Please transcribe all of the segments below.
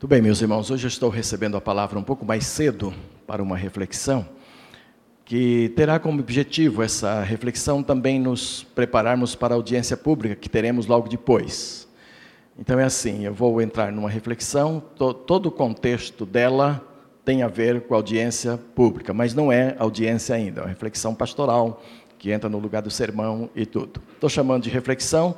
Tudo bem, meus irmãos, hoje eu estou recebendo a palavra um pouco mais cedo para uma reflexão que terá como objetivo essa reflexão também nos prepararmos para a audiência pública que teremos logo depois. Então é assim, eu vou entrar numa reflexão, to, todo o contexto dela tem a ver com a audiência pública, mas não é audiência ainda, é uma reflexão pastoral que entra no lugar do sermão e tudo. Estou chamando de reflexão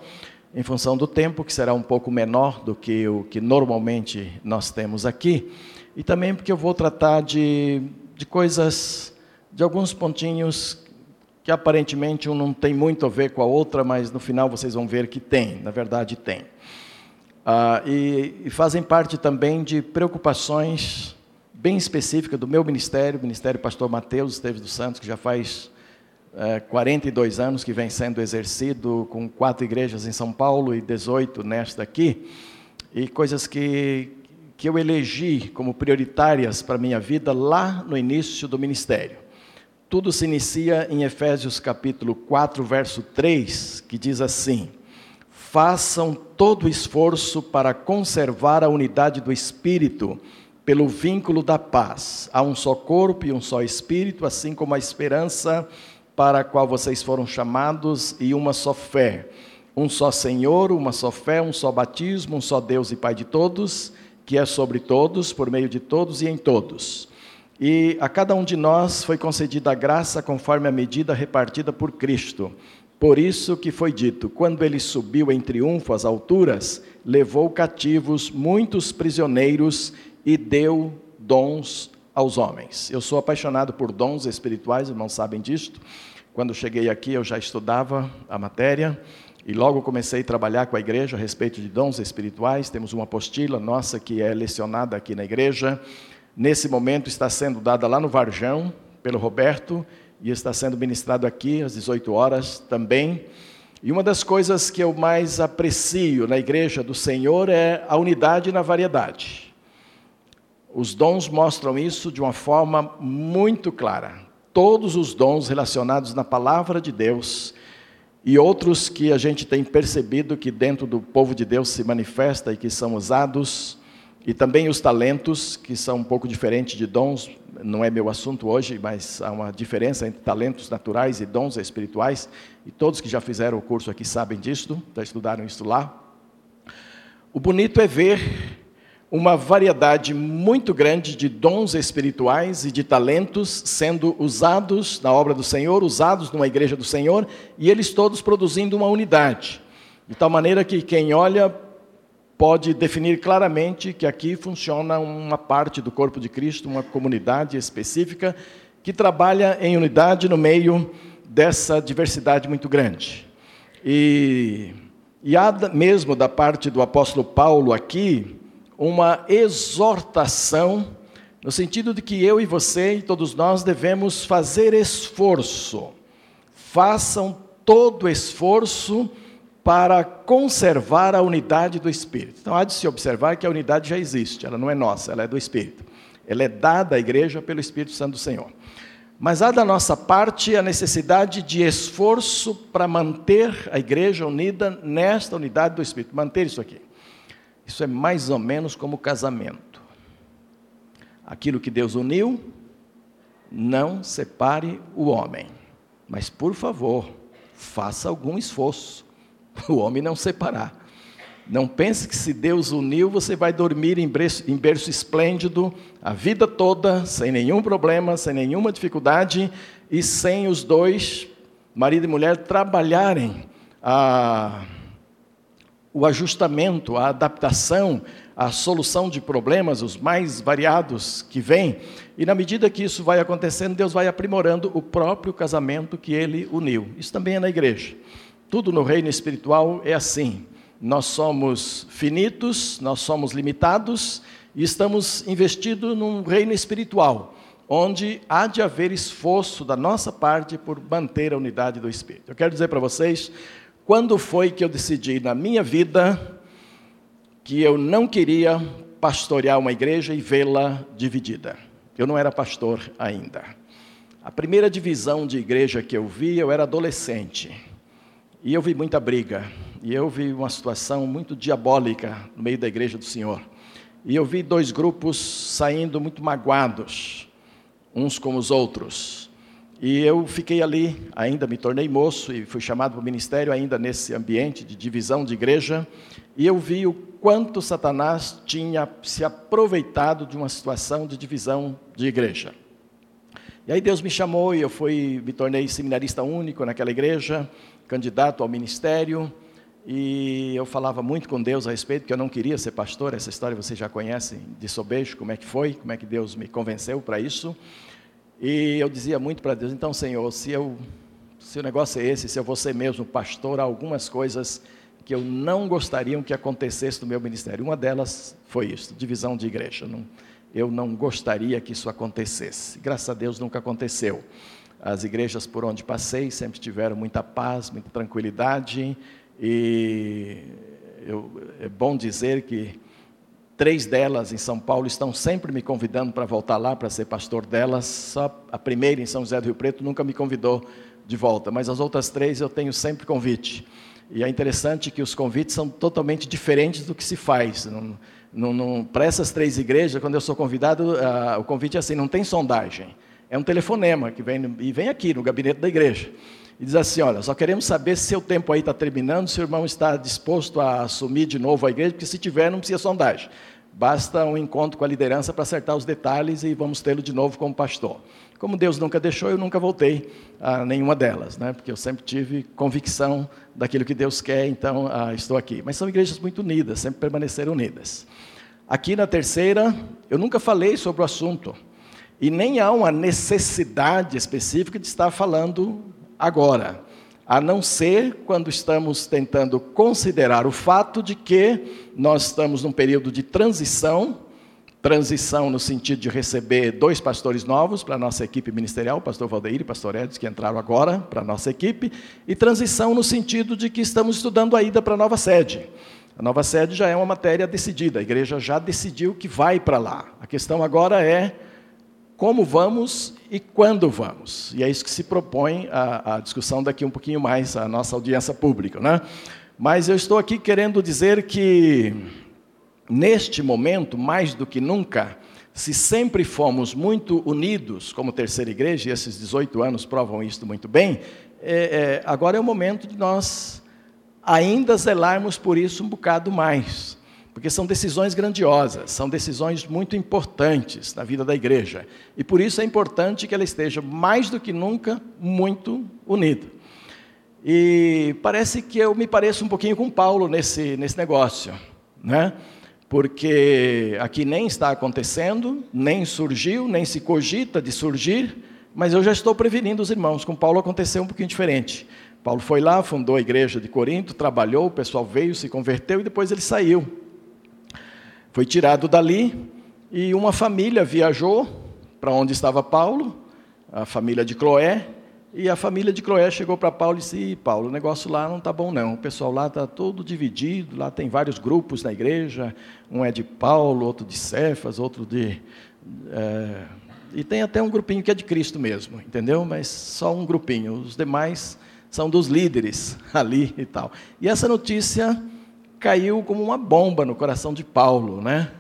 em função do tempo, que será um pouco menor do que o que normalmente nós temos aqui, e também porque eu vou tratar de, de coisas, de alguns pontinhos que aparentemente um não tem muito a ver com a outra, mas no final vocês vão ver que tem, na verdade tem. Ah, e, e fazem parte também de preocupações bem específicas do meu ministério, o Ministério Pastor Mateus Esteves dos Santos, que já faz é, 42 anos que vem sendo exercido com quatro igrejas em São Paulo e 18 nesta aqui, e coisas que, que eu elegi como prioritárias para a minha vida lá no início do ministério. Tudo se inicia em Efésios capítulo 4, verso 3, que diz assim: Façam todo o esforço para conservar a unidade do espírito pelo vínculo da paz. Há um só corpo e um só espírito, assim como a esperança para a qual vocês foram chamados e uma só fé. Um só Senhor, uma só fé, um só batismo, um só Deus e Pai de todos, que é sobre todos, por meio de todos e em todos. E a cada um de nós foi concedida a graça conforme a medida repartida por Cristo. Por isso que foi dito: quando ele subiu em triunfo às alturas, levou cativos muitos prisioneiros e deu dons aos homens. Eu sou apaixonado por dons espirituais, irmãos sabem disto. Quando cheguei aqui, eu já estudava a matéria e logo comecei a trabalhar com a igreja a respeito de dons espirituais. Temos uma apostila nossa que é lecionada aqui na igreja. Nesse momento está sendo dada lá no Varjão pelo Roberto e está sendo ministrado aqui às 18 horas também. E uma das coisas que eu mais aprecio na igreja do Senhor é a unidade na variedade. Os dons mostram isso de uma forma muito clara. Todos os dons relacionados na palavra de Deus e outros que a gente tem percebido que dentro do povo de Deus se manifesta e que são usados, e também os talentos, que são um pouco diferentes de dons, não é meu assunto hoje, mas há uma diferença entre talentos naturais e dons espirituais, e todos que já fizeram o curso aqui sabem disso, já estudaram isso lá. O bonito é ver uma variedade muito grande de dons espirituais e de talentos sendo usados na obra do Senhor, usados numa igreja do Senhor, e eles todos produzindo uma unidade. De tal maneira que quem olha pode definir claramente que aqui funciona uma parte do corpo de Cristo, uma comunidade específica que trabalha em unidade no meio dessa diversidade muito grande. E, e há mesmo da parte do apóstolo Paulo aqui uma exortação, no sentido de que eu e você e todos nós devemos fazer esforço. Façam todo esforço para conservar a unidade do Espírito. Então, há de se observar que a unidade já existe, ela não é nossa, ela é do Espírito. Ela é dada à igreja pelo Espírito Santo do Senhor. Mas há da nossa parte a necessidade de esforço para manter a igreja unida nesta unidade do Espírito, manter isso aqui. Isso é mais ou menos como casamento. Aquilo que Deus uniu, não separe o homem. Mas, por favor, faça algum esforço. O homem não separar. Não pense que se Deus uniu, você vai dormir em berço, em berço esplêndido a vida toda, sem nenhum problema, sem nenhuma dificuldade e sem os dois, marido e mulher, trabalharem a o ajustamento, a adaptação, a solução de problemas, os mais variados que vêm, e na medida que isso vai acontecendo, Deus vai aprimorando o próprio casamento que ele uniu. Isso também é na igreja. Tudo no reino espiritual é assim. Nós somos finitos, nós somos limitados e estamos investidos num reino espiritual, onde há de haver esforço da nossa parte por manter a unidade do espírito. Eu quero dizer para vocês, quando foi que eu decidi na minha vida que eu não queria pastorear uma igreja e vê-la dividida? Eu não era pastor ainda. A primeira divisão de igreja que eu vi, eu era adolescente. E eu vi muita briga. E eu vi uma situação muito diabólica no meio da igreja do Senhor. e eu vi dois grupos saindo muito magoados, uns com os outros. E eu fiquei ali, ainda me tornei moço e fui chamado para o ministério ainda nesse ambiente de divisão de igreja, e eu vi o quanto Satanás tinha se aproveitado de uma situação de divisão de igreja. E aí Deus me chamou e eu fui, me tornei seminarista único naquela igreja, candidato ao ministério, e eu falava muito com Deus a respeito, que eu não queria ser pastor, essa história vocês já conhecem de sobejo, como é que foi, como é que Deus me convenceu para isso. E eu dizia muito para Deus, então, Senhor, se, eu, se o negócio é esse, se eu vou ser mesmo pastor, há algumas coisas que eu não gostaria que acontecesse no meu ministério. Uma delas foi isso, divisão de igreja. Não, eu não gostaria que isso acontecesse. Graças a Deus nunca aconteceu. As igrejas por onde passei sempre tiveram muita paz, muita tranquilidade, e eu, é bom dizer que Três delas em São Paulo estão sempre me convidando para voltar lá para ser pastor delas. Só a primeira em São José do Rio Preto nunca me convidou de volta, mas as outras três eu tenho sempre convite. E é interessante que os convites são totalmente diferentes do que se faz. para essas três igrejas, quando eu sou convidado, uh, o convite é assim: não tem sondagem. É um telefonema que vem e vem aqui no gabinete da igreja e diz assim: Olha, só queremos saber se seu tempo aí está terminando, se o irmão está disposto a assumir de novo a igreja, porque se tiver, não precisa sondagem. Basta um encontro com a liderança para acertar os detalhes e vamos tê-lo de novo como pastor. Como Deus nunca deixou, eu nunca voltei a nenhuma delas, né? porque eu sempre tive convicção daquilo que Deus quer, então ah, estou aqui. Mas são igrejas muito unidas, sempre permaneceram unidas. Aqui na terceira, eu nunca falei sobre o assunto, e nem há uma necessidade específica de estar falando agora, a não ser quando estamos tentando considerar o fato de que nós estamos num período de transição transição no sentido de receber dois pastores novos para a nossa equipe ministerial, o pastor Valdeir e o pastor Edson, que entraram agora para a nossa equipe, e transição no sentido de que estamos estudando a ida para a nova sede. A nova sede já é uma matéria decidida, a igreja já decidiu que vai para lá. A questão agora é como vamos e quando vamos. E é isso que se propõe a, a discussão daqui um pouquinho mais, a nossa audiência pública. Né? Mas eu estou aqui querendo dizer que, neste momento, mais do que nunca, se sempre fomos muito unidos como terceira igreja, e esses 18 anos provam isso muito bem, é, é, agora é o momento de nós ainda zelarmos por isso um bocado mais porque são decisões grandiosas, são decisões muito importantes na vida da igreja. E por isso é importante que ela esteja mais do que nunca muito unida. E parece que eu me pareço um pouquinho com Paulo nesse, nesse negócio, né? Porque aqui nem está acontecendo, nem surgiu, nem se cogita de surgir, mas eu já estou prevenindo os irmãos. Com Paulo aconteceu um pouquinho diferente. Paulo foi lá, fundou a igreja de Corinto, trabalhou, o pessoal veio, se converteu e depois ele saiu. Foi tirado dali e uma família viajou para onde estava Paulo, a família de Cloé, e a família de Cloé chegou para Paulo e disse: Paulo, o negócio lá não está bom, não. O pessoal lá está todo dividido, lá tem vários grupos na igreja, um é de Paulo, outro de Cefas, outro de. É, e tem até um grupinho que é de Cristo mesmo, entendeu? Mas só um grupinho, os demais são dos líderes ali e tal. E essa notícia caiu como uma bomba no coração de Paulo, né?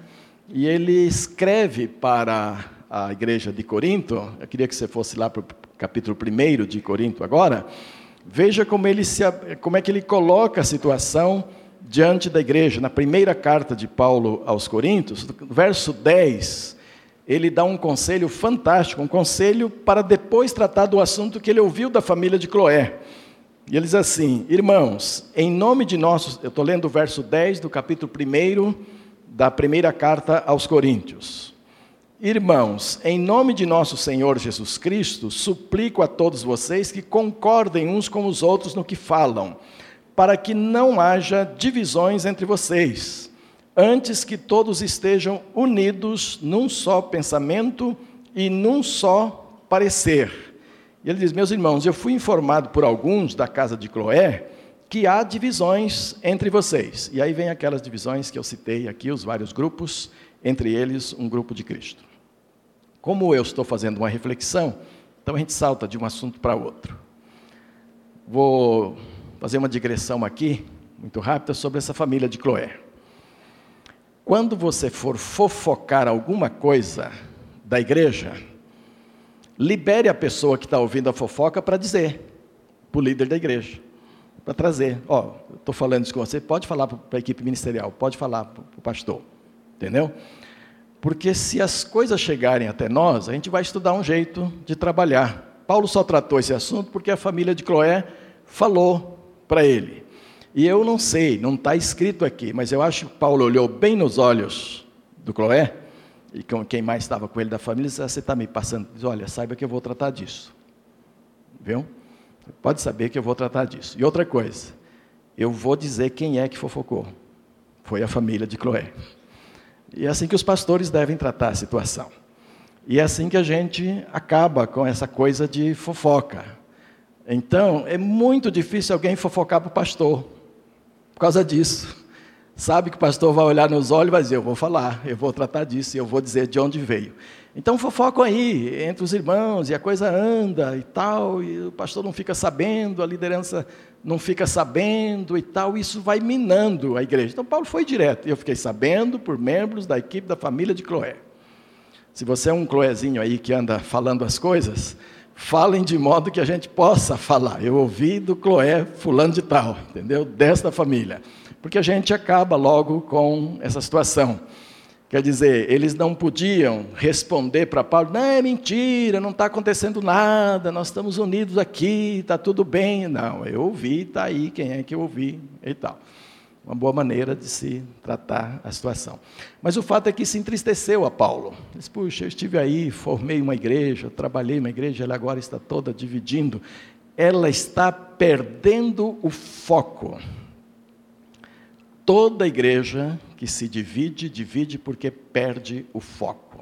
E ele escreve para a igreja de Corinto, eu queria que você fosse lá para o capítulo 1 de Corinto agora, veja como, ele se, como é que ele coloca a situação diante da igreja. Na primeira carta de Paulo aos Coríntios, verso 10, ele dá um conselho fantástico, um conselho para depois tratar do assunto que ele ouviu da família de Cloé. E ele diz assim: Irmãos, em nome de nossos. Eu estou lendo o verso 10 do capítulo 1 da primeira carta aos Coríntios. Irmãos, em nome de nosso Senhor Jesus Cristo, suplico a todos vocês que concordem uns com os outros no que falam, para que não haja divisões entre vocês, antes que todos estejam unidos num só pensamento e num só parecer. E ele diz: Meus irmãos, eu fui informado por alguns da casa de Cloé que há divisões entre vocês. E aí vem aquelas divisões que eu citei aqui, os vários grupos, entre eles um grupo de Cristo. Como eu estou fazendo uma reflexão, então a gente salta de um assunto para outro. Vou fazer uma digressão aqui, muito rápida, sobre essa família de Cloé. quando você for fofocar alguma coisa da igreja, libere a pessoa que está ouvindo a fofoca para dizer, para o líder da igreja, para trazer. Ó, oh, estou falando isso com você, pode falar para a equipe ministerial, pode falar para o pastor, entendeu? Porque se as coisas chegarem até nós, a gente vai estudar um jeito de trabalhar. Paulo só tratou esse assunto porque a família de Cloé falou para ele. E eu não sei, não está escrito aqui, mas eu acho que Paulo olhou bem nos olhos do Cloé, e quem mais estava com ele da família, ah, você está me passando, diz, olha, saiba que eu vou tratar disso. Viu? Pode saber que eu vou tratar disso. E outra coisa, eu vou dizer quem é que fofocou. Foi a família de Cloé. E é assim que os pastores devem tratar a situação. E é assim que a gente acaba com essa coisa de fofoca. Então, é muito difícil alguém fofocar para o pastor, por causa disso. Sabe que o pastor vai olhar nos olhos e vai dizer: Eu vou falar, eu vou tratar disso, eu vou dizer de onde veio. Então fofocam aí entre os irmãos e a coisa anda e tal, e o pastor não fica sabendo, a liderança não fica sabendo e tal, isso vai minando a igreja. Então Paulo foi direto, e eu fiquei sabendo por membros da equipe da família de Cloé. Se você é um Cloézinho aí que anda falando as coisas, falem de modo que a gente possa falar. Eu ouvi do Cloé fulano de tal, entendeu? Desta família. Porque a gente acaba logo com essa situação. Quer dizer, eles não podiam responder para Paulo: não, é mentira, não está acontecendo nada, nós estamos unidos aqui, está tudo bem. Não, eu ouvi, está aí, quem é que eu ouvi e tal. Uma boa maneira de se tratar a situação. Mas o fato é que se entristeceu a Paulo. Diz, puxa, eu estive aí, formei uma igreja, trabalhei uma igreja, ela agora está toda dividindo. Ela está perdendo o foco. Toda igreja que se divide, divide porque perde o foco.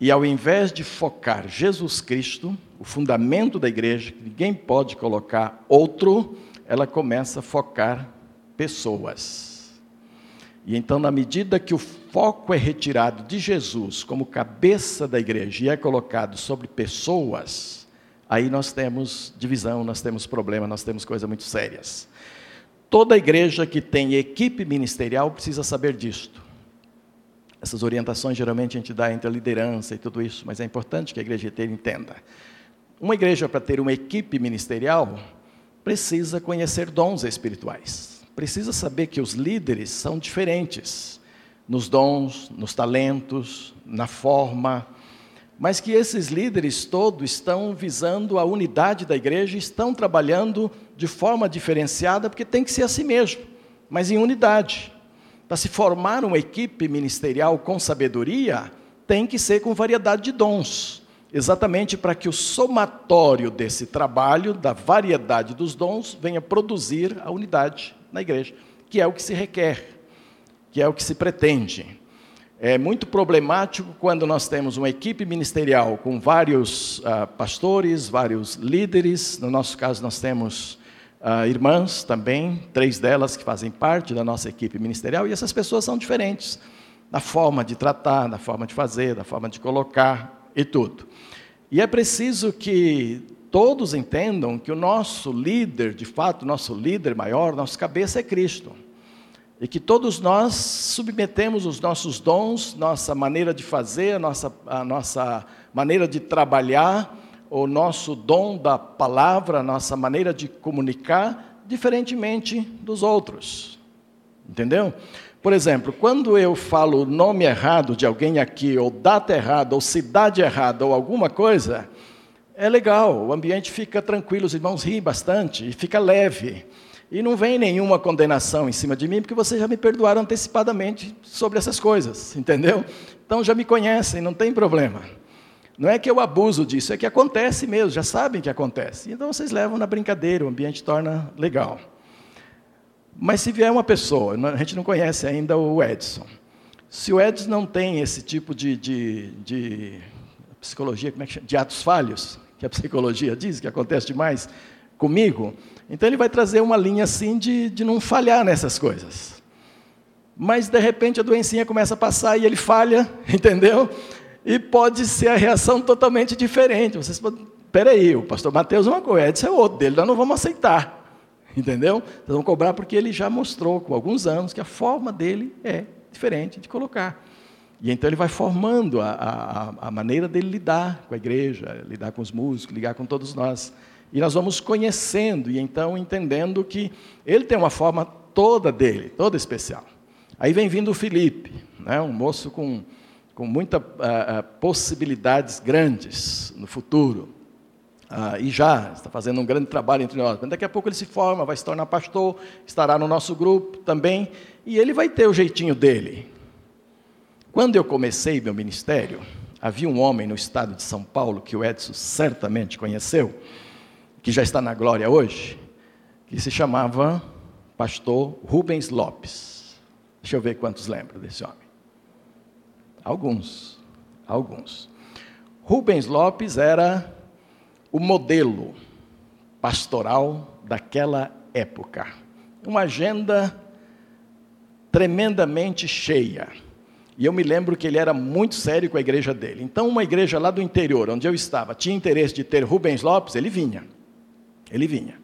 E ao invés de focar Jesus Cristo, o fundamento da igreja, que ninguém pode colocar outro, ela começa a focar pessoas. E então, na medida que o foco é retirado de Jesus como cabeça da igreja e é colocado sobre pessoas, aí nós temos divisão, nós temos problema, nós temos coisas muito sérias. Toda igreja que tem equipe ministerial precisa saber disto. Essas orientações geralmente a gente dá entre a liderança e tudo isso, mas é importante que a igreja inteira entenda. Uma igreja, para ter uma equipe ministerial, precisa conhecer dons espirituais. Precisa saber que os líderes são diferentes nos dons, nos talentos, na forma, mas que esses líderes todos estão visando a unidade da igreja, estão trabalhando de forma diferenciada, porque tem que ser assim mesmo, mas em unidade. Para se formar uma equipe ministerial com sabedoria, tem que ser com variedade de dons, exatamente para que o somatório desse trabalho, da variedade dos dons, venha produzir a unidade na igreja, que é o que se requer, que é o que se pretende. É muito problemático quando nós temos uma equipe ministerial com vários uh, pastores, vários líderes. No nosso caso, nós temos uh, irmãs também, três delas que fazem parte da nossa equipe ministerial, e essas pessoas são diferentes na forma de tratar, na forma de fazer, na forma de colocar e tudo. E é preciso que todos entendam que o nosso líder, de fato, nosso líder maior, nossa cabeça é Cristo. E que todos nós submetemos os nossos dons, nossa maneira de fazer, a nossa, a nossa maneira de trabalhar, o nosso dom da palavra, a nossa maneira de comunicar, diferentemente dos outros. Entendeu? Por exemplo, quando eu falo o nome errado de alguém aqui, ou data errada, ou cidade errada, ou alguma coisa, é legal, o ambiente fica tranquilo, os irmãos riem bastante, e fica leve. E não vem nenhuma condenação em cima de mim, porque vocês já me perdoaram antecipadamente sobre essas coisas, entendeu? Então já me conhecem, não tem problema. Não é que eu abuso disso, é que acontece mesmo, já sabem que acontece. Então vocês levam na brincadeira, o ambiente torna legal. Mas se vier uma pessoa, a gente não conhece ainda o Edson. Se o Edson não tem esse tipo de, de, de psicologia, como é que chama? de atos falhos, que a psicologia diz que acontece demais comigo, então ele vai trazer uma linha assim de, de não falhar nessas coisas. Mas de repente a doencinha começa a passar e ele falha, entendeu? E pode ser a reação totalmente diferente. Vocês podem, peraí, o pastor Mateus é uma coisa, Edson é outro dele, nós não vamos aceitar. Entendeu? Nós vamos cobrar porque ele já mostrou com alguns anos que a forma dele é diferente de colocar. E então ele vai formando a, a, a maneira dele lidar com a igreja, lidar com os músicos, lidar com todos nós. E nós vamos conhecendo e então entendendo que ele tem uma forma toda dele, toda especial. Aí vem vindo o Felipe, né, um moço com, com muitas uh, uh, possibilidades grandes no futuro. Uh, e já está fazendo um grande trabalho entre nós. Mas daqui a pouco ele se forma, vai se tornar pastor, estará no nosso grupo também, e ele vai ter o jeitinho dele. Quando eu comecei meu ministério, havia um homem no estado de São Paulo, que o Edson certamente conheceu, que já está na glória hoje, que se chamava pastor Rubens Lopes. Deixa eu ver quantos lembram desse homem. Alguns, alguns. Rubens Lopes era o modelo pastoral daquela época. Uma agenda tremendamente cheia. E eu me lembro que ele era muito sério com a igreja dele. Então, uma igreja lá do interior, onde eu estava, tinha interesse de ter Rubens Lopes, ele vinha. Ele vinha.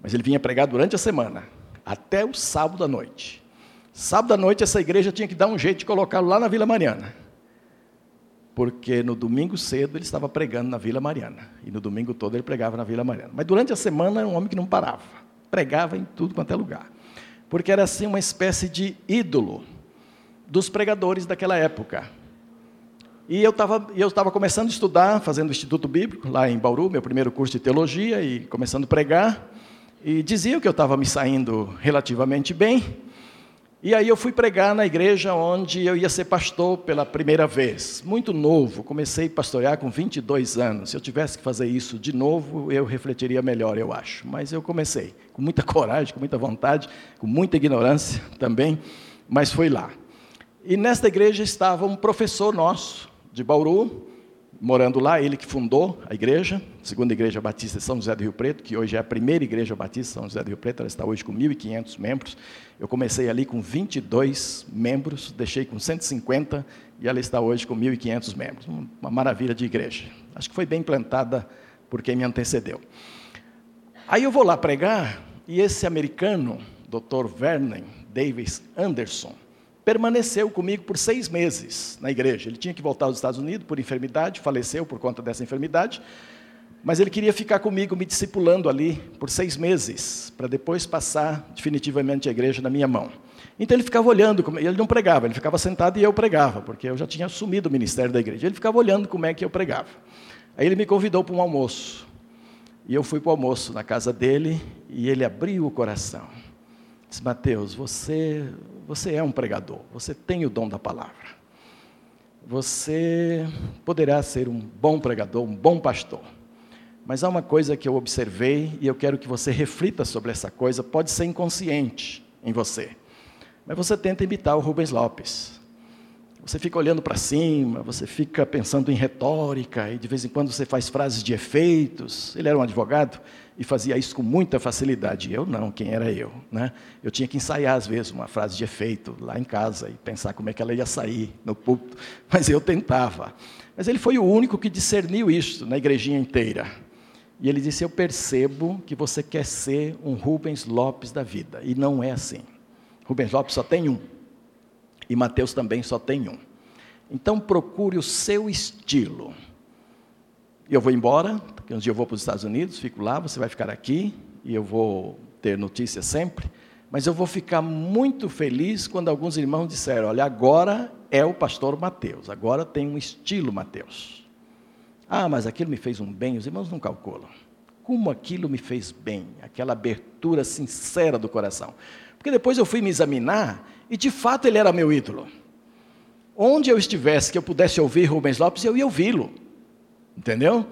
Mas ele vinha pregar durante a semana, até o sábado à noite. Sábado à noite, essa igreja tinha que dar um jeito de colocá-lo lá na Vila Mariana. Porque no domingo cedo ele estava pregando na Vila Mariana. E no domingo todo ele pregava na Vila Mariana. Mas durante a semana era um homem que não parava. Pregava em tudo quanto é lugar. Porque era assim uma espécie de ídolo dos pregadores daquela época. E eu estava eu estava começando a estudar, fazendo o Instituto Bíblico, lá em Bauru, meu primeiro curso de teologia, e começando a pregar. E diziam que eu estava me saindo relativamente bem. E aí eu fui pregar na igreja onde eu ia ser pastor pela primeira vez. Muito novo, comecei a pastorear com 22 anos. Se eu tivesse que fazer isso de novo, eu refletiria melhor, eu acho. Mas eu comecei com muita coragem, com muita vontade, com muita ignorância também, mas foi lá. E nesta igreja estava um professor nosso de Bauru, morando lá, ele que fundou a igreja, segunda igreja batista de São José do Rio Preto, que hoje é a primeira igreja batista de São José do Rio Preto, ela está hoje com 1.500 membros. Eu comecei ali com 22 membros, deixei com 150 e ela está hoje com 1.500 membros. Uma maravilha de igreja. Acho que foi bem plantada por quem me antecedeu. Aí eu vou lá pregar e esse americano, Dr. Vernon Davis Anderson, permaneceu comigo por seis meses na igreja. Ele tinha que voltar aos Estados Unidos por enfermidade, faleceu por conta dessa enfermidade, mas ele queria ficar comigo, me discipulando ali por seis meses, para depois passar definitivamente a igreja na minha mão. Então ele ficava olhando, ele não pregava, ele ficava sentado e eu pregava, porque eu já tinha assumido o ministério da igreja. Ele ficava olhando como é que eu pregava. Aí ele me convidou para um almoço. E eu fui para o almoço na casa dele e ele abriu o coração. Disse, Mateus, você, você é um pregador, você tem o dom da palavra. Você poderá ser um bom pregador, um bom pastor. Mas há uma coisa que eu observei e eu quero que você reflita sobre essa coisa, pode ser inconsciente em você. Mas você tenta imitar o Rubens Lopes. Você fica olhando para cima, você fica pensando em retórica, e de vez em quando você faz frases de efeitos. Ele era um advogado e fazia isso com muita facilidade. Eu não, quem era eu? Né? Eu tinha que ensaiar, às vezes, uma frase de efeito lá em casa e pensar como é que ela ia sair no púlpito, mas eu tentava. Mas ele foi o único que discerniu isso na igrejinha inteira. E ele disse: Eu percebo que você quer ser um Rubens Lopes da vida. E não é assim. Rubens Lopes só tem um. E Mateus também só tem um. Então procure o seu estilo. Eu vou embora, porque um dia eu vou para os Estados Unidos, fico lá, você vai ficar aqui, e eu vou ter notícias sempre. Mas eu vou ficar muito feliz quando alguns irmãos disseram: olha, agora é o pastor Mateus, agora tem um estilo Mateus. Ah, mas aquilo me fez um bem, os irmãos não calculam. Como aquilo me fez bem, aquela abertura sincera do coração. Porque depois eu fui me examinar e de fato ele era meu ídolo. Onde eu estivesse que eu pudesse ouvir Rubens Lopes, eu ia ouvi-lo. Entendeu?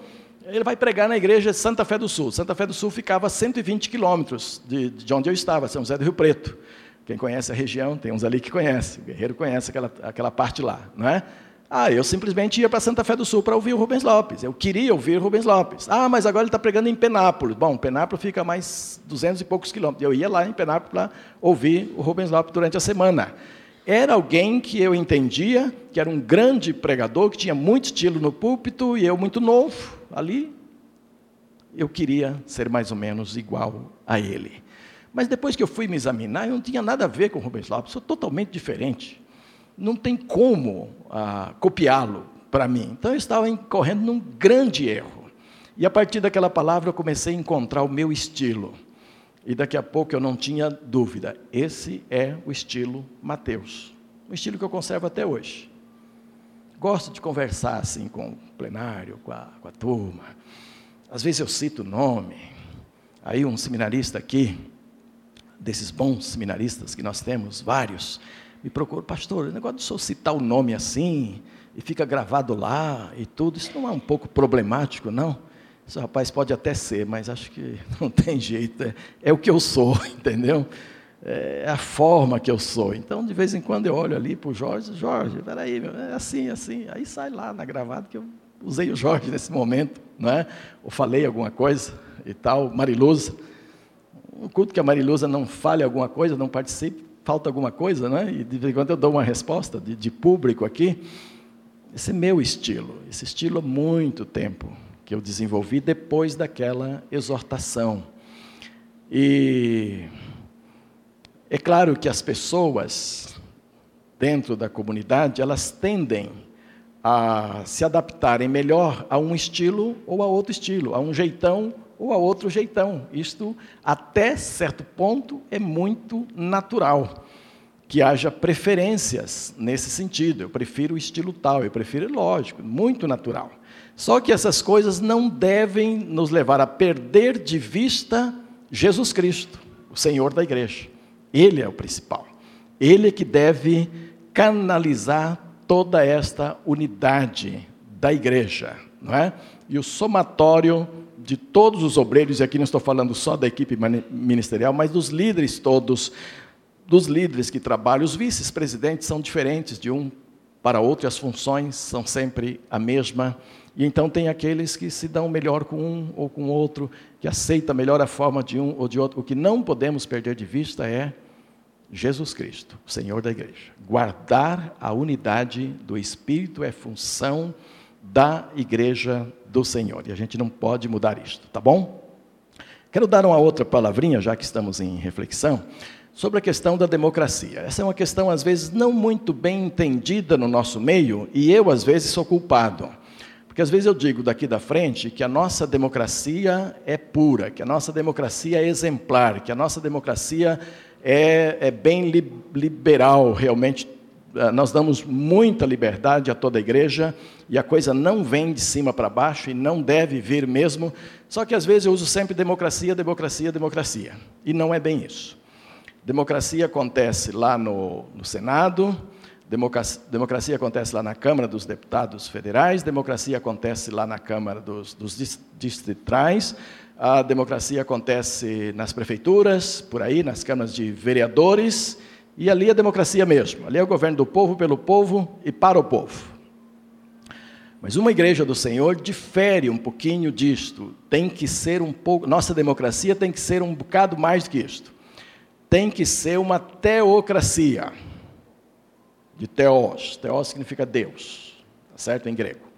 Ele vai pregar na igreja Santa Fé do Sul. Santa Fé do Sul ficava a 120 quilômetros de, de onde eu estava, São José do Rio Preto. Quem conhece a região, tem uns ali que conhece. O Guerreiro conhece aquela, aquela parte lá, não é? Ah, eu simplesmente ia para Santa Fé do Sul para ouvir o Rubens Lopes. Eu queria ouvir o Rubens Lopes. Ah, mas agora ele está pregando em Penápolis. Bom, Penápolis fica a mais 200 e poucos quilômetros. Eu ia lá em Penápolis para ouvir o Rubens Lopes durante a semana. Era alguém que eu entendia que era um grande pregador, que tinha muito estilo no púlpito, e eu muito novo ali. Eu queria ser mais ou menos igual a ele. Mas depois que eu fui me examinar, eu não tinha nada a ver com o Rubens Lopes, sou totalmente diferente. não tem como ah, copiá-lo para mim. Então eu estava incorrendo num grande erro. E a partir daquela palavra eu comecei a encontrar o meu estilo. E daqui a pouco eu não tinha dúvida, esse é o estilo Mateus. Um estilo que eu conservo até hoje. Gosto de conversar assim com o plenário, com a, com a turma. Às vezes eu cito o nome. Aí um seminarista aqui, desses bons seminaristas que nós temos, vários, me procura, pastor, o negócio de só citar o nome assim, e fica gravado lá e tudo, isso não é um pouco problemático, não? Isso, rapaz, pode até ser, mas acho que não tem jeito. É, é o que eu sou, entendeu? É a forma que eu sou. Então, de vez em quando eu olho ali para o Jorge, Jorge, peraí, é assim, assim. Aí sai lá na gravada que eu usei o Jorge nesse momento, não é? Ou falei alguma coisa e tal. Mariluza. Um culto que a Mariluza não fale alguma coisa, não participe, falta alguma coisa, não é? E de vez em quando eu dou uma resposta de, de público aqui. Esse é meu estilo. Esse estilo há muito tempo que eu desenvolvi depois daquela exortação. E é claro que as pessoas dentro da comunidade, elas tendem a se adaptarem melhor a um estilo ou a outro estilo, a um jeitão ou a outro jeitão. Isto, até certo ponto, é muito natural que haja preferências nesse sentido. Eu prefiro o estilo tal, eu prefiro, lógico, muito natural. Só que essas coisas não devem nos levar a perder de vista Jesus Cristo, o Senhor da igreja. Ele é o principal. Ele é que deve canalizar toda esta unidade da igreja, não é? E o somatório de todos os obreiros, e aqui não estou falando só da equipe ministerial, mas dos líderes todos, dos líderes que trabalham, os vices-presidentes são diferentes de um para outro, as funções são sempre a mesma. E então tem aqueles que se dão melhor com um ou com outro, que aceita melhor a forma de um ou de outro. O que não podemos perder de vista é Jesus Cristo, o Senhor da igreja. Guardar a unidade do Espírito é função da igreja do Senhor. E a gente não pode mudar isto, tá bom? Quero dar uma outra palavrinha, já que estamos em reflexão, sobre a questão da democracia. Essa é uma questão, às vezes, não muito bem entendida no nosso meio, e eu, às vezes, sou culpado. Porque às vezes eu digo daqui da frente que a nossa democracia é pura, que a nossa democracia é exemplar, que a nossa democracia é, é bem liberal, realmente. Eh, nós damos muita liberdade a toda a igreja e a coisa não vem de cima para baixo e não deve vir mesmo. Só que às vezes eu uso sempre democracia, democracia, democracia. E não é bem isso. Democracia acontece lá no, no Senado, Democracia, democracia, acontece lá na Câmara dos Deputados Federais, democracia acontece lá na Câmara dos, dos Distritais, a democracia acontece nas prefeituras, por aí, nas câmaras de vereadores, e ali é democracia mesmo. Ali é o governo do povo, pelo povo e para o povo. Mas uma igreja do Senhor difere um pouquinho disto. Tem que ser um pouco. Nossa democracia tem que ser um bocado mais do que isto. Tem que ser uma teocracia de teos. Teos significa Deus, tá certo em grego.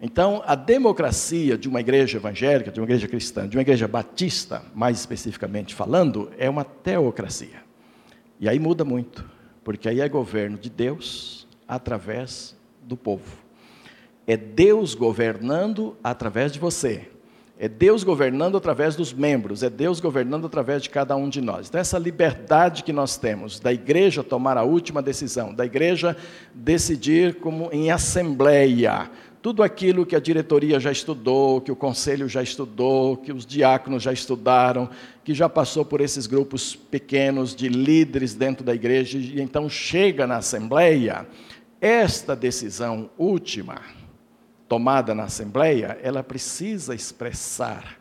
Então, a democracia de uma igreja evangélica, de uma igreja cristã, de uma igreja batista, mais especificamente falando, é uma teocracia. E aí muda muito, porque aí é governo de Deus através do povo. É Deus governando através de você. É Deus governando através dos membros, é Deus governando através de cada um de nós. Então, essa liberdade que nós temos da igreja tomar a última decisão, da igreja decidir como em assembleia, tudo aquilo que a diretoria já estudou, que o conselho já estudou, que os diáconos já estudaram, que já passou por esses grupos pequenos de líderes dentro da igreja, e então chega na assembleia, esta decisão última tomada na Assembleia, ela precisa expressar,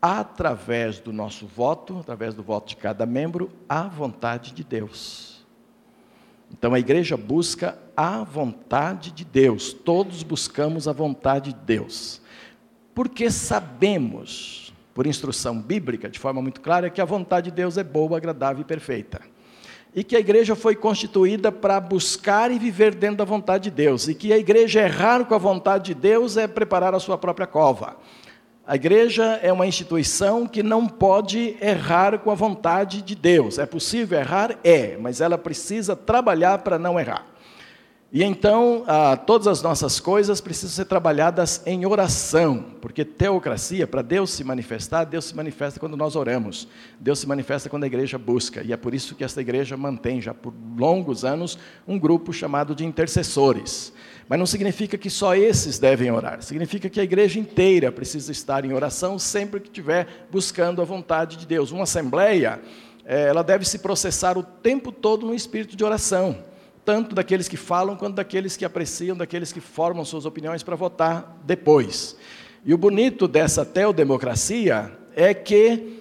através do nosso voto, através do voto de cada membro, a vontade de Deus. Então a igreja busca a vontade de Deus, todos buscamos a vontade de Deus, porque sabemos, por instrução bíblica, de forma muito clara, que a vontade de Deus é boa, agradável e perfeita e que a igreja foi constituída para buscar e viver dentro da vontade de Deus, e que a igreja errar com a vontade de Deus é preparar a sua própria cova. A igreja é uma instituição que não pode errar com a vontade de Deus. É possível errar? É, mas ela precisa trabalhar para não errar. E então, ah, todas as nossas coisas precisam ser trabalhadas em oração, porque teocracia, para Deus se manifestar, Deus se manifesta quando nós oramos, Deus se manifesta quando a igreja busca, e é por isso que esta igreja mantém já por longos anos um grupo chamado de intercessores. Mas não significa que só esses devem orar, significa que a igreja inteira precisa estar em oração sempre que estiver buscando a vontade de Deus. Uma assembleia, eh, ela deve se processar o tempo todo no espírito de oração tanto daqueles que falam quanto daqueles que apreciam, daqueles que formam suas opiniões para votar depois. E o bonito dessa teodemocracia é que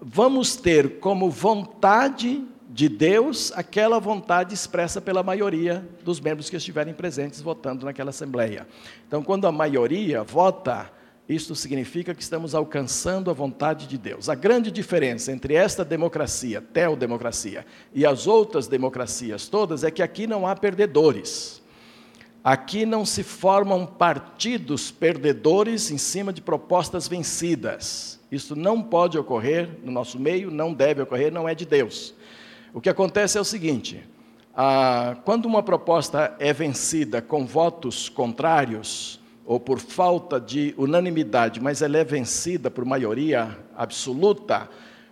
vamos ter como vontade de Deus aquela vontade expressa pela maioria dos membros que estiverem presentes votando naquela assembleia. Então, quando a maioria vota, isto significa que estamos alcançando a vontade de Deus. A grande diferença entre esta democracia, teodemocracia, e as outras democracias todas é que aqui não há perdedores. Aqui não se formam partidos perdedores em cima de propostas vencidas. Isso não pode ocorrer no nosso meio, não deve ocorrer, não é de Deus. O que acontece é o seguinte: ah, quando uma proposta é vencida com votos contrários, ou por falta de unanimidade, mas ela é vencida por maioria absoluta,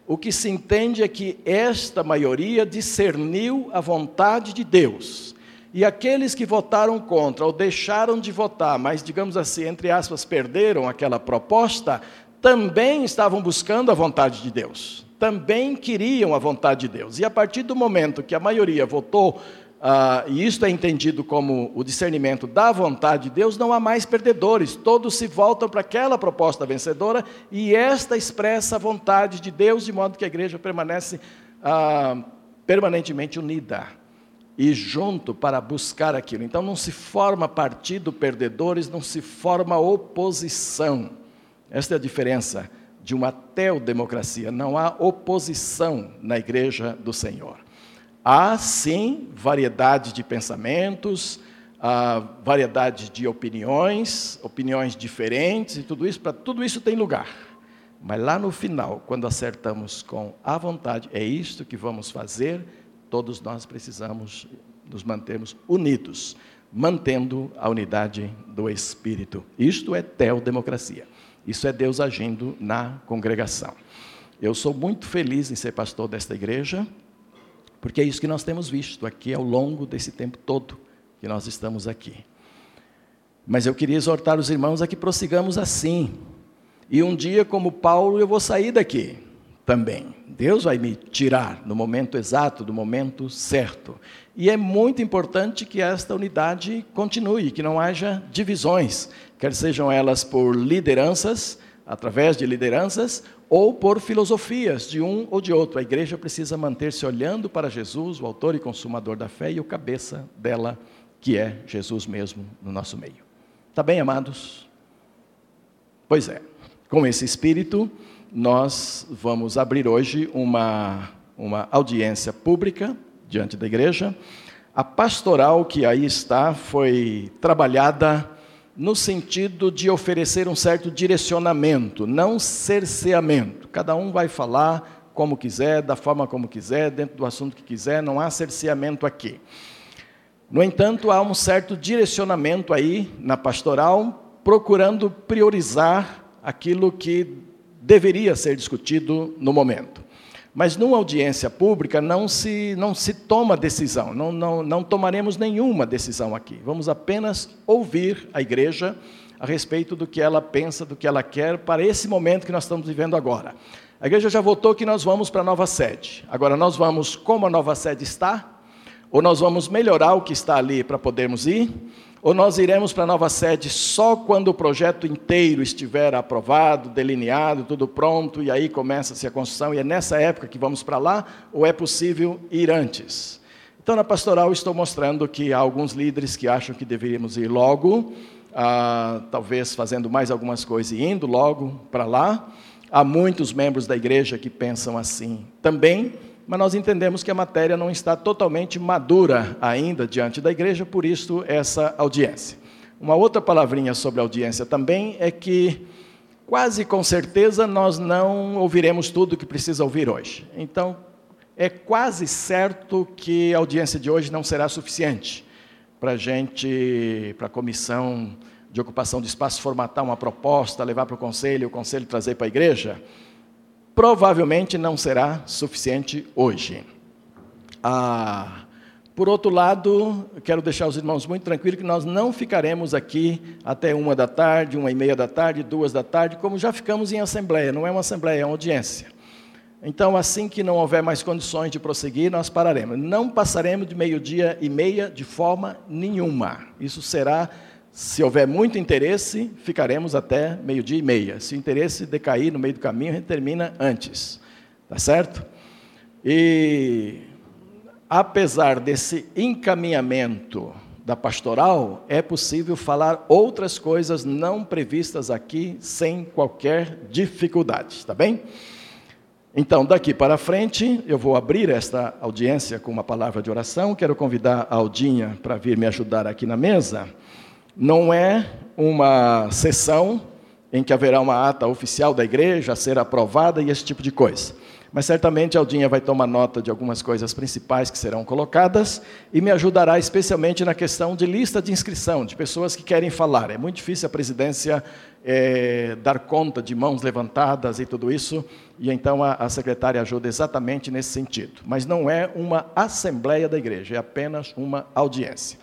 o que se entende é que esta maioria discerniu a vontade de Deus. E aqueles que votaram contra ou deixaram de votar, mas, digamos assim, entre aspas, perderam aquela proposta, também estavam buscando a vontade de Deus. Também queriam a vontade de Deus. E a partir do momento que a maioria votou ah, e isto é entendido como o discernimento da vontade de Deus, não há mais perdedores, todos se voltam para aquela proposta vencedora e esta expressa a vontade de Deus, de modo que a igreja permanece ah, permanentemente unida e junto para buscar aquilo. Então não se forma partido perdedores, não se forma oposição. Esta é a diferença de uma teodemocracia, não há oposição na igreja do Senhor. Há sim variedade de pensamentos, variedade de opiniões, opiniões diferentes e tudo isso, para tudo isso tem lugar. Mas lá no final, quando acertamos com a vontade, é isto que vamos fazer, todos nós precisamos nos mantermos unidos, mantendo a unidade do Espírito. Isto é teodemocracia. Isso é Deus agindo na congregação. Eu sou muito feliz em ser pastor desta igreja, porque é isso que nós temos visto aqui ao longo desse tempo todo que nós estamos aqui. Mas eu queria exortar os irmãos a que prossigamos assim. E um dia, como Paulo, eu vou sair daqui também. Deus vai me tirar no momento exato, no momento certo. E é muito importante que esta unidade continue, que não haja divisões, quer sejam elas por lideranças, através de lideranças, ou por filosofias de um ou de outro. A igreja precisa manter-se olhando para Jesus, o autor e consumador da fé, e o cabeça dela, que é Jesus mesmo no nosso meio. Está bem, amados? Pois é, com esse espírito, nós vamos abrir hoje uma, uma audiência pública diante da igreja. A pastoral que aí está foi trabalhada no sentido de oferecer um certo direcionamento, não cerceamento. Cada um vai falar como quiser, da forma como quiser, dentro do assunto que quiser, não há cerceamento aqui. No entanto, há um certo direcionamento aí na pastoral, procurando priorizar aquilo que deveria ser discutido no momento. Mas numa audiência pública não se, não se toma decisão, não, não, não tomaremos nenhuma decisão aqui. Vamos apenas ouvir a igreja a respeito do que ela pensa, do que ela quer para esse momento que nós estamos vivendo agora. A igreja já votou que nós vamos para a nova sede. Agora, nós vamos como a nova sede está, ou nós vamos melhorar o que está ali para podermos ir, ou nós iremos para a nova sede só quando o projeto inteiro estiver aprovado, delineado, tudo pronto, e aí começa-se a construção, e é nessa época que vamos para lá, ou é possível ir antes? Então, na pastoral, estou mostrando que há alguns líderes que acham que deveríamos ir logo, ah, talvez fazendo mais algumas coisas e indo logo para lá. Há muitos membros da igreja que pensam assim também mas nós entendemos que a matéria não está totalmente madura ainda diante da igreja, por isso essa audiência. Uma outra palavrinha sobre audiência também é que, quase com certeza, nós não ouviremos tudo o que precisa ouvir hoje. Então, é quase certo que a audiência de hoje não será suficiente, para gente, para a comissão de ocupação de espaço, formatar uma proposta, levar para o conselho, o conselho trazer para a igreja, provavelmente não será suficiente hoje. Ah, por outro lado, quero deixar os irmãos muito tranquilos que nós não ficaremos aqui até uma da tarde, uma e meia da tarde, duas da tarde, como já ficamos em assembleia. Não é uma assembleia, é uma audiência. Então, assim que não houver mais condições de prosseguir, nós pararemos. Não passaremos de meio-dia e meia de forma nenhuma. Isso será, se houver muito interesse, ficaremos até meio-dia e meia. Se o interesse decair no meio do caminho, a gente termina antes. Tá certo? E apesar desse encaminhamento da pastoral, é possível falar outras coisas não previstas aqui sem qualquer dificuldade, está bem? Então, daqui para frente, eu vou abrir esta audiência com uma palavra de oração. Quero convidar a Aldinha para vir me ajudar aqui na mesa. Não é uma sessão em que haverá uma ata oficial da igreja a ser aprovada e esse tipo de coisa. Mas certamente Aldinha vai tomar nota de algumas coisas principais que serão colocadas e me ajudará especialmente na questão de lista de inscrição, de pessoas que querem falar. É muito difícil a presidência é, dar conta de mãos levantadas e tudo isso, e então a, a secretária ajuda exatamente nesse sentido. Mas não é uma assembleia da igreja, é apenas uma audiência,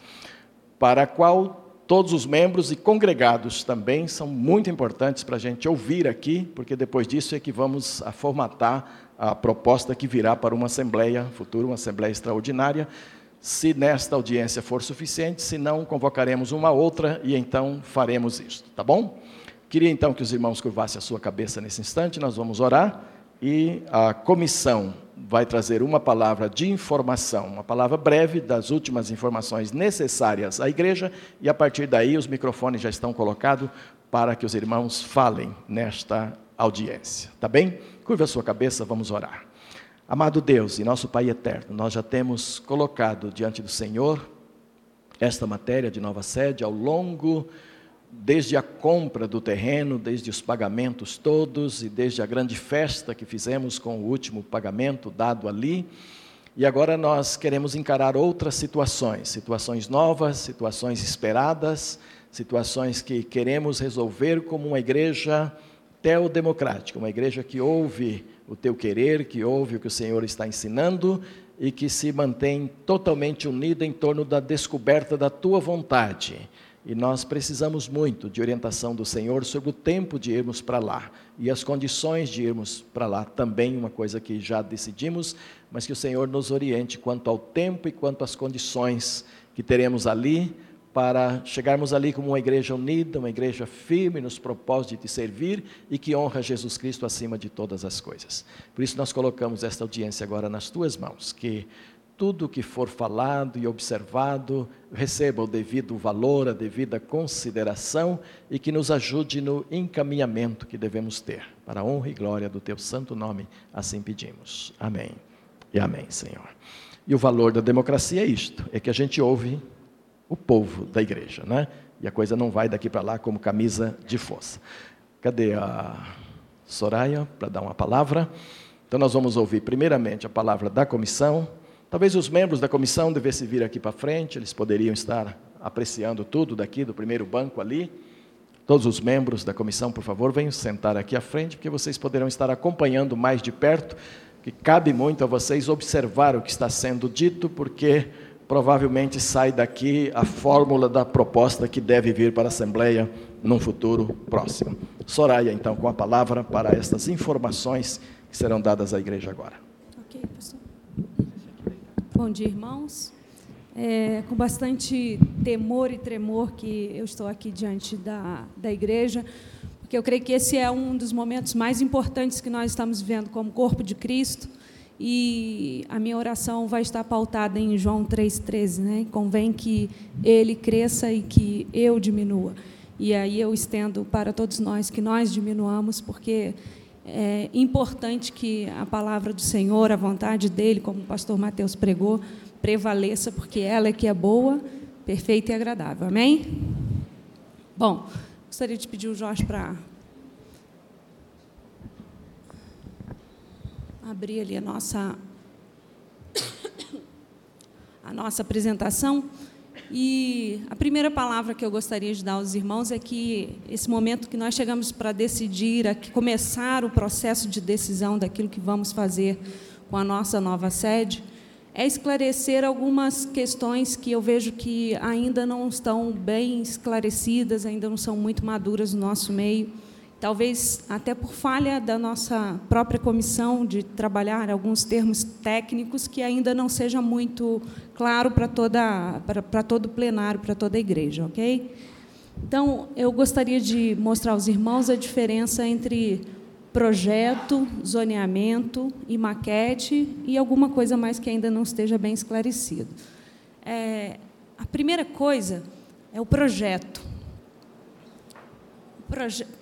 para a qual todos os membros e congregados também são muito importantes para a gente ouvir aqui, porque depois disso é que vamos a formatar a proposta que virá para uma assembleia futura, uma assembleia extraordinária, se nesta audiência for suficiente, se não, convocaremos uma outra e então faremos isso, tá bom? Queria então que os irmãos curvassem a sua cabeça nesse instante, nós vamos orar e a comissão vai trazer uma palavra de informação, uma palavra breve das últimas informações necessárias à igreja e a partir daí os microfones já estão colocados para que os irmãos falem nesta audiência, tá bem? Curva a sua cabeça, vamos orar. Amado Deus e nosso Pai eterno, nós já temos colocado diante do Senhor esta matéria de nova sede ao longo, desde a compra do terreno, desde os pagamentos todos e desde a grande festa que fizemos com o último pagamento dado ali. E agora nós queremos encarar outras situações, situações novas, situações esperadas, situações que queremos resolver como uma igreja teodemocrática, uma igreja que ouve o teu querer, que ouve o que o Senhor está ensinando e que se mantém totalmente unida em torno da descoberta da tua vontade. E nós precisamos muito de orientação do Senhor sobre o tempo de irmos para lá e as condições de irmos para lá. Também uma coisa que já decidimos, mas que o Senhor nos oriente quanto ao tempo e quanto às condições que teremos ali para chegarmos ali como uma igreja unida, uma igreja firme nos propósitos de servir e que honra Jesus Cristo acima de todas as coisas. Por isso nós colocamos esta audiência agora nas tuas mãos, que tudo que for falado e observado receba o devido valor, a devida consideração e que nos ajude no encaminhamento que devemos ter. Para a honra e glória do teu santo nome, assim pedimos. Amém. E amém, Senhor. E o valor da democracia é isto: é que a gente ouve o povo da igreja, né? E a coisa não vai daqui para lá como camisa de força. Cadê a Soraya para dar uma palavra? Então nós vamos ouvir primeiramente a palavra da comissão. Talvez os membros da comissão devessem vir aqui para frente, eles poderiam estar apreciando tudo daqui do primeiro banco ali. Todos os membros da comissão, por favor, venham sentar aqui à frente, porque vocês poderão estar acompanhando mais de perto, que cabe muito a vocês observar o que está sendo dito, porque provavelmente sai daqui a fórmula da proposta que deve vir para a Assembleia num futuro próximo. Soraya, então, com a palavra para estas informações que serão dadas à igreja agora. Ok, pastor. Bom dia, irmãos. É, com bastante temor e tremor que eu estou aqui diante da, da igreja, porque eu creio que esse é um dos momentos mais importantes que nós estamos vivendo como corpo de Cristo e a minha oração vai estar pautada em João 3,13. Né? Convém que ele cresça e que eu diminua. E aí eu estendo para todos nós que nós diminuamos, porque é importante que a palavra do Senhor, a vontade dele, como o pastor Mateus pregou, prevaleça, porque ela é que é boa, perfeita e agradável. Amém? Bom, gostaria de pedir o Jorge para abrir ali a nossa a nossa apresentação E a primeira palavra que eu gostaria de dar aos irmãos é que esse momento que nós chegamos para decidir, a começar o processo de decisão daquilo que vamos fazer com a nossa nova sede, é esclarecer algumas questões que eu vejo que ainda não estão bem esclarecidas, ainda não são muito maduras no nosso meio. Talvez até por falha da nossa própria comissão de trabalhar alguns termos técnicos que ainda não seja muito claro para toda para, para todo o plenário, para toda a igreja, ok? Então, eu gostaria de mostrar aos irmãos a diferença entre projeto, zoneamento e maquete e alguma coisa mais que ainda não esteja bem esclarecido. É, a primeira coisa é o projeto.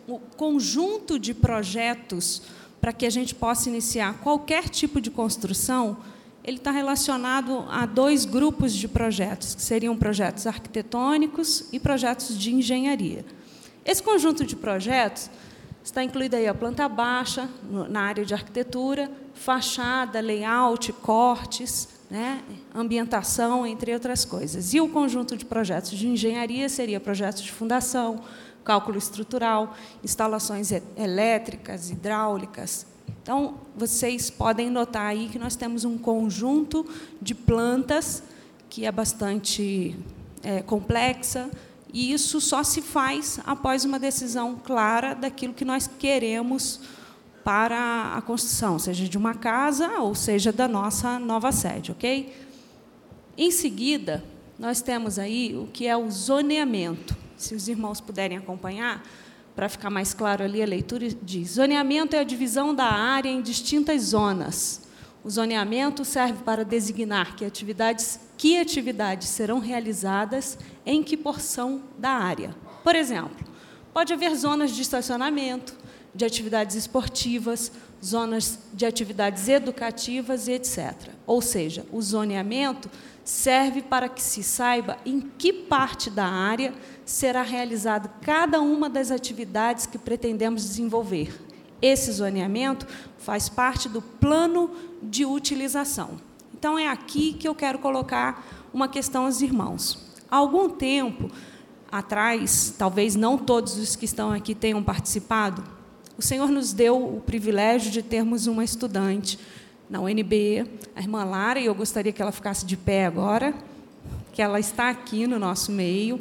O, conjunto de projetos para que a gente possa iniciar qualquer tipo de construção, ele está relacionado a dois grupos de projetos, que seriam projetos arquitetônicos e projetos de engenharia. Esse conjunto de projetos Está incluída aí a planta baixa, na área de arquitetura, fachada, layout, cortes, né, ambientação, entre outras coisas. E o conjunto de projetos de engenharia seria projetos de fundação, cálculo estrutural, instalações elétricas, hidráulicas. Então, vocês podem notar aí que nós temos um conjunto de plantas que é bastante é, complexa, e isso só se faz após uma decisão clara daquilo que nós queremos para a construção, seja de uma casa ou seja da nossa nova sede, ok? Em seguida, nós temos aí o que é o zoneamento. Se os irmãos puderem acompanhar, para ficar mais claro ali, a leitura diz: zoneamento é a divisão da área em distintas zonas. O zoneamento serve para designar que atividades que atividades serão realizadas em que porção da área. Por exemplo, pode haver zonas de estacionamento, de atividades esportivas, zonas de atividades educativas etc. Ou seja, o zoneamento serve para que se saiba em que parte da área será realizada cada uma das atividades que pretendemos desenvolver. Esse zoneamento faz parte do plano de utilização. Então, é aqui que eu quero colocar uma questão aos irmãos. Há algum tempo atrás, talvez não todos os que estão aqui tenham participado, o Senhor nos deu o privilégio de termos uma estudante na UNB, a irmã Lara, e eu gostaria que ela ficasse de pé agora, que ela está aqui no nosso meio.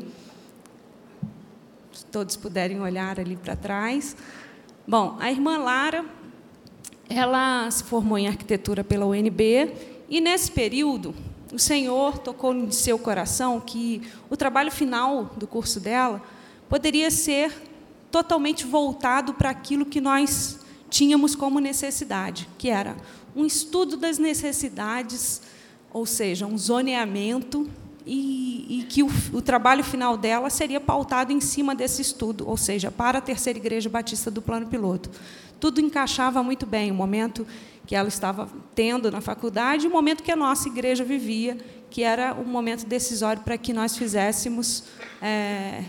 Se todos puderem olhar ali para trás. Bom, a irmã Lara, ela se formou em arquitetura pela UNB e nesse período, o Senhor tocou no seu coração que o trabalho final do curso dela poderia ser totalmente voltado para aquilo que nós tínhamos como necessidade, que era um estudo das necessidades, ou seja, um zoneamento, e, e que o, o, trabalho final dela seria pautado em cima desse estudo, ou seja, para a Terceira Igreja Batista do Plano Piloto. Tudo encaixava muito bem, o momento que ela estava tendo na faculdade, o momento que a nossa igreja vivia, que era um momento decisório para que nós fizéssemos é,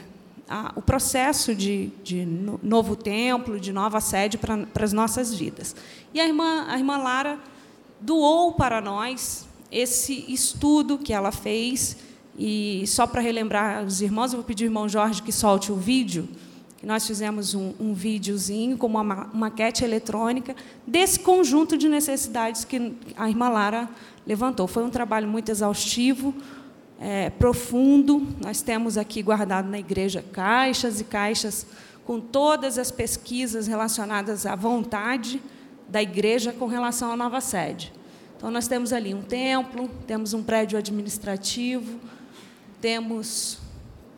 a, o processo de, de, novo templo, de nova sede para, para as nossas vidas. E a irmã, a irmã Lara doou para nós esse estudo que ela fez, e só para relembrar os irmãos, eu vou pedir ao irmão Jorge que solte o vídeo, nós fizemos um, um videozinho com uma maquete eletrônica desse conjunto de necessidades que a irmã Lara levantou. Foi um trabalho muito exaustivo, é, profundo. Nós temos aqui guardado na igreja caixas e caixas com todas as pesquisas relacionadas à vontade da igreja com relação à nova sede. Então, nós temos ali um templo, temos um prédio administrativo, temos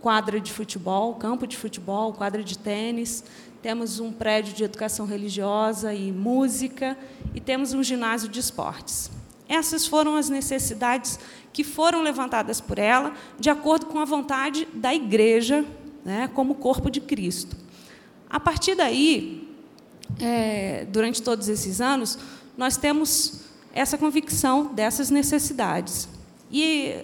quadra de futebol, campo de futebol, quadra de tênis, temos um prédio de educação religiosa e música e temos um ginásio de esportes. Essas foram as necessidades que foram levantadas por ela, de acordo com a vontade da igreja, né, como corpo de Cristo. A partir daí, é, durante todos esses anos, nós temos essa convicção dessas necessidades. E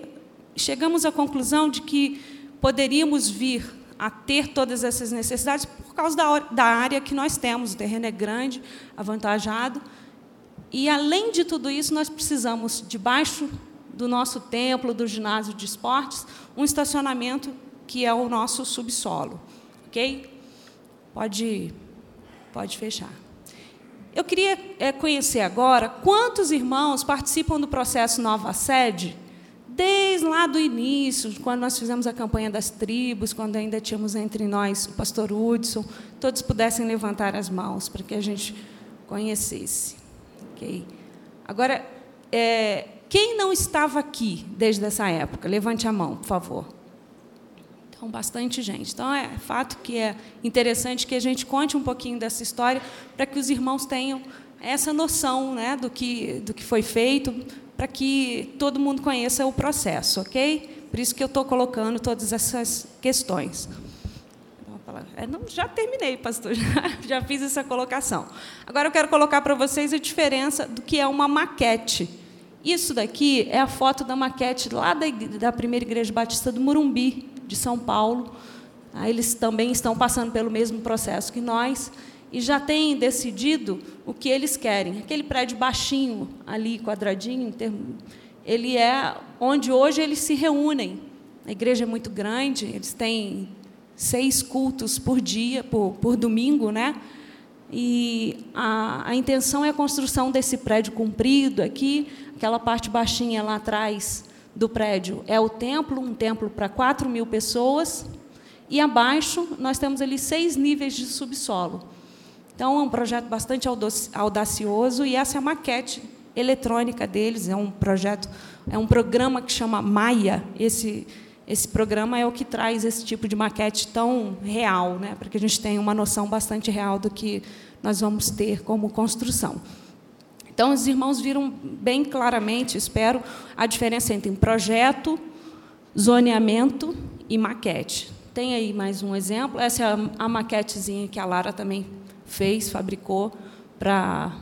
chegamos à conclusão de que poderíamos vir a ter todas essas necessidades por causa da, da área que nós temos. O terreno é grande, avantajado. E, além de tudo isso, nós precisamos, debaixo do nosso templo, do ginásio de esportes, um estacionamento que é o nosso subsolo. Ok? Pode, pode fechar. Eu queria é, conhecer agora quantos irmãos participam do processo Nova Sede, desde lá do início, quando nós fizemos a campanha das tribos, quando ainda tínhamos entre nós o pastor Hudson, todos pudessem levantar as mãos para que a gente conhecesse. Okay? Agora, é, quem não estava aqui desde essa época? Levante a mão, por favor. Então, bastante gente. Então, é fato que é interessante que a gente conte um pouquinho dessa história para que os irmãos tenham essa noção né, do, que, do que foi feito, para que todo mundo conheça o processo, ok? Por isso que eu estou colocando todas essas questões. É, não, já terminei, pastor, já, já fiz essa colocação. Agora eu quero colocar para vocês a diferença do que é uma maquete. Isso daqui é a foto da maquete lá da, da primeira igreja batista do Murumbi, de São Paulo. Ah, eles também estão passando pelo mesmo processo que nós e já têm decidido o que eles querem. Aquele prédio baixinho ali, quadradinho, ele é onde hoje eles se reúnem. A igreja é muito grande, eles têm seis cultos por dia, por, por domingo, né? E a, a intenção é a construção desse prédio comprido aqui, aquela parte baixinha lá atrás do prédio é o templo, um templo para 4 mil pessoas, e abaixo nós temos ali seis níveis de subsolo. Então, é um projeto bastante audacioso, e essa é a maquete eletrônica deles, é um projeto, é um programa que chama Maia. Esse, esse programa é o que traz esse tipo de maquete tão real, né, para que a gente tenha uma noção bastante real do que nós vamos ter como construção. Então, os irmãos viram bem claramente, espero, a diferença entre projeto, zoneamento e maquete. Tem aí mais um exemplo. Essa é a maquetezinha que a Lara também fez, fabricou, para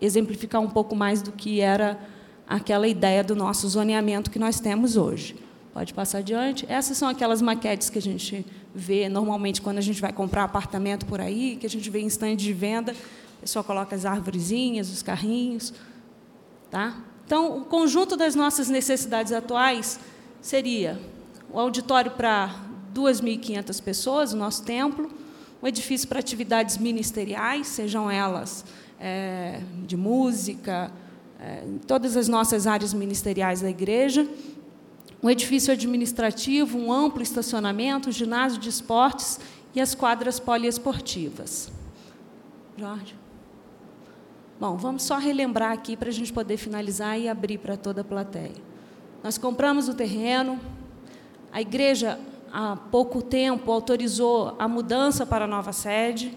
exemplificar um pouco mais do que era aquela ideia do nosso zoneamento que nós temos hoje. Pode passar adiante. Essas são aquelas maquetes que a gente vê normalmente quando a gente vai comprar apartamento por aí, que a gente vê em estande de venda, o pessoal coloca as árvorezinhas, os carrinhos. Tá? Então, o conjunto das nossas necessidades atuais seria o auditório para 2.500 pessoas, o nosso templo, um edifício para atividades ministeriais, sejam elas é, de música, é, todas as nossas áreas ministeriais da igreja, um edifício administrativo, um amplo estacionamento, um ginásio de esportes e as quadras poliesportivas. Jorge? Bom, vamos só relembrar aqui para a gente poder finalizar e abrir para toda a plateia. Nós compramos o terreno, a igreja, há pouco tempo, autorizou a mudança para a nova sede,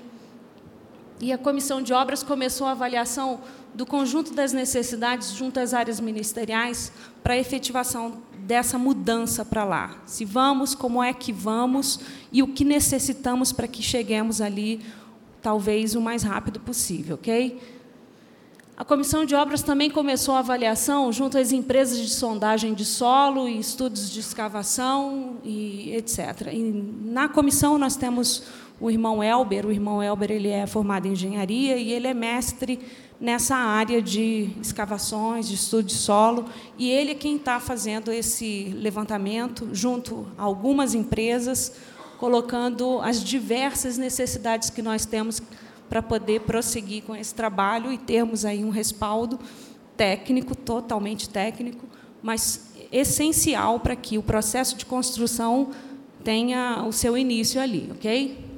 e a comissão de obras começou a avaliação do conjunto das necessidades junto às áreas ministeriais para a efetivação dessa mudança para lá. Se vamos, como é que vamos e o que necessitamos para que cheguemos ali, talvez o mais rápido possível, ok? A comissão de obras também começou a avaliação junto às empresas de sondagem de solo e estudos de escavação e etc. E na comissão nós temos o irmão Elber. O irmão Elber ele é formado em engenharia e ele é mestre nessa área de escavações, de estudo de solo, e ele é quem está fazendo esse levantamento junto a algumas empresas, colocando as diversas necessidades que nós temos para poder prosseguir com esse trabalho e termos aí um respaldo técnico, totalmente técnico, mas essencial para que o processo de construção tenha o seu início ali, ok?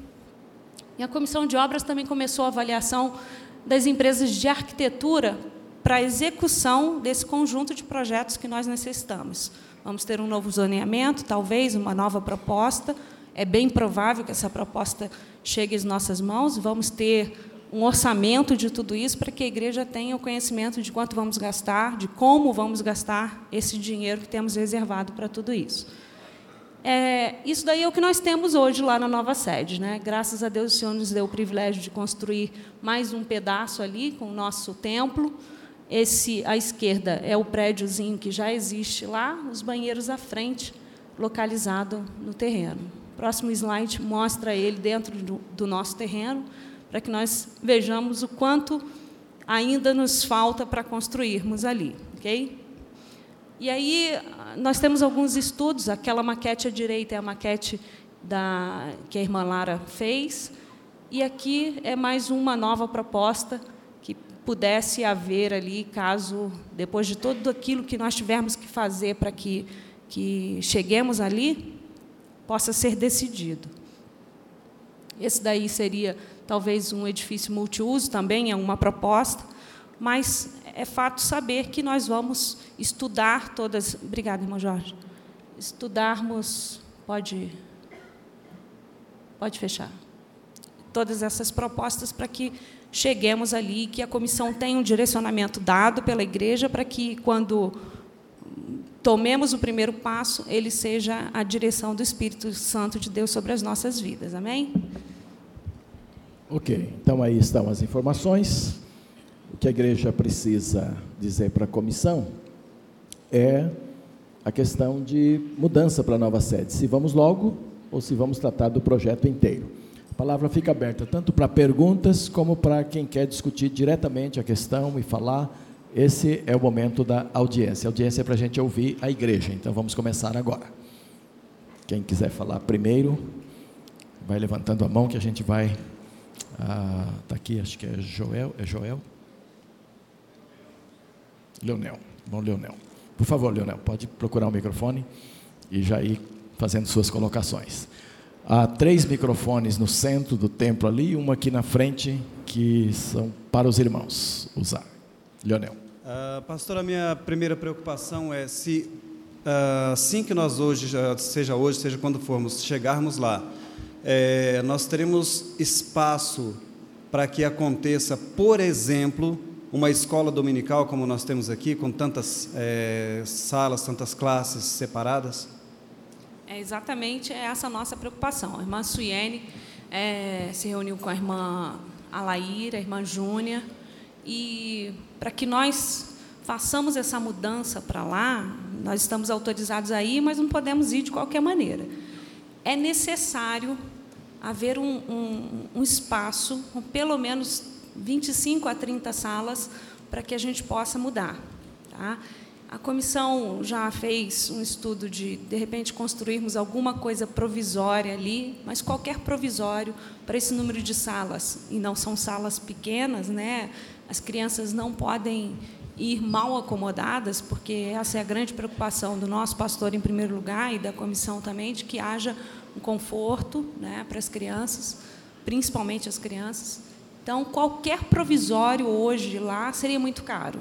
E a comissão de obras também começou a avaliação das empresas de arquitetura para a execução desse conjunto de projetos que nós necessitamos. Vamos ter um novo zoneamento, talvez uma nova proposta. É bem provável que essa proposta chegue às nossas mãos, vamos ter um orçamento de tudo isso para que a igreja tenha o conhecimento de quanto vamos gastar, de como vamos gastar esse dinheiro que temos reservado para tudo isso. É, isso daí é o que nós temos hoje lá na nova sede. Né? Graças a Deus, o Senhor nos deu o privilégio de construir mais um pedaço ali com o nosso templo. Esse à esquerda é o prédiozinho que já existe lá, os banheiros à frente, localizado no terreno. Próximo slide mostra ele dentro do, do nosso terreno, para que nós vejamos o quanto ainda nos falta para construirmos ali, ok? E aí nós temos alguns estudos, aquela maquete à direita é a maquete da, que a irmã Lara fez, e aqui é mais uma nova proposta que pudesse haver ali, caso, depois de tudo aquilo que nós tivermos que fazer para que, que cheguemos ali, possa ser decidido. Esse daí seria talvez um edifício multiuso, também é uma proposta, mas é fato saber que nós vamos estudar todas. Obrigada, irmão Jorge. Estudarmos. Pode. Pode fechar. Todas essas propostas para que cheguemos ali, que a comissão tenha um direcionamento dado pela igreja, para que, quando tomemos o primeiro passo, ele seja a direção do Espírito Santo de Deus sobre as nossas vidas. Amém? Ok, então aí estão as informações. O que a igreja precisa dizer para a comissão é a questão de mudança para a nova sede. Se vamos logo ou se vamos tratar do projeto inteiro. A palavra fica aberta tanto para perguntas como para quem quer discutir diretamente a questão e falar. Esse é o momento da audiência. A audiência é para a gente ouvir a igreja. Então vamos começar agora. Quem quiser falar primeiro, vai levantando a mão que a gente vai. Está ah, tá aqui, acho que é Joel. É Joel? Leonel. Bom, Leonel. Por favor, Leonel, pode procurar o microfone e já ir fazendo suas colocações. Há três microfones no centro do templo ali e um aqui na frente que são para os irmãos usar. Leonel. Uh, pastor, a minha primeira preocupação é se uh, assim que nós hoje, seja hoje, seja quando formos, chegarmos lá, é, nós teremos espaço para que aconteça, por exemplo, uma escola dominical como nós temos aqui, com tantas é, salas, tantas classes separadas? É exatamente essa a nossa preocupação. A irmã Suiene é, se reuniu com a irmã Alaíra, a irmã Júnia, e para que nós façamos essa mudança para lá, nós estamos autorizados aí, mas não podemos ir de qualquer maneira. É necessário haver um, um, um espaço, pelo menos 25 a 30 salas para que a gente possa mudar. Tá? A comissão já fez um estudo de, de repente, construirmos alguma coisa provisória ali, mas qualquer provisório para esse número de salas, e não são salas pequenas, né? as crianças não podem ir mal acomodadas, porque essa é a grande preocupação do nosso pastor, em primeiro lugar, e da comissão também, de que haja um conforto né, para as crianças, principalmente as crianças. Então, qualquer provisório hoje lá seria muito caro.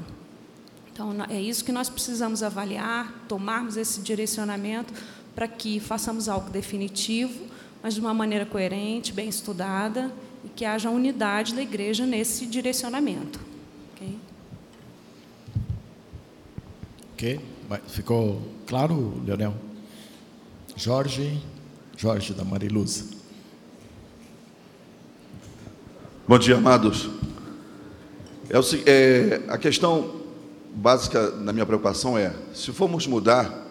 Então, é isso que nós precisamos avaliar, tomarmos esse direcionamento para que façamos algo definitivo, mas de uma maneira coerente, bem estudada, e que haja unidade da igreja nesse direcionamento. Ok? Ok. Ficou claro, Leonel? Jorge, Jorge da Mariluza. Bom dia, amados. É, é, a questão básica da minha preocupação é: se formos mudar,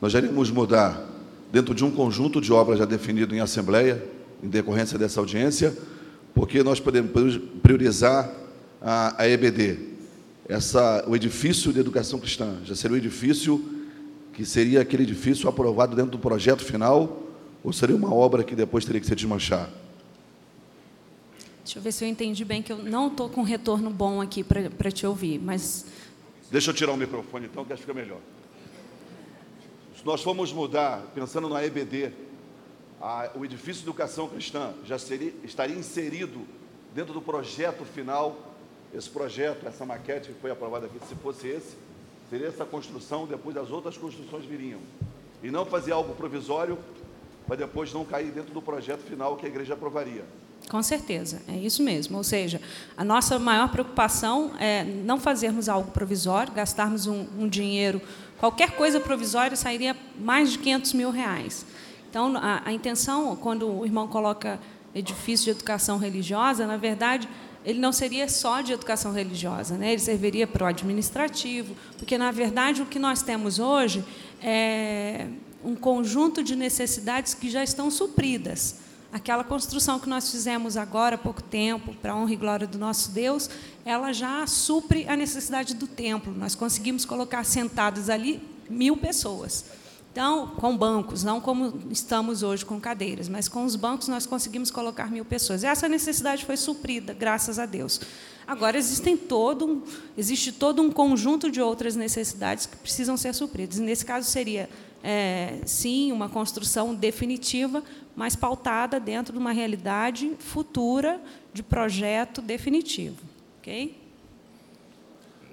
nós já iremos mudar dentro de um conjunto de obras já definido em assembleia, em decorrência dessa audiência, porque nós podemos priorizar a, a EBD, essa, o edifício de educação cristã, já seria o edifício que seria aquele edifício aprovado dentro do projeto final, ou seria uma obra que depois teria que ser desmanchar? Deixa eu ver se eu entendi bem, que eu não estou com retorno bom aqui para te ouvir, mas... Deixa eu tirar o microfone, então, que acho que fica melhor. Se nós formos mudar, pensando na EBD, a, o edifício de educação cristã já seria, estaria inserido dentro do projeto final, esse projeto, essa maquete que foi aprovada aqui, se fosse esse, seria essa construção, depois as outras construções viriam. E não fazer algo provisório, para depois não cair dentro do projeto final que a igreja aprovaria. Com certeza, é isso mesmo. Ou seja, a nossa maior preocupação é não fazermos algo provisório, gastarmos um, um dinheiro, qualquer coisa provisória sairia mais de 500 mil reais. Então, a, a intenção, quando o irmão coloca edifício de educação religiosa, na verdade, ele não seria só de educação religiosa, né? ele serviria para o administrativo, porque, na verdade, o que nós temos hoje é um conjunto de necessidades que já estão supridas. Aquela construção que nós fizemos agora há pouco tempo, para a honra e glória do nosso Deus, ela já supre a necessidade do templo. Nós conseguimos colocar sentados ali mil pessoas. Então, com bancos, não como estamos hoje com cadeiras, mas com os bancos nós conseguimos colocar mil pessoas. Essa necessidade foi suprida, graças a Deus. Agora existem todo um, existe todo um conjunto de outras necessidades que precisam ser supridas. nesse caso seria é, sim uma construção definitiva, mas pautada dentro de uma realidade futura de projeto definitivo, ok?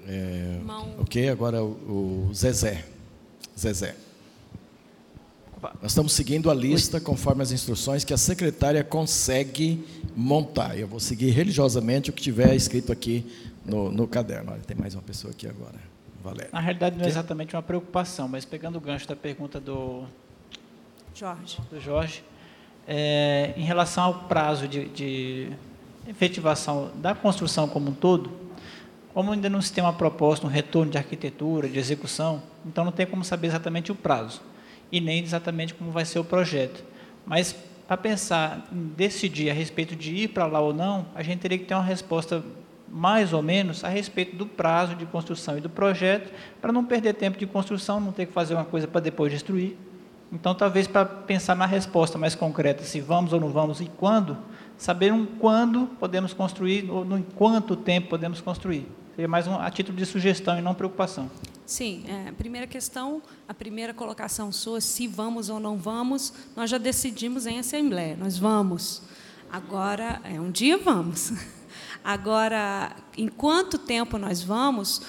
É, ok, agora o, Zezé. Zezé. Nós estamos seguindo a lista conforme as instruções que a secretária consegue montar. Eu vou seguir religiosamente o que tiver escrito aqui no, no caderno. Olha, tem mais uma pessoa aqui agora. Valéria. Na realidade, não é exatamente uma preocupação, mas pegando o gancho da pergunta do Jorge, do Jorge é, em relação ao prazo de, de efetivação da construção como um todo, como ainda não se tem uma proposta, um retorno de arquitetura, de execução, então não tem como saber exatamente o prazo e nem exatamente como vai ser o projeto. Mas para pensar em decidir a respeito de ir para lá ou não, a gente teria que ter uma resposta mais ou menos a respeito do prazo de construção e do projeto, para não perder tempo de construção, não ter que fazer uma coisa para depois destruir. Então, talvez para pensar na resposta mais concreta, se vamos ou não vamos e quando, saber um quando podemos construir, ou no quanto tempo podemos construir. Seria mais um, a título de sugestão e não preocupação. Sim, é, a primeira questão, a primeira colocação sua, se vamos ou não vamos, nós já decidimos em assembleia, nós vamos. Agora, é um dia vamos. Agora, em quanto tempo nós vamos,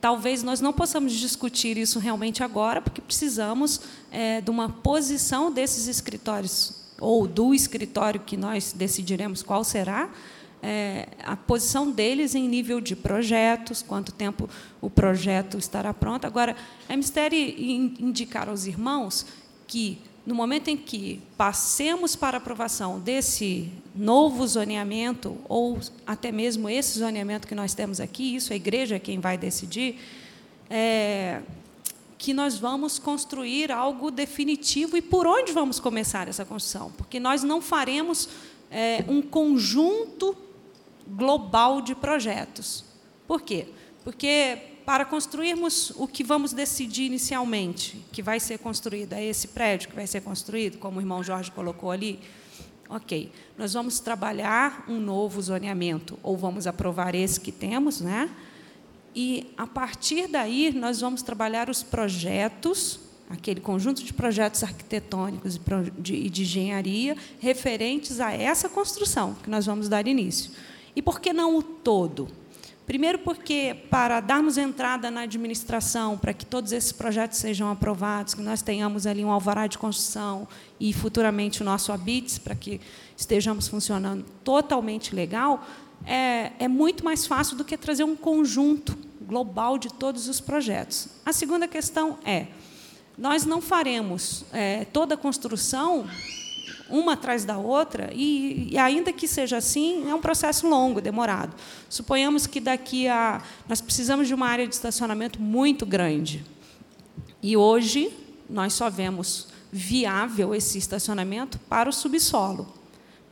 talvez nós não possamos discutir isso realmente agora, porque precisamos é, de uma posição desses escritórios, ou do escritório que nós decidiremos qual será, é, a posição deles em nível de projetos, quanto tempo o projeto estará pronto. Agora, é mistério indicar aos irmãos que, no momento em que passemos para aprovação desse novo zoneamento, ou até mesmo esse zoneamento que nós temos aqui, isso a igreja é quem vai decidir, é, que nós vamos construir algo definitivo e por onde vamos começar essa construção, porque nós não faremos é, um conjunto global de projetos. Por quê? Porque para construirmos o que vamos decidir inicialmente, que vai ser construído, é esse prédio que vai ser construído, como o irmão Jorge colocou ali, ok, nós vamos trabalhar um novo zoneamento, ou vamos aprovar esse que temos, né? E, a partir daí, nós vamos trabalhar os projetos, aquele conjunto de projetos arquitetônicos e de engenharia referentes a essa construção que nós vamos dar início. E por que não o todo? Primeiro, porque para darmos entrada na administração, para que todos esses projetos sejam aprovados, que nós tenhamos ali um alvará de construção e futuramente o nosso habits, para que estejamos funcionando totalmente legal, é, é muito mais fácil do que trazer um conjunto global de todos os projetos. A segunda questão é: nós não faremos é, toda a construção uma atrás da outra, e, e, ainda que seja assim, é um processo longo, demorado. Suponhamos que daqui a. Nós precisamos de uma área de estacionamento muito grande. E hoje nós só vemos viável esse estacionamento para o subsolo.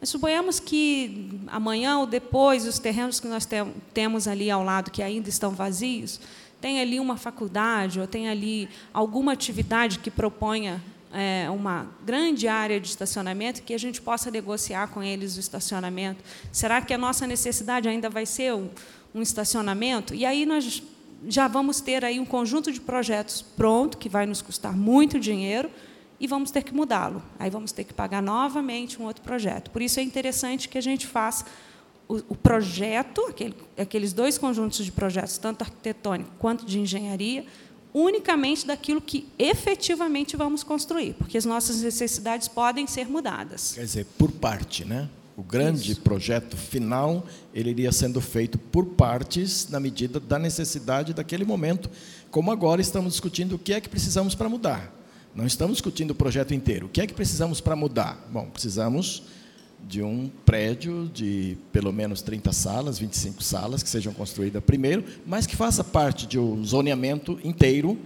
Mas suponhamos que amanhã ou depois os terrenos que nós temos ali ao lado que ainda estão vazios, tem ali uma faculdade ou tem ali alguma atividade que proponha é, uma grande área de estacionamento que a gente possa negociar com eles o estacionamento. Será que a nossa necessidade ainda vai ser um, um estacionamento? E aí nós já vamos ter aí um conjunto de projetos pronto que vai nos custar muito dinheiro e vamos ter que mudá-lo. Aí vamos ter que pagar novamente um outro projeto. Por isso é interessante que a gente faça o, projeto, aquele, aqueles dois conjuntos de projetos, tanto arquitetônico quanto de engenharia, unicamente daquilo que efetivamente vamos construir, porque as nossas necessidades podem ser mudadas. Quer dizer, por parte, né? O grande Isso. projeto final, ele iria sendo feito por partes na medida da necessidade daquele momento, como agora estamos discutindo o que é que precisamos para mudar. Não estamos discutindo o projeto inteiro. O que é que precisamos para mudar? Bom, precisamos de um prédio de pelo menos 30 salas, 25 salas, que sejam construídas primeiro, mas que faça parte de um zoneamento inteiro,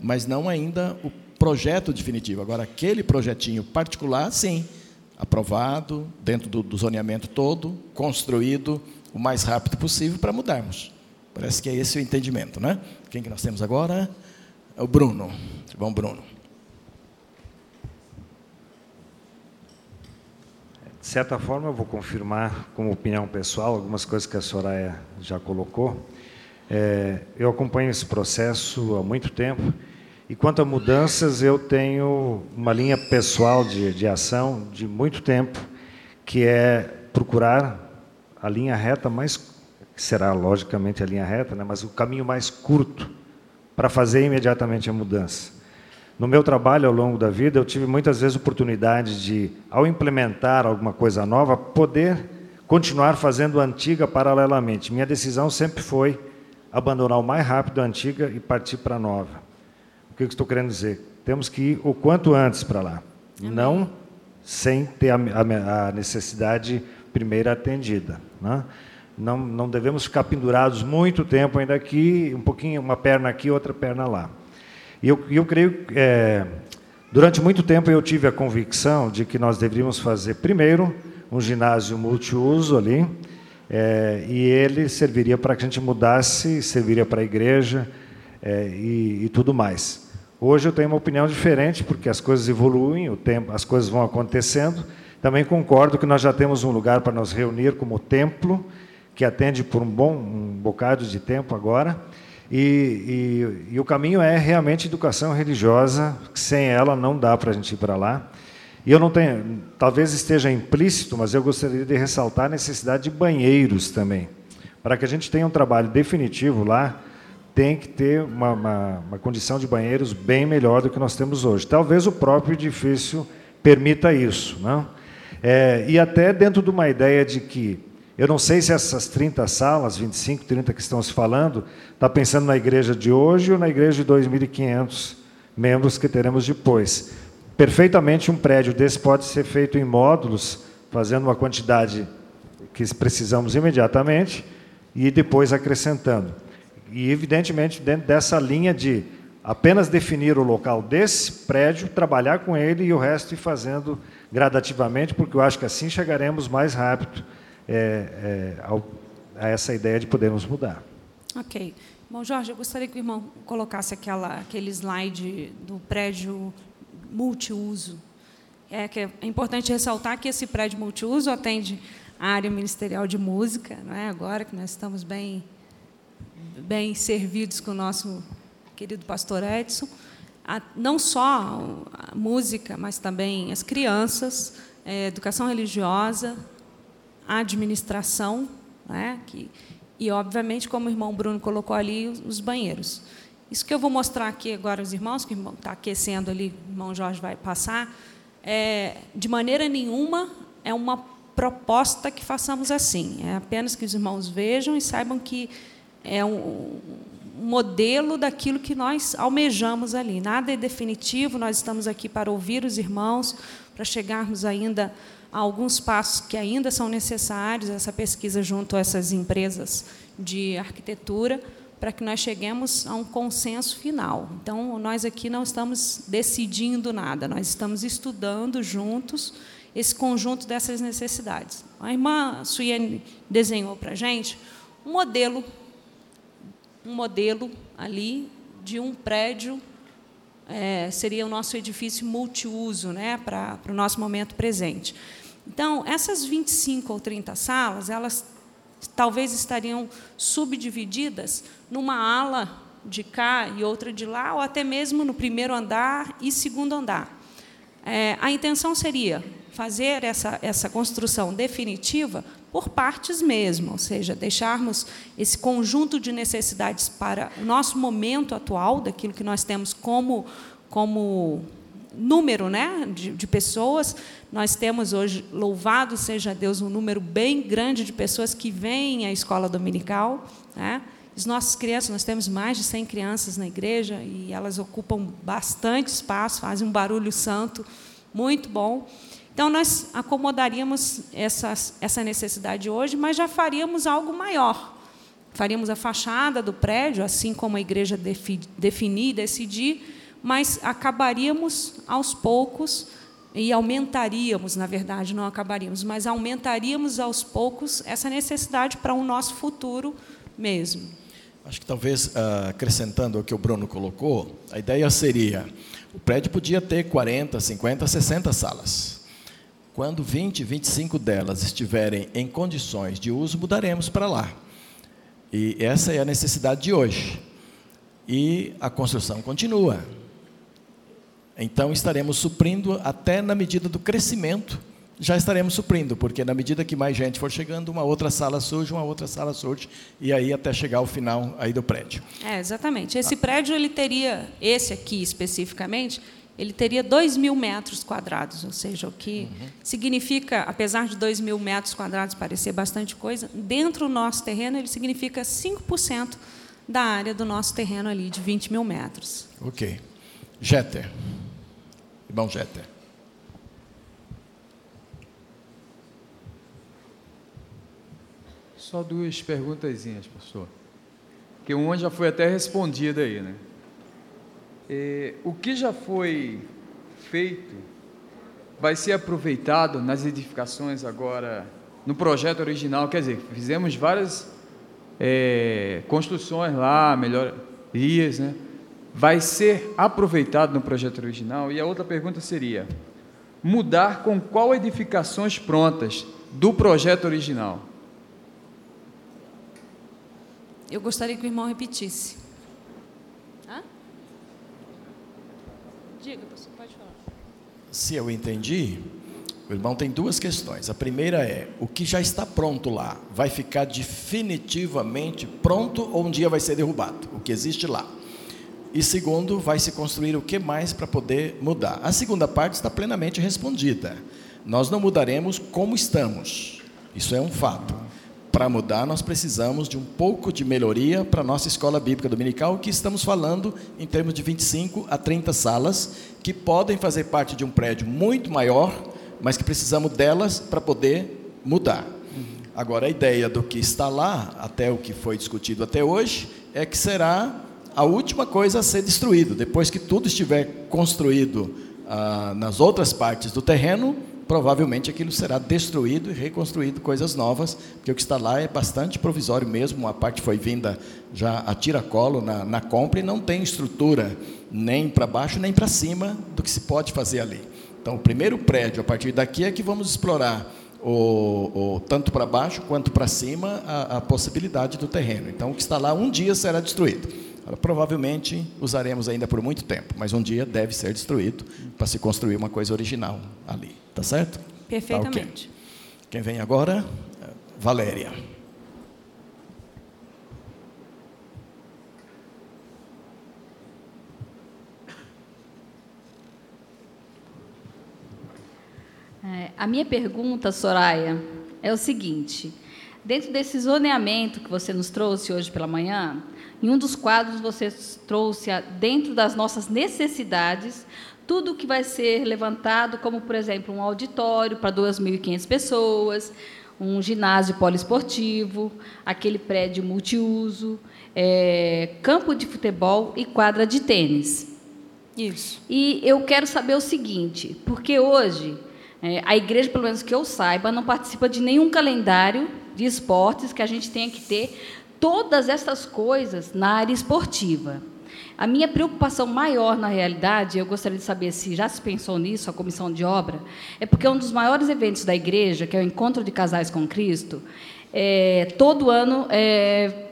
mas não ainda o projeto definitivo. Agora, aquele projetinho particular, sim, aprovado, dentro do, do zoneamento todo, construído o mais rápido possível para mudarmos. Parece que é esse o entendimento, né? Quem que nós temos agora? É o Bruno, irmão Bruno. De certa forma, eu vou confirmar, como opinião pessoal, algumas coisas que a Soraya já colocou. É, eu acompanho esse processo há muito tempo e quanto a mudanças, eu tenho uma linha pessoal de, de ação de muito tempo, que é procurar a linha reta mais, será logicamente a linha reta, né, mas o caminho mais curto para fazer imediatamente a mudança. No meu trabalho ao longo da vida, eu tive muitas vezes oportunidade de, ao implementar alguma coisa nova, poder continuar fazendo a antiga paralelamente. Minha decisão sempre foi abandonar o mais rápido a antiga e partir para a nova. O que eu estou querendo dizer? Temos que ir o quanto antes para lá, Amém. não sem ter a, a, a, necessidade primeira atendida. Né? Não, não devemos ficar pendurados muito tempo ainda aqui, um pouquinho, uma perna aqui, outra perna lá. E eu, eu creio é, durante muito tempo eu tive a convicção de que nós deveríamos fazer primeiro um ginásio multiuso ali, é, e ele serviria para que a gente mudasse, serviria para a igreja é, e, e tudo mais. Hoje eu tenho uma opinião diferente, porque as coisas evoluem, o tempo, as coisas vão acontecendo. Também concordo que nós já temos um lugar para nos reunir como templo, que atende por um bom um bocado de tempo agora. E, e, e o caminho é realmente educação religiosa, que sem ela não dá para a gente ir para lá. E eu não tenho, talvez esteja implícito, mas eu gostaria de ressaltar a necessidade de banheiros também, para que a gente tenha um trabalho definitivo lá tem que ter uma, uma, uma, condição de banheiros bem melhor do que nós temos hoje. Talvez o próprio edifício permita isso. Não? É, e até dentro de uma ideia de que, eu não sei se essas 30 salas, 25, 30 que estão se falando, está pensando na igreja de hoje ou na igreja de 2.500 membros que teremos depois. Perfeitamente um prédio desse pode ser feito em módulos, fazendo uma quantidade que precisamos imediatamente e depois acrescentando. E, evidentemente, dentro dessa linha de apenas definir o local desse prédio, trabalhar com ele e o resto ir fazendo gradativamente, porque eu acho que assim chegaremos mais rápido é, é, ao, a essa ideia de podermos mudar. Ok. Bom, Jorge, eu gostaria que o irmão colocasse aquela, aquele slide do prédio multiuso. É, que é importante ressaltar que esse prédio multiuso atende a área ministerial de música, não é? agora que nós estamos bem bem servidos com o nosso querido pastor Edson. A, não só a música, mas também as crianças, é, educação religiosa, administração, né, que, e, obviamente, como o irmão Bruno colocou ali, os banheiros. Isso que eu vou mostrar aqui agora aos irmãos, que está aquecendo ali, o irmão Jorge vai passar, é, de maneira nenhuma é uma proposta que façamos assim. É apenas que os irmãos vejam e saibam que é um, modelo daquilo que nós almejamos ali. Nada é definitivo, nós estamos aqui para ouvir os irmãos, para chegarmos ainda a alguns passos que ainda são necessários, essa pesquisa junto a essas empresas de arquitetura, para que nós cheguemos a um consenso final. Então, nós aqui não estamos decidindo nada, nós estamos estudando juntos esse conjunto dessas necessidades. A irmã Suiane desenhou para a gente um modelo um modelo ali de um prédio, é, seria o nosso edifício multiuso, né, para, o nosso momento presente. Então, essas 25 ou 30 salas, elas talvez estariam subdivididas numa ala de cá e outra de lá, ou até mesmo no primeiro andar e segundo andar. É, a intenção seria fazer essa, essa construção definitiva por partes mesmo, ou seja, deixarmos esse conjunto de necessidades para o nosso momento atual, daquilo que nós temos como, como número né, de, de pessoas. Nós temos hoje, louvado seja Deus, um número bem grande de pessoas que vêm à escola dominical. Né? As nossas crianças, nós temos mais de 100 crianças na igreja e elas ocupam bastante espaço, fazem um barulho santo muito bom. Então, nós acomodaríamos essas, essa necessidade hoje, mas já faríamos algo maior. Faríamos a fachada do prédio, assim como a igreja defi, definir decidir, mas acabaríamos aos poucos e aumentaríamos, na verdade, não acabaríamos, mas aumentaríamos aos poucos essa necessidade para o nosso futuro mesmo. Acho que talvez uh, acrescentando o que o Bruno colocou, a ideia seria: o prédio podia ter 40, 50, 60 salas. Quando 20, 25 delas estiverem em condições de uso, mudaremos para lá. E essa é a necessidade de hoje. E a construção continua. Então estaremos suprindo até na medida do crescimento já estaremos suprindo, porque na medida que mais gente for chegando, uma outra sala surge, uma outra sala surge, e aí até chegar ao final aí do prédio. É, exatamente. Esse prédio ele teria, esse aqui especificamente, ele teria 2 mil metros quadrados, ou seja, o que uhum. significa, apesar de 2 mil metros quadrados parecer bastante coisa, dentro do nosso terreno ele significa 5% da área do nosso terreno ali, de 20 mil metros. Ok. Jeter. Irmão Jeter. Só duas perguntazinhas, pastor. Que uma já foi até respondida aí, né? É, o que já foi feito vai ser aproveitado nas edificações agora, no projeto original, quer dizer, fizemos várias é, construções lá, melhorias, né? Vai ser aproveitado no projeto original? E a outra pergunta seria: mudar com qual edificações prontas do projeto original? Eu gostaria que o irmão repetisse. Diga, pastor, pode falar. Se eu entendi, o irmão tem duas questões. A primeira é: o que já está pronto lá vai ficar definitivamente pronto ou um dia vai ser derrubado? O que existe lá. E segundo, vai se construir o que mais para poder mudar? A segunda parte está plenamente respondida. Nós não mudaremos como estamos. Isso é um fato para mudar, nós precisamos de um pouco de melhoria para a nossa escola bíblica dominical, que estamos falando em termos de 25 a 30 salas, que podem fazer parte de um prédio muito maior, mas que precisamos delas para poder mudar. Agora, a ideia do que está lá, até o que foi discutido até hoje, é que será a última coisa a ser destruído. Depois que tudo estiver construído ah, nas outras partes do terreno, provavelmente aquilo será destruído e reconstruído coisas novas, porque o que está lá é bastante provisório mesmo, a parte foi vinda já a tiracolo na, na compra e não tem estrutura nem para baixo nem para cima do que se pode fazer ali. Então, o primeiro prédio, a partir daqui, é que vamos explorar o, o tanto para baixo quanto para cima a, a possibilidade do terreno. Então, o que está lá um dia será destruído. Provavelmente usaremos ainda por muito tempo, mas um dia deve ser destruído para se construir uma coisa original ali. Tá certo? Perfeitamente. Tá, okay. Quem vem agora? Valéria. É, a minha pergunta, Soraya, é o seguinte: dentro desse zoneamento que você nos trouxe hoje pela manhã, em um dos quadros você trouxe, dentro das nossas necessidades, tudo que vai ser levantado, como, por exemplo, um auditório para 2.500 pessoas, um ginásio poliesportivo, aquele prédio multiuso, é, campo de futebol e quadra de tênis. Isso. E eu quero saber o seguinte, porque hoje é, a igreja, pelo menos que eu saiba, não participa de nenhum calendário de esportes que a gente tenha que ter todas essas coisas na área esportiva. A minha preocupação maior, na realidade, eu gostaria de saber se já se pensou nisso, a comissão de obra, é porque um dos maiores eventos da igreja, que é o Encontro de Casais com Cristo, é, todo ano é,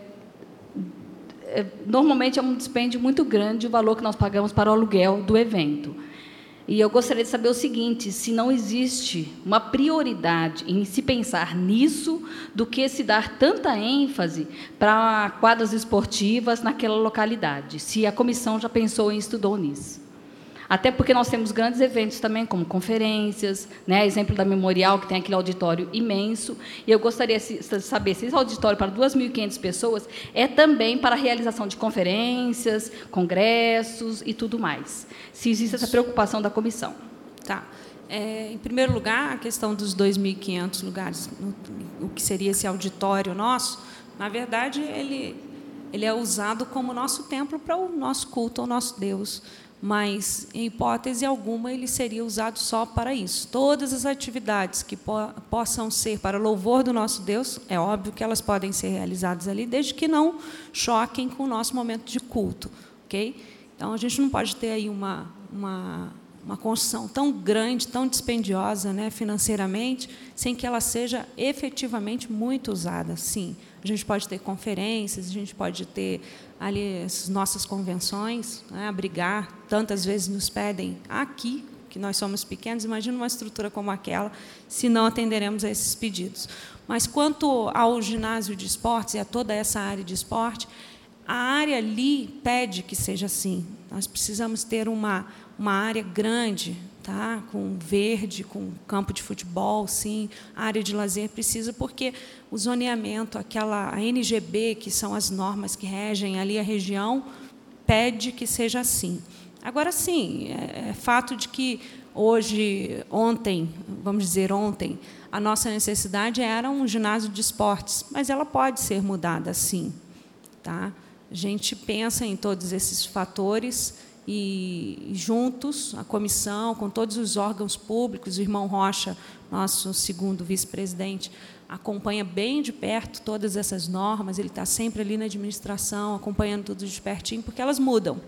é, normalmente é um dispêndio muito grande o valor que nós pagamos para o aluguel do evento. E eu gostaria de saber o seguinte: se não existe uma prioridade em se pensar nisso, do que se dar tanta ênfase para quadras esportivas naquela localidade, se a comissão já pensou e estudou nisso. Até porque nós temos grandes eventos também, como conferências, né? exemplo da Memorial, que tem aquele auditório imenso. E eu gostaria de saber se esse auditório para 2.500 pessoas é também para a realização de conferências, congressos e tudo mais. Se existe essa preocupação da comissão. Tá. É, em primeiro lugar, a questão dos 2.500 lugares, o que seria esse auditório nosso, na verdade, ele, ele é usado como nosso templo para o nosso culto ao nosso Deus. Mas, em hipótese alguma, ele seria usado só para isso. Todas as atividades que po possam ser para louvor do nosso Deus, é óbvio que elas podem ser realizadas ali, desde que não choquem com o nosso momento de culto. ok? Então, a gente não pode ter aí uma, uma, uma construção tão grande, tão dispendiosa né, financeiramente, sem que ela seja efetivamente muito usada. Sim, a gente pode ter conferências, a gente pode ter ali as nossas convenções, né, abrigar, tantas vezes nos pedem aqui, que nós somos pequenos, imagina uma estrutura como aquela, se não atenderemos a esses pedidos. Mas quanto ao ginásio de esportes e a toda essa área de esporte, a área ali pede que seja assim. Nós precisamos ter uma, uma área grande, tá? com verde, com campo de futebol, sim, área de lazer precisa, porque o zoneamento, aquela a NGB, que são as normas que regem ali a região, pede que seja assim. Agora, sim, é, é fato de que hoje, ontem, vamos dizer ontem, a nossa necessidade era um ginásio de esportes, mas ela pode ser mudada, sim. Tá? A gente pensa em todos esses fatores e juntos, a comissão, com todos os órgãos públicos, o irmão Rocha, nosso segundo vice-presidente, acompanha bem de perto todas essas normas, ele está sempre ali na administração, acompanhando tudo de pertinho, porque elas mudam.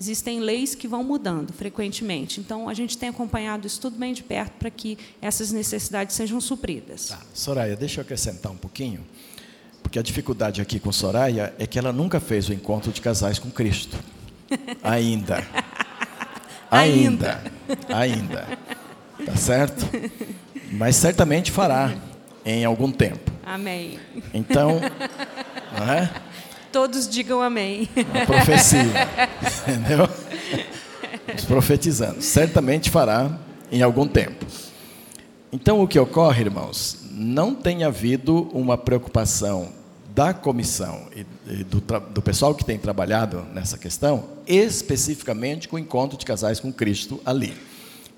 Existem leis que vão mudando frequentemente. Então, a gente tem acompanhado isso tudo bem de perto para que essas necessidades sejam supridas. Tá. Soraya, deixa eu acrescentar um pouquinho, porque a dificuldade aqui com Soraya é que ela nunca fez o encontro de casais com Cristo. Ainda. Ainda. Ainda. Tá certo? Mas certamente fará em algum tempo. Amém. Então, não é? Todos digam amém. A profecia. Entendeu? Profetizando. Certamente fará em algum tempo. Então, o que ocorre, irmãos, não tem havido uma preocupação da comissão e do, do, pessoal que tem trabalhado nessa questão, especificamente com o encontro de casais com Cristo ali.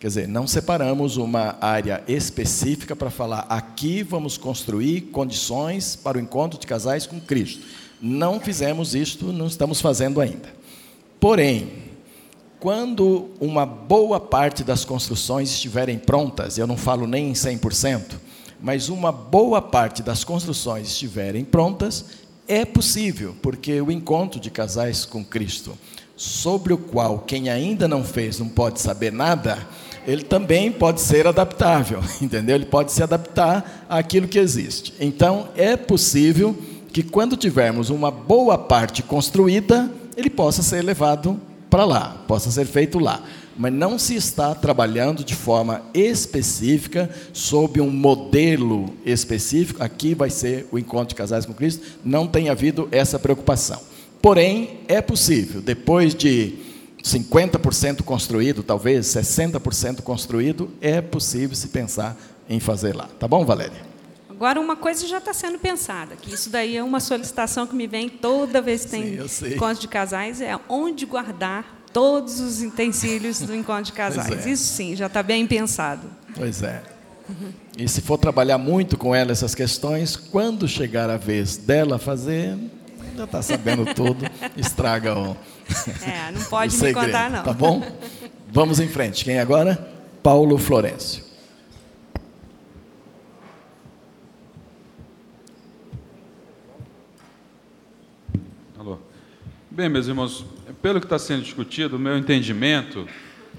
Quer dizer, não separamos uma área específica para falar aqui vamos construir condições para o encontro de casais com Cristo. Não fizemos isto, não estamos fazendo ainda. Porém, quando uma boa parte das construções estiverem prontas, eu não falo nem em 100%, mas uma boa parte das construções estiverem prontas, é possível, porque o encontro de casais com Cristo, sobre o qual quem ainda não fez não pode saber nada, ele também pode ser adaptável, entendeu? Ele pode se adaptar àquilo que existe. Então, é possível que quando tivermos uma boa parte construída, ele possa ser levado para lá, possa ser feito lá mas não se está trabalhando de forma específica sob um modelo específico. Aqui vai ser o encontro de casais com Cristo. Não tem havido essa preocupação. Porém, é possível, depois de 50% construído, talvez 60% construído, é possível se pensar em fazer lá. Tá bom, Valéria? Agora, uma coisa já está sendo pensada, que isso daí é uma solicitação que me vem toda vez que tem Sim, encontro de casais, é onde guardar todos os utensílios do encontro de casais. É. Isso sim, já está bem pensado. Pois é. E se for trabalhar muito com ela essas questões, quando chegar a vez dela fazer, já está sabendo tudo, estraga o. É, não pode me contar, não. Tá bom? Vamos em frente. Quem agora? Paulo Florencio. Alô. Bem, meus irmãos, pelo que está sendo discutido, o meu entendimento,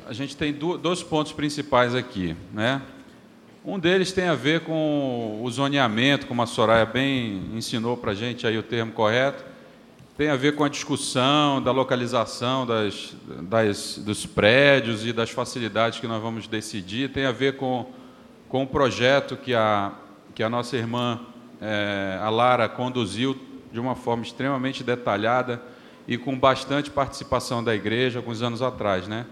a gente tem dois pontos principais aqui. Né? Um deles tem a ver com o zoneamento, como a Soraya bem ensinou para a gente aí o termo correto, tem a ver com a discussão da localização das, das, dos prédios e das facilidades que nós vamos decidir, tem a ver com, com o projeto que a, que a nossa irmã, é, a Lara, conduziu de uma forma extremamente detalhada, e com bastante participação da igreja alguns anos atrás, né?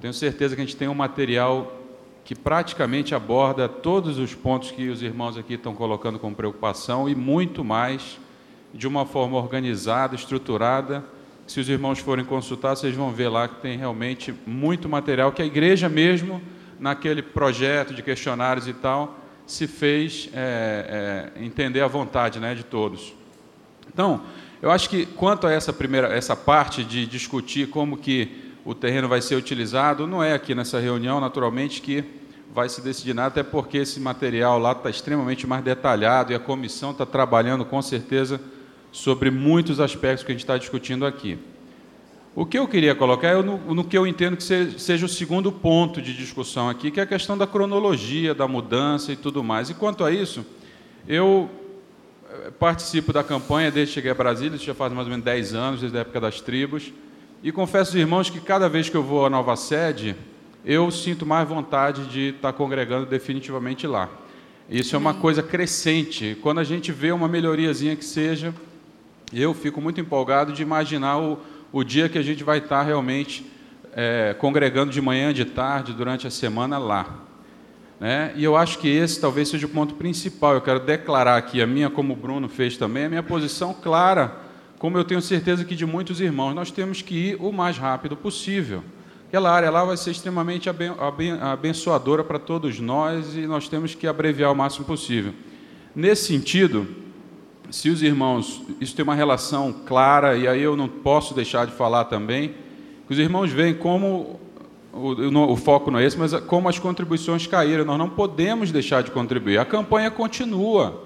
Tenho certeza que a gente tem um material que praticamente aborda todos os pontos que os irmãos aqui estão colocando com preocupação e muito mais de uma forma organizada, estruturada. Se os irmãos forem consultar, vocês vão ver lá que tem realmente muito material que a igreja mesmo, naquele projeto de questionários e tal, se fez é, é, entender a vontade né, de todos. Então, eu acho que quanto a essa primeira essa parte de discutir como que o terreno vai ser utilizado. Não é aqui nessa reunião, naturalmente, que vai se decidir nada, até porque esse material lá está extremamente mais detalhado e a comissão está trabalhando com certeza sobre muitos aspectos que a gente está discutindo aqui. O que eu queria colocar é no, no que eu entendo que seja o segundo ponto de discussão aqui, que é a questão da cronologia, da mudança e tudo mais. E quanto a isso, eu participo da campanha desde que cheguei a Brasília, isso já faz mais ou menos 10 anos, desde a época das tribos, e confesso aos irmãos que cada vez que eu vou à nova sede, eu sinto mais vontade de estar congregando definitivamente lá. Isso é uma coisa crescente. Quando a gente vê uma melhoriazinha que seja, eu fico muito empolgado de imaginar o, o dia que a gente vai estar realmente é, congregando de manhã, de tarde, durante a semana lá. Né? E eu acho que esse talvez seja o ponto principal. Eu quero declarar aqui a minha, como o Bruno fez também, a minha posição clara, como eu tenho certeza que de muitos irmãos. Nós temos que ir o mais rápido possível. Aquela área lá vai ser extremamente abençoadora para todos nós e nós temos que abreviar o máximo possível. Nesse sentido, se os irmãos, isso tem uma relação clara, e aí eu não posso deixar de falar também, que os irmãos veem como, o, o, foco não é esse, mas como as contribuições caíram, nós não podemos deixar de contribuir. A campanha continua.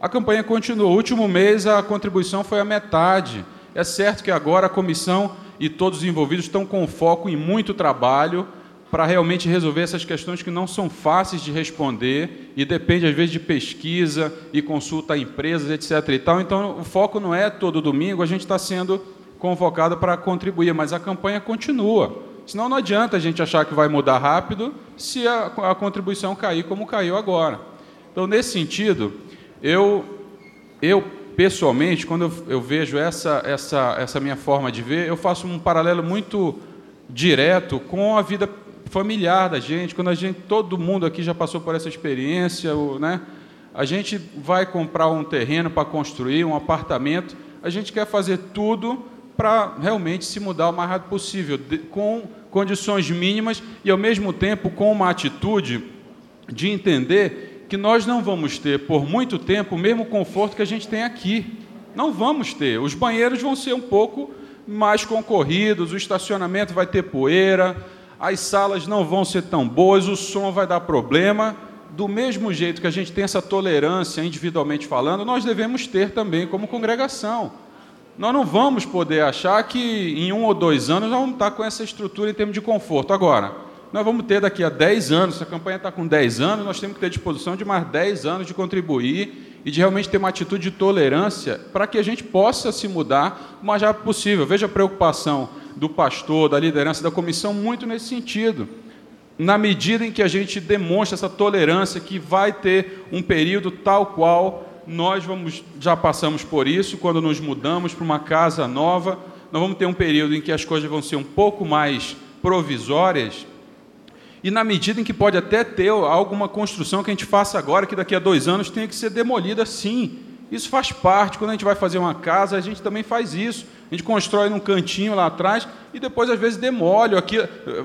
A campanha continua. O último mês a contribuição foi a metade. É certo que agora a comissão e todos os envolvidos estão com foco em muito trabalho para realmente resolver essas questões que não são fáceis de responder e depende às vezes de pesquisa e consulta a empresas, etc. E tal. Então o foco não é todo domingo, a gente está sendo convocado para contribuir, mas a campanha continua. Senão não adianta a gente achar que vai mudar rápido se a, a contribuição cair como caiu agora. Então, nesse sentido, eu, eu pessoalmente, quando eu, eu vejo essa, essa, essa minha forma de ver, eu faço um paralelo muito direto com a vida familiar da gente. Quando a gente, todo mundo aqui já passou por essa experiência, né? A gente vai comprar um terreno para construir um apartamento, a gente quer fazer tudo para realmente se mudar o mais rápido possível, com condições mínimas e ao mesmo tempo com uma atitude de entender que nós não vamos ter por muito tempo o mesmo conforto que a gente tem aqui. Não vamos ter. Os banheiros vão ser um pouco mais concorridos, o estacionamento vai ter poeira, as salas não vão ser tão boas, o som vai dar problema. Do mesmo jeito que a gente tem essa tolerância individualmente falando, nós devemos ter também como congregação. Nós não vamos poder achar que em um ou dois anos nós vamos estar com essa estrutura em termos de conforto. Agora, nós vamos ter daqui a 10 anos, se a campanha está com 10 anos, nós temos que ter disposição de mais 10 anos de contribuir e de realmente ter uma atitude de tolerância para que a gente possa se mudar o mais rápido possível. Veja a preocupação do pastor, da liderança, da comissão, muito nesse sentido. Na medida em que a gente demonstra essa tolerância, que vai ter um período tal qual nós vamos, já passamos por isso, quando nos mudamos para uma casa nova, nós vamos ter um período em que as coisas vão ser um pouco mais provisórias, e na medida em que pode até ter alguma construção que a gente faça agora, que daqui a dois anos tenha que ser demolida, sim. Isso faz parte. Quando a gente vai fazer uma casa, a gente também faz isso. A gente constrói num cantinho lá atrás e depois, às vezes, demole, aqui,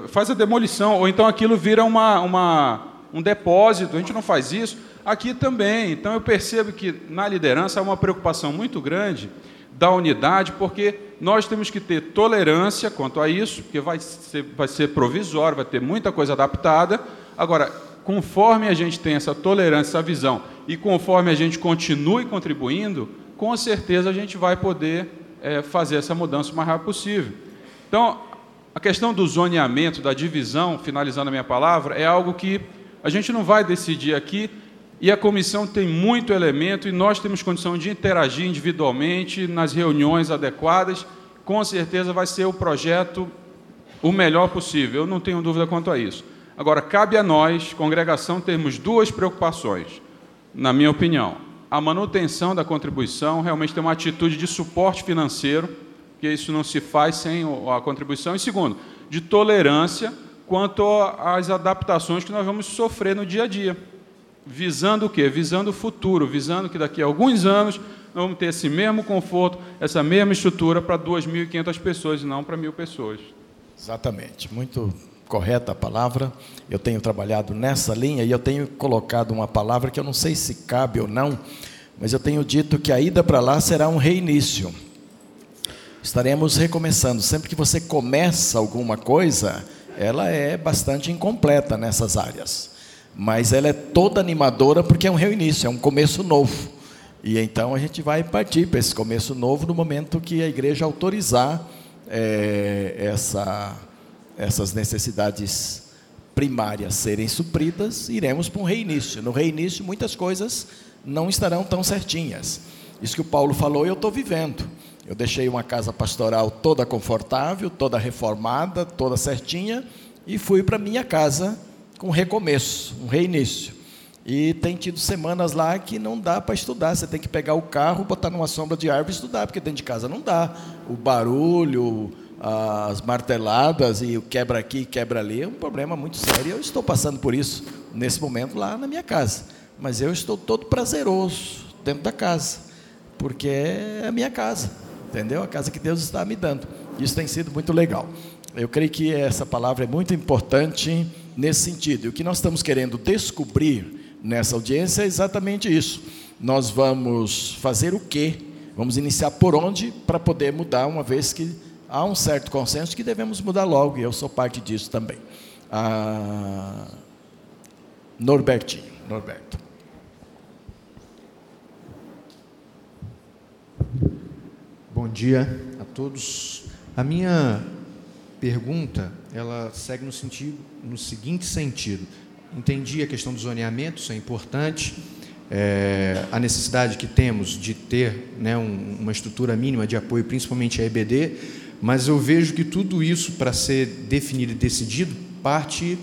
faz a demolição, ou então aquilo vira uma, uma, um depósito. A gente não faz isso. Aqui também. Então, eu percebo que na liderança há uma preocupação muito grande da unidade, porque nós temos que ter tolerância quanto a isso, porque vai ser, vai ser provisório, vai ter muita coisa adaptada. Agora, conforme a gente tem essa tolerância, essa visão, e conforme a gente continue contribuindo, com certeza a gente vai poder é, fazer essa mudança o mais rápido possível. Então, a questão do zoneamento, da divisão, finalizando a minha palavra, é algo que a gente não vai decidir aqui, e a comissão tem muito elemento e nós temos condição de interagir individualmente nas reuniões adequadas. Com certeza vai ser o projeto o melhor possível, eu não tenho dúvida quanto a isso. Agora, cabe a nós, congregação, termos duas preocupações, na minha opinião. A manutenção da contribuição, realmente ter uma atitude de suporte financeiro, que isso não se faz sem a contribuição. E segundo, de tolerância quanto às adaptações que nós vamos sofrer no dia a dia visando o quê? Visando o futuro, visando que daqui a alguns anos nós vamos ter esse mesmo conforto, essa mesma estrutura para 2.500 pessoas e não para mil pessoas. Exatamente, muito correta a palavra. Eu tenho trabalhado nessa linha e eu tenho colocado uma palavra que eu não sei se cabe ou não, mas eu tenho dito que a ida para lá será um reinício. estaremos recomeçando. Sempre que você começa alguma coisa, ela é bastante incompleta nessas áreas. Mas ela é toda animadora porque é um reinício, é um começo novo. E então a gente vai partir para esse começo novo no momento que a igreja autorizar é, essa, essas necessidades primárias serem supridas, iremos para um reinício. No reinício, muitas coisas não estarão tão certinhas. Isso que o Paulo falou, eu estou vivendo. Eu deixei uma casa pastoral toda confortável, toda reformada, toda certinha, e fui para minha casa um recomeço, um reinício. E tem tido semanas lá que não dá para estudar. Você tem que pegar o carro, botar numa sombra de árvore e estudar, porque dentro de casa não dá. O barulho, as marteladas e o quebra aqui, quebra ali é um problema muito sério. Eu estou passando por isso nesse momento lá na minha casa. Mas eu estou todo prazeroso dentro da casa, porque é a minha casa, entendeu? A casa que Deus está me dando. Isso tem sido muito legal. Eu creio que essa palavra é muito importante nesse sentido. E o que nós estamos querendo descobrir nessa audiência é exatamente isso. Nós vamos fazer o quê? Vamos iniciar por onde para poder mudar, uma vez que há um certo consenso que devemos mudar logo, e eu sou parte disso também. Ah, Norbertinho, Norberto. Bom dia a todos. A minha pergunta, ela segue no sentido, no seguinte sentido entendi a questão do zoneamento, isso é importante. É, a necessidade que temos de ter né, um, uma estrutura mínima de apoio, principalmente a EBD, mas eu vejo que tudo isso, para ser definido e decidido, parte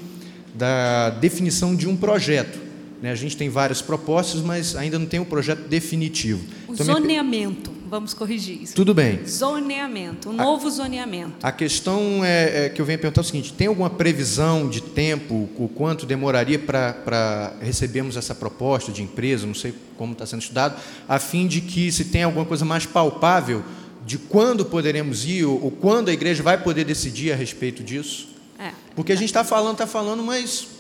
da definição de um projeto. Né? A gente tem várias propostas, mas ainda não tem um projeto definitivo. O então, zoneamento vamos corrigir isso. Tudo bem. Zoneamento, um novo zoneamento. A questão é, é, que eu venho perguntar é o seguinte: tem alguma previsão de tempo, o quanto demoraria para recebermos essa proposta de empresa, não sei como está sendo estudado, a fim de que se tenha alguma coisa mais palpável de quando poderemos ir, ou, ou quando a igreja vai poder decidir a respeito disso? É. Porque a gente está falando, está falando, mas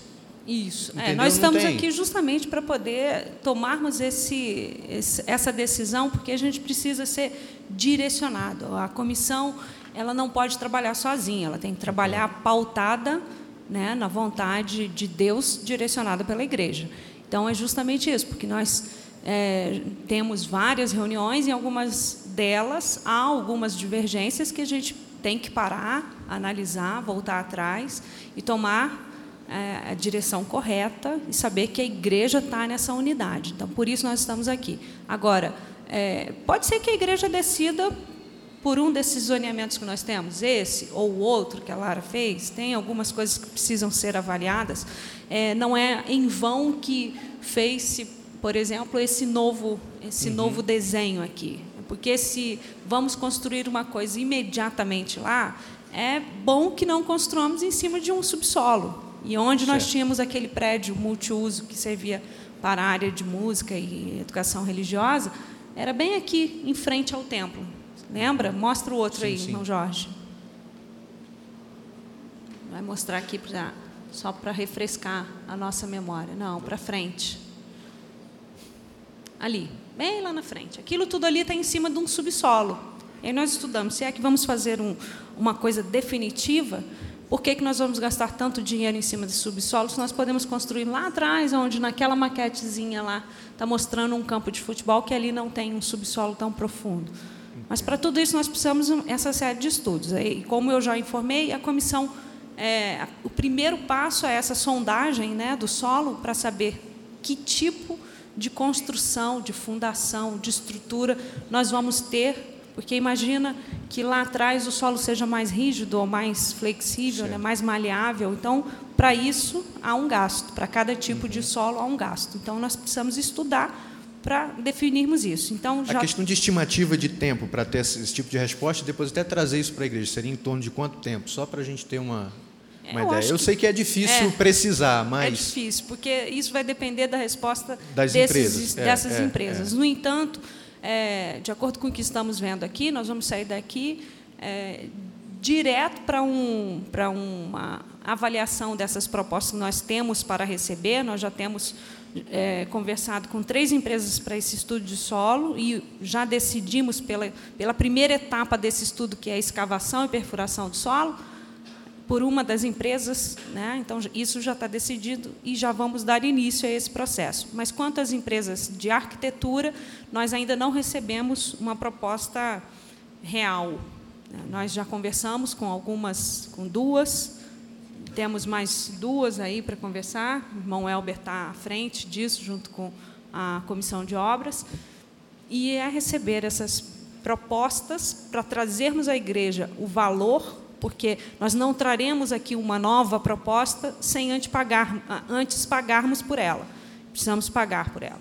isso. É, nós estamos aqui justamente para poder tomarmos esse, esse, essa decisão, porque a gente precisa ser direcionado. A comissão ela não pode trabalhar sozinha, ela tem que trabalhar pautada né, na vontade de Deus, direcionada pela igreja. Então, é justamente isso, porque nós é, temos várias reuniões e algumas delas há algumas divergências que a gente tem que parar, analisar, voltar atrás e tomar a direção correta e saber que a igreja está nessa unidade. Então, por isso nós estamos aqui. Agora, é, pode ser que a igreja decida por um desses zoneamentos que nós temos, esse ou o outro que a Lara fez, tem algumas coisas que precisam ser avaliadas. É, não é em vão que fez-se, por exemplo, esse novo, esse uhum. novo desenho aqui. Porque se vamos construir uma coisa imediatamente lá, é bom que não construamos em cima de um subsolo. E onde certo. nós tínhamos aquele prédio multiuso que servia para a área de música e educação religiosa, era bem aqui, em frente ao templo. Lembra? Mostra o outro sim, aí, sim. irmão Jorge. Vai mostrar aqui pra, só para refrescar a nossa memória. Não, para frente. Ali, bem lá na frente. Aquilo tudo ali está em cima de um subsolo. E aí nós estudamos, se é que vamos fazer um, uma coisa definitiva, por que, que nós vamos gastar tanto dinheiro em cima de subsolo se nós podemos construir lá atrás, onde naquela maquetezinha lá está mostrando um campo de futebol que ali não tem um subsolo tão profundo? Mas para tudo isso nós precisamos essa série de estudos. E como eu já informei, a comissão, é, o primeiro passo é essa sondagem né, do solo para saber que tipo de construção, de fundação, de estrutura nós vamos ter porque imagina que lá atrás o solo seja mais rígido ou mais flexível, né, mais maleável. Então, para isso, há um gasto. Para cada tipo uhum. de solo, há um gasto. Então, nós precisamos estudar para definirmos isso. Então, já... A questão de estimativa de tempo para ter esse, tipo de resposta, depois até trazer isso para a igreja, seria em torno de quanto tempo? Só para a gente ter uma, uma eu ideia. Eu sei que é difícil é, precisar, mas. É difícil, porque isso vai depender da resposta das desses, empresas. É, dessas é, empresas. É. No entanto, é, de acordo com o que estamos vendo aqui, nós vamos sair daqui é, direto para um, uma avaliação dessas propostas que nós temos para receber. Nós já temos é, conversado com três empresas para esse estudo de solo e já decidimos pela, pela primeira etapa desse estudo, que é a escavação e perfuração do solo, por uma das empresas, né? então isso já está decidido e já vamos dar início a esse processo. Mas quanto às empresas de arquitetura, nós ainda não recebemos uma proposta real. Nós já conversamos com algumas, com duas, temos mais duas aí para conversar. O irmão Elber está à frente disso, junto com a comissão de obras, e é receber essas propostas para trazermos à igreja o valor porque nós não traremos aqui uma nova proposta sem antes, pagar, antes pagarmos por ela. Precisamos pagar por ela.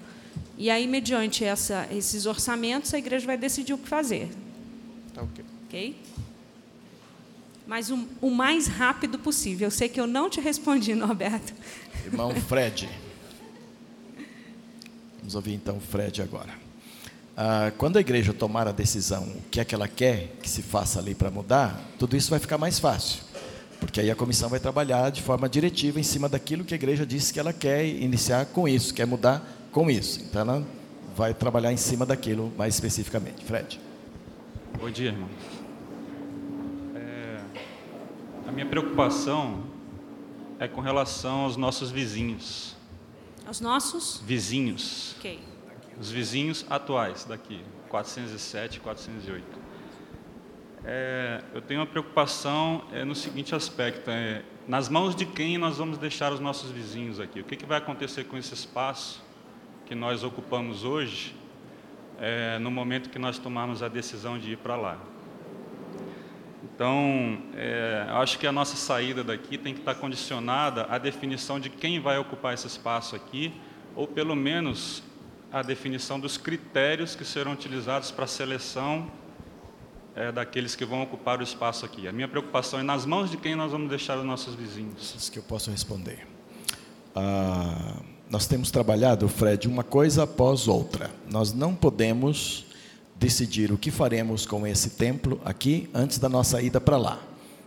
E aí, mediante essa, esses orçamentos, a igreja vai decidir o que fazer. Tá ok. Ok? Mas o, o mais rápido possível. Eu sei que eu não te respondi, Norberto. Irmão Fred. Vamos ouvir então o Fred agora. Ah, quando a igreja tomar a decisão, o que é que ela quer que se faça ali para mudar, tudo isso vai ficar mais fácil. Porque aí a comissão vai trabalhar de forma diretiva em cima daquilo que a igreja disse que ela quer iniciar com isso, quer mudar com isso. Então ela vai trabalhar em cima daquilo mais especificamente. Fred. Bom dia, irmão. É, a minha preocupação é com relação aos nossos vizinhos. Aos nossos? Vizinhos. Ok os vizinhos atuais daqui, 407 e 408. É, eu tenho uma preocupação é, no seguinte aspecto: é, nas mãos de quem nós vamos deixar os nossos vizinhos aqui? O que, que vai acontecer com esse espaço que nós ocupamos hoje, é, no momento que nós tomarmos a decisão de ir para lá? Então, é, acho que a nossa saída daqui tem que estar condicionada à definição de quem vai ocupar esse espaço aqui, ou pelo menos a definição dos critérios que serão utilizados para a seleção é, daqueles que vão ocupar o espaço aqui. A minha preocupação é nas mãos de quem nós vamos deixar os nossos vizinhos. Isso que eu posso responder. Ah, nós temos trabalhado, Fred, uma coisa após outra. Nós não podemos decidir o que faremos com esse templo aqui antes da nossa ida para lá.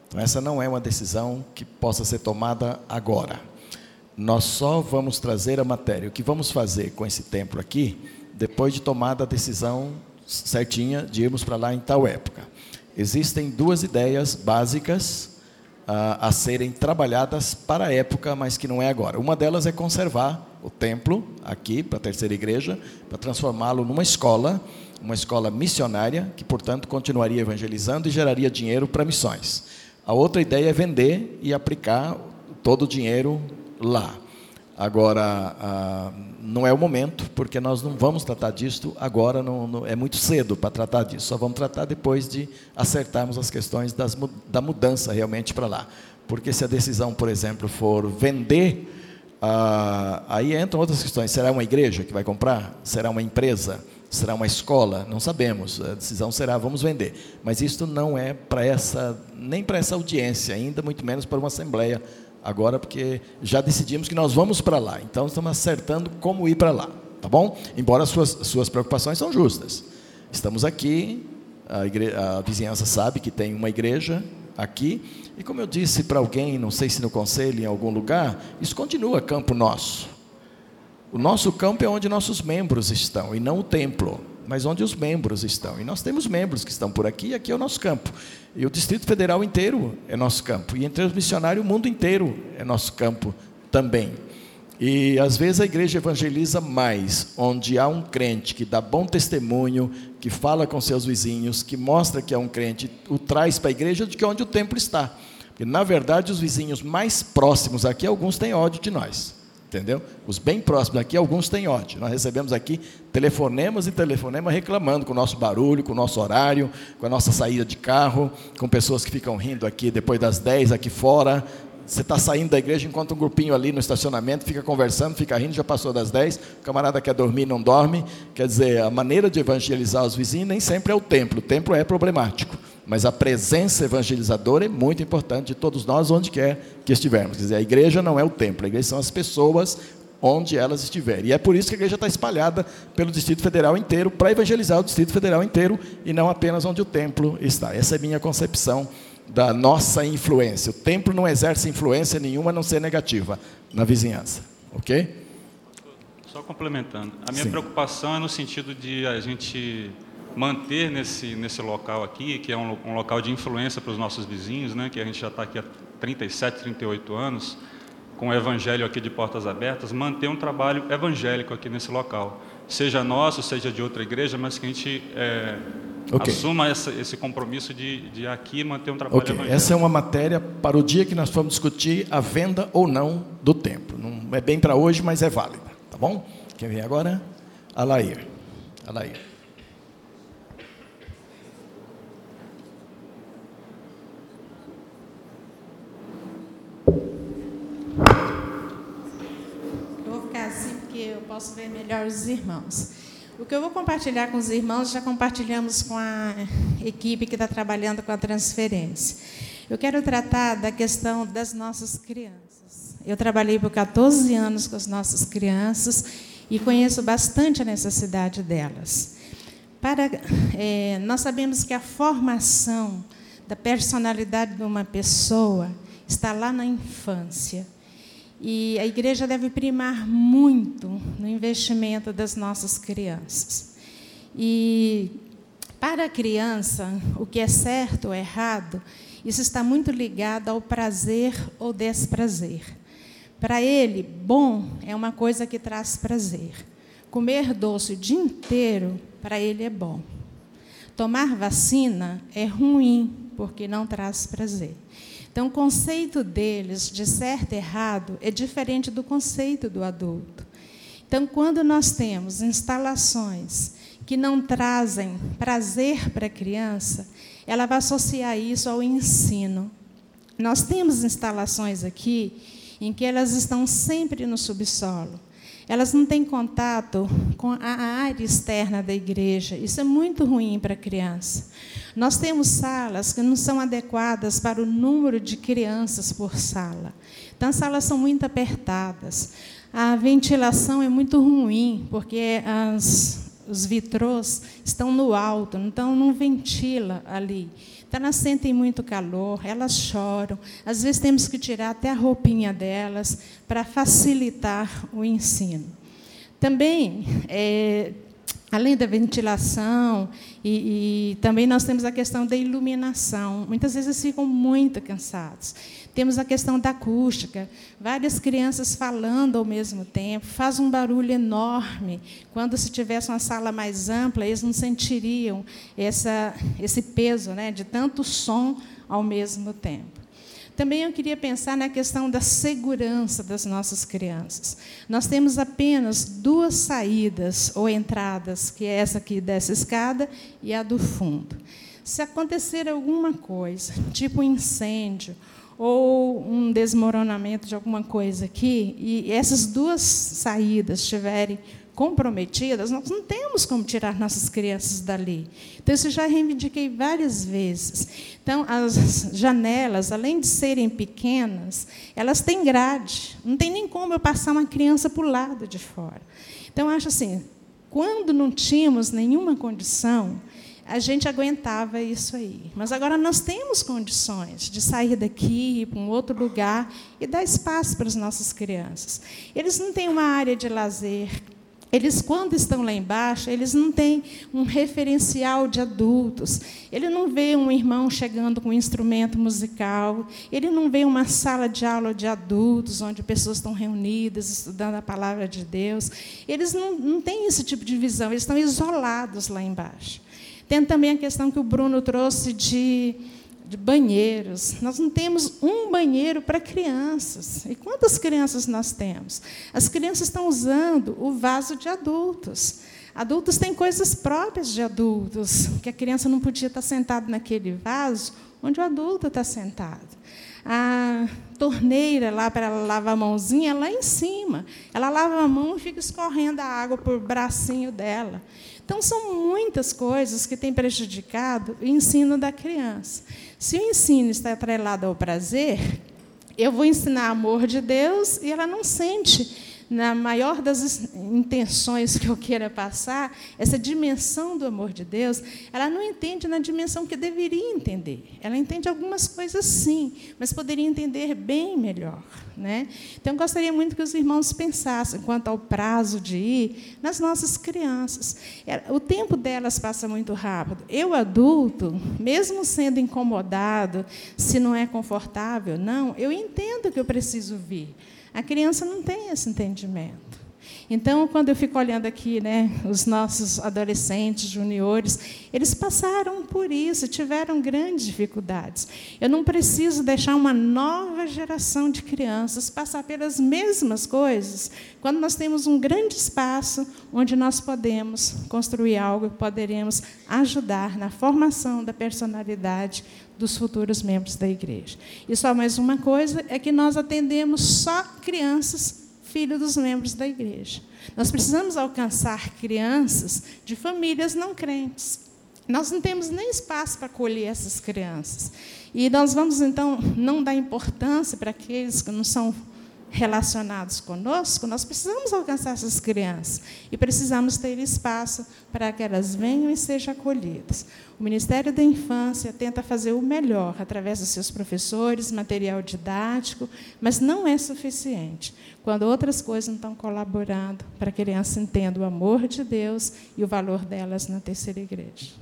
Então, essa não é uma decisão que possa ser tomada agora. Nós só vamos trazer a matéria. O que vamos fazer com esse templo aqui, depois de tomada a decisão certinha de irmos para lá em tal época. Existem duas ideias básicas uh, a serem trabalhadas para a época, mas que não é agora. Uma delas é conservar o templo aqui para a terceira igreja, para transformá-lo numa escola, uma escola missionária, que, portanto, continuaria evangelizando e geraria dinheiro para missões. A outra ideia é vender e aplicar todo o dinheiro lá. Agora, ah, não é o momento, porque nós não vamos tratar disso agora, não, não, é muito cedo para tratar disso. Só vamos tratar depois de acertarmos as questões das, da mudança realmente para lá. Porque se a decisão, por exemplo, for vender, ah, aí entram outras questões. Será uma igreja que vai comprar? Será uma empresa? Será uma escola? Não sabemos. A decisão será vamos vender. Mas isso não é para essa, nem para essa audiência ainda, muito menos para uma assembleia agora, porque já decidimos que nós vamos para lá. Então, estamos acertando como ir para lá, tá bom? Embora as suas, suas preocupações são justas. Estamos aqui, a, igre... a vizinhança sabe que tem uma igreja aqui, e como eu disse para alguém, não sei se no conselho, em algum lugar, isso continua campo nosso. O nosso campo é onde nossos membros estão, e não o templo mas onde os membros estão. E nós temos membros que estão por aqui, e aqui é o nosso campo. E o Distrito Federal inteiro é nosso campo. E entre os missionários, o mundo inteiro é nosso campo também. E às vezes a igreja evangeliza mais, onde há um crente que dá bom testemunho, que fala com seus vizinhos, que mostra que é um crente, o traz para a igreja do que onde o templo está. Porque, na verdade, os vizinhos mais próximos aqui, alguns têm ódio de nós. Entendeu? Os bem próximos aqui, alguns têm ódio. Nós recebemos aqui telefonemas e telefonemas reclamando com o nosso barulho, com o nosso horário, com a nossa saída de carro, com pessoas que ficam rindo aqui depois das 10 aqui fora. Você está saindo da igreja, encontra um grupinho ali no estacionamento, fica conversando, fica rindo, já passou das 10, o camarada quer dormir não dorme. Quer dizer, a maneira de evangelizar os vizinhos nem sempre é o templo, o templo é problemático. Mas a presença evangelizadora é muito importante de todos nós, onde quer que estivermos. Quer dizer, a igreja não é o templo, a igreja são as pessoas onde elas estiverem. E é por isso que a igreja está espalhada pelo Distrito Federal inteiro, para evangelizar o Distrito Federal inteiro, e não apenas onde o templo está. Essa é a minha concepção da nossa influência. O templo não exerce influência nenhuma a não ser negativa na vizinhança. Ok? Só complementando. A minha Sim. preocupação é no sentido de a gente manter nesse, nesse local aqui, que é um, um local de influência para os nossos vizinhos, né, que a gente já está aqui há 37, 38 anos, com o evangelho aqui de portas abertas, manter um trabalho evangélico aqui nesse local. Seja nosso, seja de outra igreja, mas que a gente é, Ok. assuma essa, esse compromisso de, de aqui manter um trabalho Ok, evangélico. essa é uma matéria para o dia que nós vamos discutir a venda ou não do templo. Não é bem para hoje, mas é válida, tá bom? Quem vem agora? Alair. Alair. Eu vou ficar assim porque eu posso ver melhor os irmãos. O que eu vou compartilhar com os irmãos, já compartilhamos com a equipe que está trabalhando com a transferência. Eu quero tratar da questão das nossas crianças. Eu trabalhei por 14 anos com as nossas crianças e conheço bastante a necessidade delas. Para, eh, nós sabemos que a formação da personalidade de uma pessoa está lá na infância. E a igreja deve primar muito no investimento das nossas crianças. E para a criança, o que é certo ou errado, isso está muito ligado ao prazer ou desprazer. Para ele, bom é uma coisa que traz prazer. Comer doce o dia inteiro, para ele é bom. Tomar vacina é ruim, porque não traz prazer. Então, o conceito deles de certo e errado é diferente do conceito do adulto. Então, quando nós temos instalações que não trazem prazer para a criança, ela vai associar isso ao ensino. Nós temos instalações aqui em que elas estão sempre no subsolo. Elas não têm contato com a área externa da igreja. Isso é muito ruim para a criança. Nós temos salas que não são adequadas para o número de crianças por sala. Então, as salas são muito apertadas. A ventilação é muito ruim, porque as, os vitrôs estão no alto, então não ventila ali. Então, elas sentem muito calor, elas choram. Às vezes, temos que tirar até a roupinha delas para facilitar o ensino. Também, é, além da ventilação, e, e, também nós temos a questão da iluminação. Muitas vezes ficam muito cansados. Temos a questão da acústica. Várias crianças falando ao mesmo tempo, faz um barulho enorme. Quando se tivesse uma sala mais ampla, eles não sentiriam essa, esse peso né, de tanto som ao mesmo tempo. Também eu queria pensar na questão da segurança das nossas crianças. Nós temos apenas duas saídas ou entradas, que é essa aqui dessa escada e a do fundo. Se acontecer alguma coisa, tipo um incêndio ou um desmoronamento de alguma coisa aqui, e essas duas saídas estiverem comprometidas, nós não temos como tirar nossas crianças dali. Então, isso eu já reivindiquei várias vezes. Então, as janelas, além de serem pequenas, elas têm grade. Não tem nem como eu passar uma criança para o lado de fora. Então, acho assim, quando não tínhamos nenhuma condição, a gente aguentava isso aí. Mas agora nós temos condições de sair daqui, ir para um outro lugar e dar espaço para as nossas crianças. Eles não têm uma área de lazer. Eles, quando estão lá embaixo, eles não têm um referencial de adultos. Ele não vê um irmão chegando com um instrumento musical. Ele não vê uma sala de aula de adultos, onde pessoas estão reunidas, estudando a palavra de Deus. Eles não, não têm esse tipo de visão, eles estão isolados lá embaixo. Tem também a questão que o Bruno trouxe de, de banheiros. Nós não temos um banheiro para crianças. E quantas crianças nós temos? As crianças estão usando o vaso de adultos. Adultos têm coisas próprias de adultos, que a criança não podia estar sentada naquele vaso onde o adulto está sentado. A torneira lá para ela lavar a mãozinha é lá em cima. Ela lava a mão e fica escorrendo a água por bracinho dela. Então, são muitas coisas que têm prejudicado o ensino da criança. Se o ensino está atrelado ao prazer, eu vou ensinar amor de Deus e ela não sente na maior das intenções que eu queira passar, essa dimensão do amor de Deus, ela não entende na dimensão que deveria entender. Ela entende algumas coisas sim, mas poderia entender bem melhor. Né? Então, gostaria muito que os irmãos pensassem, quanto ao prazo de ir, nas nossas crianças. É, o tempo delas passa muito rápido. Eu, adulto, mesmo sendo incomodado, se não é confortável, não, eu entendo que eu preciso vir. A criança não tem esse entendimento. Então, quando eu fico olhando aqui, né, os nossos adolescentes, juniores, eles passaram por isso, tiveram grandes dificuldades. Eu não preciso deixar uma nova geração de crianças passar pelas mesmas coisas, quando nós temos um grande espaço onde nós podemos construir algo, poderemos ajudar na formação da personalidade dos futuros membros da igreja. E só mais uma coisa é que nós atendemos só crianças filho dos membros da igreja. Nós precisamos alcançar crianças de famílias não crentes. Nós não temos nem espaço para acolher essas crianças. E nós vamos, então, não dar importância para aqueles que não são relacionados conosco, nós precisamos alcançar essas crianças e precisamos ter espaço para que elas venham e sejam acolhidas. O Ministério da Infância tenta fazer o melhor através dos seus professores, material didático, mas não é suficiente quando outras coisas não estão colaborando para que a criança entenda o amor de Deus e o valor delas na terceira igreja.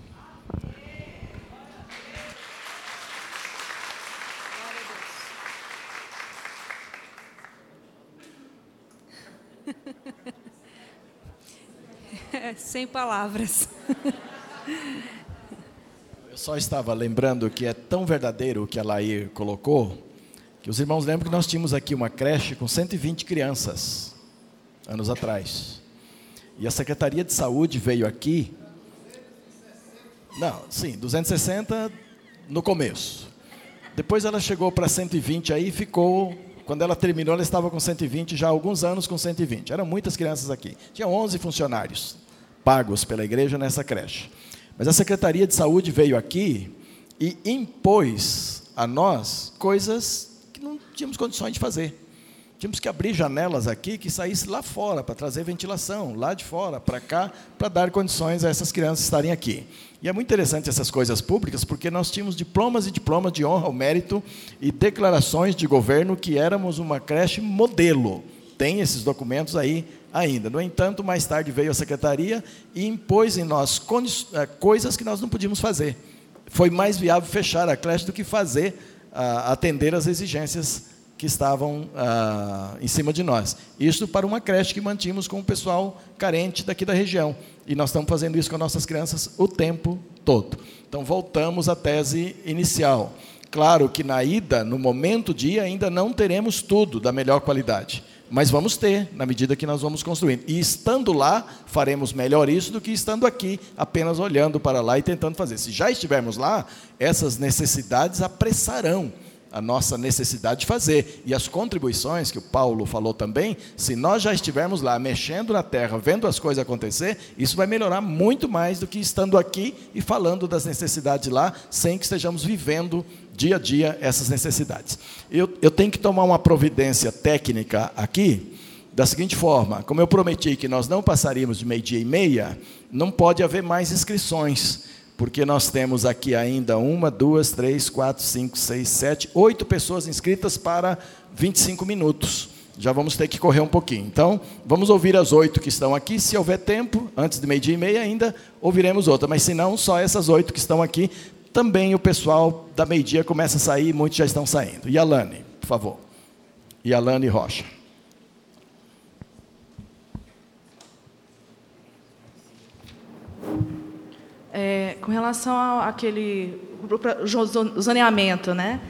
Sem palavras. Eu só estava lembrando que é tão verdadeiro o que a Lair colocou, que os irmãos lembram que nós tínhamos aqui uma creche com 120 crianças, anos atrás. E a Secretaria de Saúde veio aqui. Não, sim, 260 no começo. Depois ela chegou para 120 aí e ficou quando ela terminou, ela estava com 120, já há alguns anos com 120. Eram muitas crianças aqui. Tinha 11 funcionários pagos pela igreja nessa creche. Mas a Secretaria de Saúde veio aqui e impôs a nós coisas que não tínhamos condições de fazer. Tínhamos que abrir janelas aqui que saísse lá fora para trazer ventilação, lá de fora para cá, para dar condições a essas crianças estarem aqui. E é muito interessante essas coisas públicas, porque nós tínhamos diplomas e diplomas de honra ao mérito e declarações de governo que éramos uma creche modelo. Tem esses documentos aí ainda. No entanto, mais tarde veio a secretaria e impôs em nós eh, coisas que nós não podíamos fazer. Foi mais viável fechar a creche do que fazer, uh, atender às exigências que estavam uh, em cima de nós. Isso para uma creche que mantínhamos com o pessoal carente daqui da região. E nós estamos fazendo isso com nossas crianças o tempo todo. Então, voltamos à tese inicial. Claro que na ida, no momento de ir, ainda não teremos tudo da melhor qualidade. Mas vamos ter, na medida que nós vamos construindo. E estando lá, faremos melhor isso do que estando aqui, apenas olhando para lá e tentando fazer. Se já estivermos lá, essas necessidades apressarão a nossa necessidade de fazer. E as contribuições, que o Paulo falou também, se nós já estivermos lá mexendo na terra, vendo as coisas acontecer, isso vai melhorar muito mais do que estando aqui e falando das necessidades lá, sem que estejamos vivendo dia a dia essas necessidades. Eu, eu tenho que tomar uma providência técnica aqui, da seguinte forma: como eu prometi que nós não passaríamos de meio-dia e meia, não pode haver mais inscrições porque nós temos aqui ainda uma, duas, três, quatro, cinco, seis, sete, oito pessoas inscritas para 25 minutos. Já vamos ter que correr um pouquinho. Então, vamos ouvir as oito que estão aqui. Se houver tempo, antes de meio-dia e meia ainda, ouviremos outra. Mas se não, só essas oito que estão aqui. Também o pessoal da meio-dia começa a sair, muitos já estão saindo. E Alane, por favor. E Alane Rocha. É, com relação àquele zoneamento, né?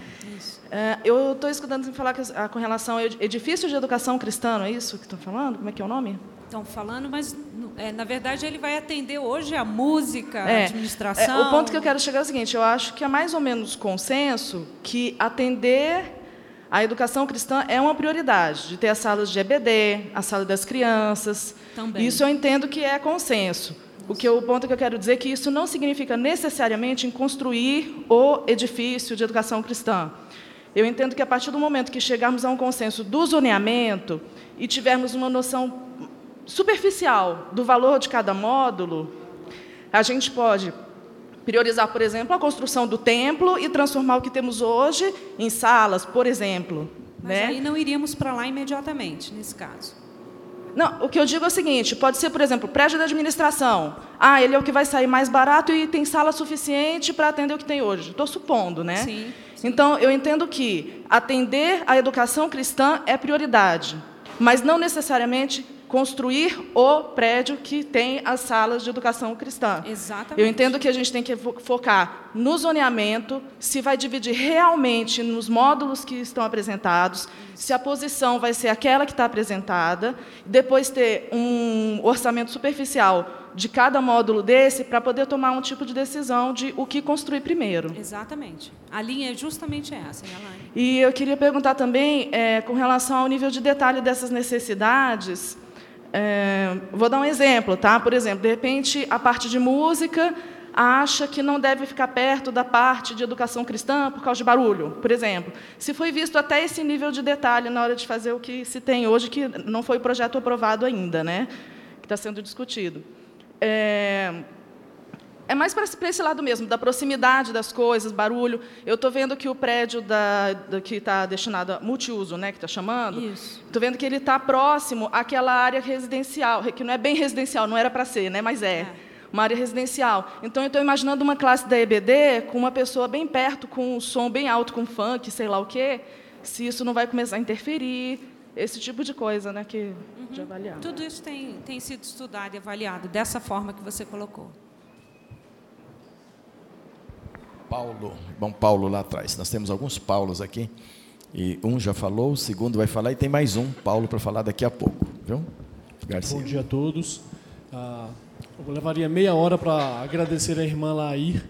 É, eu estou escutando você falar que, ah, com relação ao edifício de educação cristã, é isso que estão falando? Como é que é o nome? Estão falando, mas é, na verdade ele vai atender hoje a música, a é, administração. É, o ponto que eu quero chegar é o seguinte: eu acho que é mais ou menos consenso que atender a educação cristã é uma prioridade, de ter as salas de EBD, a sala das crianças. Também. Isso eu entendo que é consenso. O, que, o ponto que eu quero dizer é que isso não significa necessariamente em construir o edifício de educação cristã. Eu entendo que a partir do momento que chegarmos a um consenso do zoneamento, e tivermos uma noção superficial do valor de cada módulo, a gente pode priorizar, por exemplo, a construção do templo e transformar o que temos hoje em salas, por exemplo. Mas né? aí não iríamos para lá imediatamente, nesse caso. Não, o que eu digo é o seguinte: pode ser, por exemplo, prédio da administração. Ah, ele é o que vai sair mais barato e tem sala suficiente para atender o que tem hoje. Estou supondo, né? Sim, sim. Então, eu entendo que atender a educação cristã é prioridade, mas não necessariamente construir o prédio que tem as salas de educação cristã. Exatamente. Eu entendo que a gente tem que focar no zoneamento, se vai dividir realmente nos módulos que estão apresentados, se a posição vai ser aquela que está apresentada, depois ter um orçamento superficial de cada módulo desse para poder tomar um tipo de decisão de o que construir primeiro. Exatamente. A linha é justamente essa, Elaine. E eu queria perguntar também, é, com relação ao nível de detalhe dessas necessidades, é, vou dar um exemplo, tá? Por exemplo, de repente, a parte de música acha que não deve ficar perto da parte de educação cristã por causa de barulho, por exemplo. Se foi visto até esse nível de detalhe na hora de fazer o que se tem hoje, que não foi o projeto aprovado ainda, né? Que está sendo discutido. É, é mais para esse lado mesmo, da proximidade das coisas, barulho. Eu estou vendo que o prédio da, da que está destinado a multiuso, né, que está chamando, estou vendo que ele está próximo àquela área residencial, que não é bem residencial, não era para ser, né, mas é. é. Uma área residencial. Então, eu estou imaginando uma classe da EBD com uma pessoa bem perto, com um som bem alto, com funk, sei lá o quê, se isso não vai começar a interferir, esse tipo de coisa né, que uhum. de avaliar. Tudo isso tem, tem sido estudado e avaliado dessa forma que você colocou. Paulo, bom Paulo lá atrás. Nós temos alguns Paulos aqui. E um já falou, o segundo vai falar e tem mais um Paulo para falar daqui a pouco, viu? Garcia. Bom dia a todos. Ah, eu levaria meia hora para agradecer a irmã Lair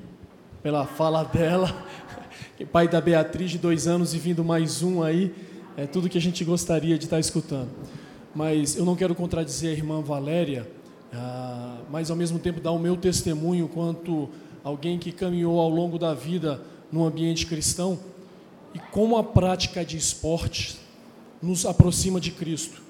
pela fala dela. Pai da Beatriz de dois anos e vindo mais um aí, é tudo que a gente gostaria de estar escutando. Mas eu não quero contradizer a irmã Valéria, ah, mas ao mesmo tempo dar o meu testemunho quanto alguém que caminhou ao longo da vida no ambiente cristão, e como a prática de esporte nos aproxima de Cristo.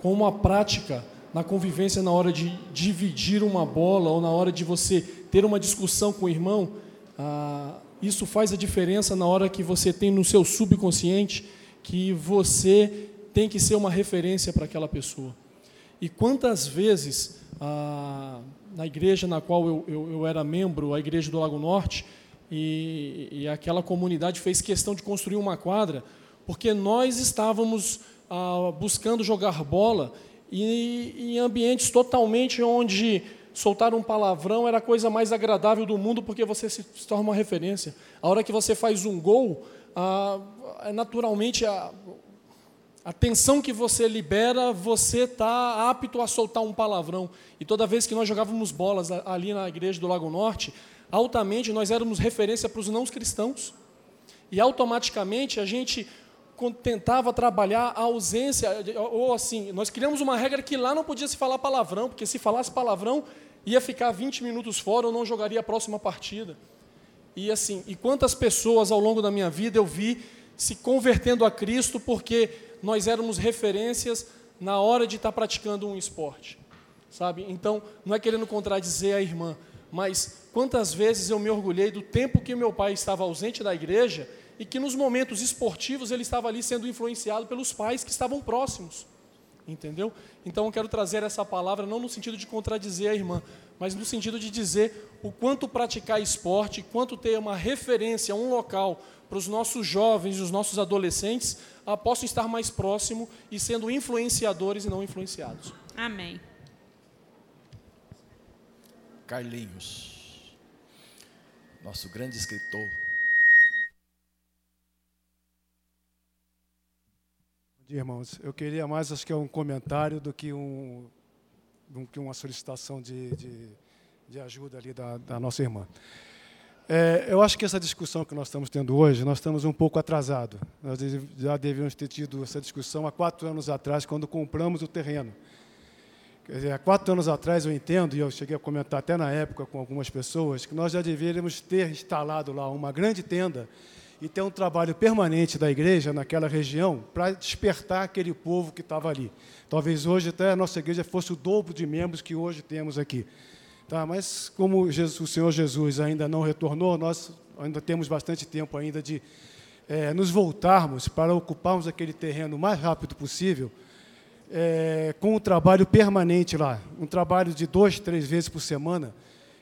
Como a prática na convivência na hora de dividir uma bola ou na hora de você ter uma discussão com o irmão, ah, isso faz a diferença na hora que você tem no seu subconsciente que você tem que ser uma referência para aquela pessoa. E quantas vezes ah, na igreja na qual eu, eu, eu, era membro, a igreja do Lago Norte, e, e, aquela comunidade fez questão de construir uma quadra, porque nós estávamos ah, buscando jogar bola e, em ambientes totalmente onde soltar um palavrão era a coisa mais agradável do mundo, porque você se, torna uma referência. A hora que você faz um gol, ah, é naturalmente a, a tensão que você libera, você está apto a soltar um palavrão. E toda vez que nós jogávamos bolas ali na igreja do Lago Norte, altamente nós éramos referência para os não cristãos. E automaticamente a gente tentava trabalhar a ausência, ou assim, nós criamos uma regra que lá não podia se falar palavrão, porque se falasse palavrão, ia ficar 20 minutos fora ou não jogaria a próxima partida. E assim, e quantas pessoas ao longo da minha vida eu vi se convertendo a Cristo porque nós éramos referências na hora de estar praticando um esporte, sabe? Então, não é querendo contradizer a irmã, mas quantas vezes eu me orgulhei do tempo que meu pai estava ausente da igreja e que nos momentos esportivos ele estava ali sendo influenciado pelos pais que estavam próximos. Entendeu? Então eu quero trazer essa palavra não no sentido de contradizer a irmã, mas no sentido de dizer o quanto praticar esporte, quanto ter uma referência, um local para os nossos jovens e os nossos adolescentes ah, possam estar mais próximo e sendo influenciadores e não influenciados. Amém. Carlinhos, nosso grande escritor. Bom dia, irmãos. Eu queria mais, acho que é um comentário do que, um, do que uma solicitação de, de, de ajuda ali da, da nossa irmã. É, eu acho que essa discussão que nós estamos tendo hoje, nós estamos um pouco atrasados. Nós já devíamos ter tido essa discussão há quatro anos atrás, quando compramos o terreno. Dizer, há quatro anos atrás, eu entendo, e eu cheguei a comentar até na época com algumas pessoas, que nós já deveríamos ter instalado lá uma grande tenda e ter um trabalho permanente da igreja naquela região para despertar aquele povo que estava ali. Talvez hoje até a nossa igreja fosse o dobro de membros que hoje temos aqui. Tá, mas como Jesus, o Senhor Jesus ainda não retornou, nós ainda temos bastante tempo ainda de é, nos voltarmos para ocuparmos aquele terreno o mais rápido possível, é, com um trabalho permanente lá, um trabalho de duas, três vezes por semana,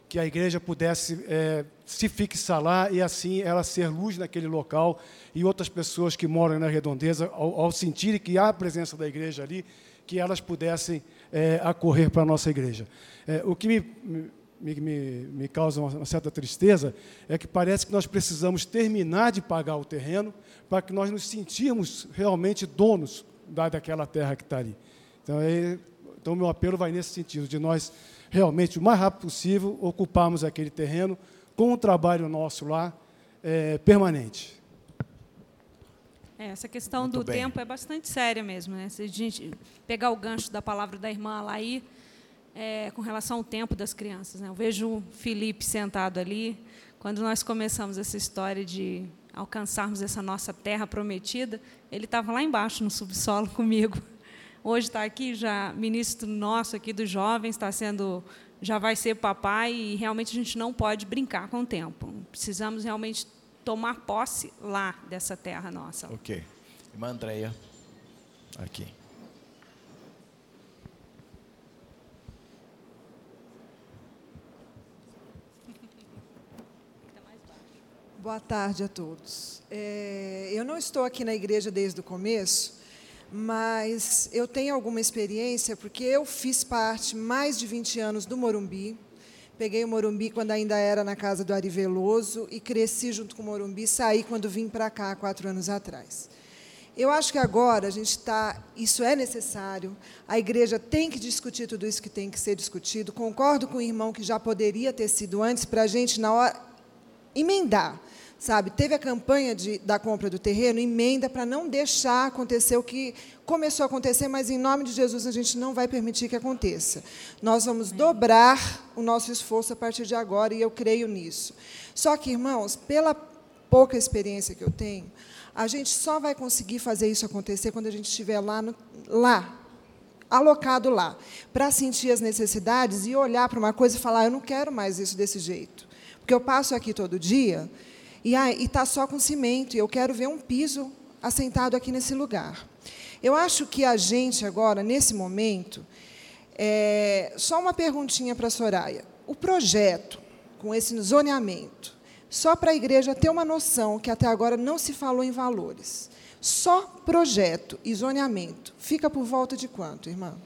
que a igreja pudesse é, se fixar lá e assim ela ser luz naquele local e outras pessoas que moram na redondeza, ao, ao sentirem que há a presença da igreja ali, que elas pudessem é, acorrer para a nossa igreja. É, o que me, me, me, me, causa uma certa tristeza é que parece que nós precisamos terminar de pagar o terreno para que nós nos sentirmos realmente donos da, daquela terra que está ali. Então, é, então, meu apelo vai nesse sentido, de nós realmente, o mais rápido possível, ocuparmos aquele terreno com o trabalho nosso lá é, permanente. É, essa questão Muito do bem. tempo é bastante séria mesmo. Né? Se a gente pegar o gancho da palavra da irmã Alaí, é, com relação ao tempo das crianças. Né? Eu vejo o Felipe sentado ali. Quando nós começamos essa história de alcançarmos essa nossa terra prometida, ele estava lá embaixo no subsolo comigo. Hoje está aqui já ministro nosso aqui dos jovens, está sendo já vai ser papai e realmente a gente não pode brincar com o tempo. Precisamos realmente tomar posse lá dessa terra nossa. Ok. Irmã Andréia, aqui. Boa tarde a todos. É, eu não estou aqui na igreja desde o começo, mas eu tenho alguma experiência, porque eu fiz parte mais de 20 anos do Morumbi, Peguei o Morumbi quando ainda era na casa do Ari Veloso e cresci junto com o Morumbi, saí quando vim para cá, quatro anos atrás. Eu acho que agora a gente está. Isso é necessário. A igreja tem que discutir tudo isso que tem que ser discutido. Concordo com o irmão que já poderia ter sido antes para a gente, na hora, emendar sabe? Teve a campanha de, da compra do terreno, emenda para não deixar acontecer o que começou a acontecer, mas em nome de Jesus a gente não vai permitir que aconteça. Nós vamos dobrar o nosso esforço a partir de agora e eu creio nisso. Só que, irmãos, pela pouca experiência que eu tenho, a gente só vai conseguir fazer isso acontecer quando a gente estiver lá, no, lá alocado lá, para sentir as necessidades e olhar para uma coisa e falar: eu não quero mais isso desse jeito. Porque eu passo aqui todo dia e está só com cimento, e eu quero ver um piso assentado aqui nesse lugar. Eu acho que a gente agora, nesse momento, é, só uma perguntinha para a Soraya. O projeto, com esse zoneamento, só para a igreja ter uma noção que até agora não se falou em valores. Só projeto e zoneamento fica por volta de quanto, irmã?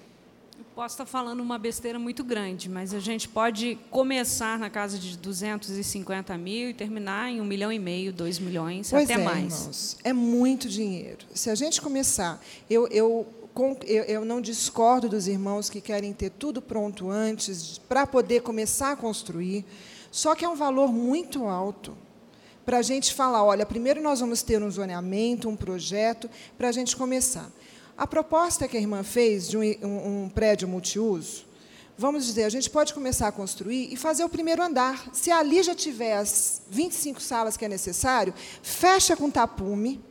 Posso estar falando uma besteira muito grande, mas a gente pode começar na casa de 250 mil e terminar em um milhão e meio, dois milhões, pois até é, mais. Irmãos, é muito dinheiro. Se a gente começar, eu, eu, eu não discordo dos irmãos que querem ter tudo pronto antes para poder começar a construir, só que é um valor muito alto para a gente falar, olha, primeiro nós vamos ter um zoneamento, um projeto, para a gente começar. A proposta que a irmã fez de um, um, prédio multiuso, vamos dizer, a gente pode começar a construir e fazer o primeiro andar. Se ali já tiver as 25 salas que é necessário, fecha com tapume.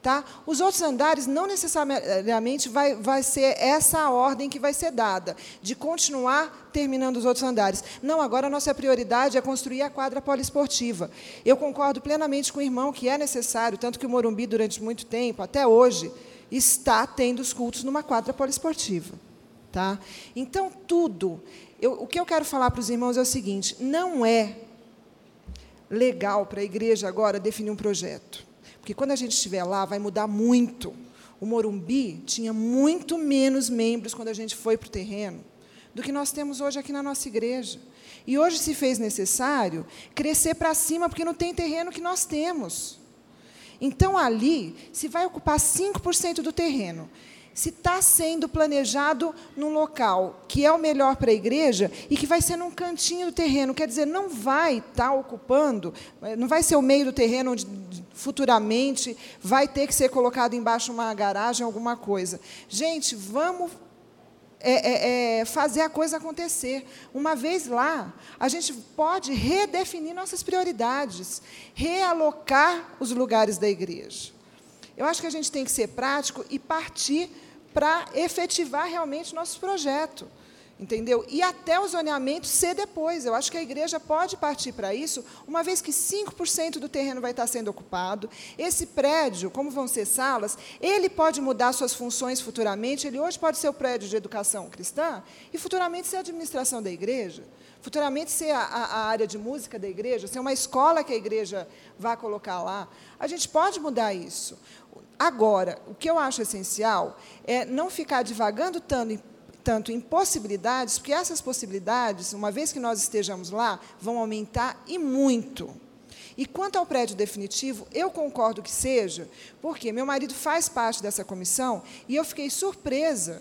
Tá? Os outros andares não necessariamente vai, vai ser essa a ordem que vai ser dada, de continuar terminando os outros andares. Não, agora a nossa prioridade é construir a quadra poliesportiva. Eu concordo plenamente com o irmão que é necessário, tanto que o Morumbi, durante muito tempo, até hoje, está tendo os cultos numa quadra poliesportiva. Tá? Então, tudo. Eu, o que eu quero falar para os irmãos é o seguinte: não é legal para a igreja agora definir um projeto. Porque quando a gente estiver lá, vai mudar muito. O Morumbi tinha muito menos membros quando a gente foi para o terreno do que nós temos hoje aqui na nossa igreja. E hoje se fez necessário crescer para cima, porque não tem terreno que nós temos. Então, ali, se vai ocupar 5% do terreno, se está sendo planejado num local que é o melhor para a igreja e que vai ser num cantinho do terreno, quer dizer, não vai estar tá ocupando, não vai ser o meio do terreno onde futuramente vai ter que ser colocado embaixo uma garagem, alguma coisa. Gente, vamos é, é, é, fazer a coisa acontecer. Uma vez lá, a gente pode redefinir nossas prioridades, realocar os lugares da igreja. Eu acho que a gente tem que ser prático e partir para efetivar realmente nosso projeto entendeu? E até o zoneamento ser depois. Eu acho que a igreja pode partir para isso, uma vez que 5% do terreno vai estar sendo ocupado. Esse prédio, como vão ser salas, ele pode mudar suas funções futuramente. Ele hoje pode ser o prédio de educação cristã e futuramente ser a administração da igreja. Futuramente ser a, a área de música da igreja, ser uma escola que a igreja vai colocar lá. A gente pode mudar isso. Agora, o que eu acho essencial é não ficar divagando tanto tanto em possibilidades, porque essas possibilidades, uma vez que nós estejamos lá, vão aumentar e muito. E quanto ao prédio definitivo, eu concordo que seja, porque meu marido faz parte dessa comissão e eu fiquei surpresa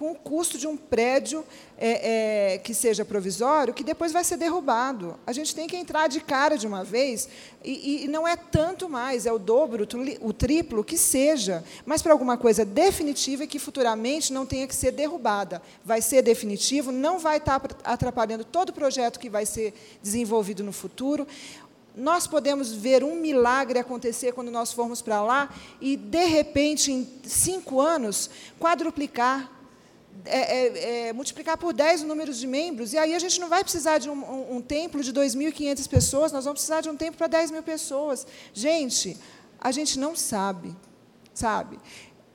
com o custo de um prédio é, é, que seja provisório, que depois vai ser derrubado. A gente tem que entrar de cara de uma vez, e, e não é tanto mais, é o dobro, o triplo, que seja, mas para alguma coisa definitiva que futuramente não tenha que ser derrubada. Vai ser definitivo, não vai estar atrapalhando todo o projeto que vai ser desenvolvido no futuro nós podemos ver um milagre acontecer quando nós formos para lá e, de repente, em cinco anos, quadruplicar é, é, é, multiplicar por 10 o número de membros, e aí a gente não vai precisar de um, um, um templo de 2.500 pessoas, nós vamos precisar de um templo para 10 mil pessoas. Gente, a gente não sabe, sabe?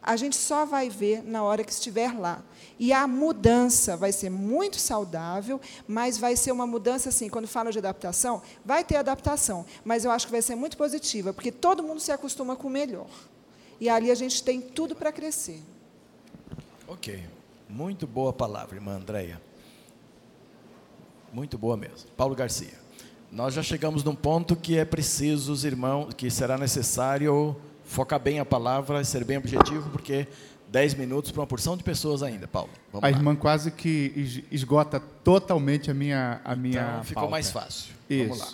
A gente só vai ver na hora que estiver lá. E a mudança vai ser muito saudável, mas vai ser uma mudança assim, quando fala de adaptação, vai ter adaptação, mas eu acho que vai ser muito positiva, porque todo mundo se acostuma com o melhor. E ali a gente tem tudo para crescer. Ok. Muito boa palavra, irmã Andréia. Muito boa mesmo. Paulo Garcia. Nós já chegamos num ponto que é preciso, os irmãos, que será necessário focar bem a palavra, ser bem objetivo, porque 10 minutos para uma porção de pessoas ainda, Paulo. Vamos a lá. irmã quase que esgota totalmente a minha a minha Então ficou pauta. mais fácil. Isso. Vamos lá.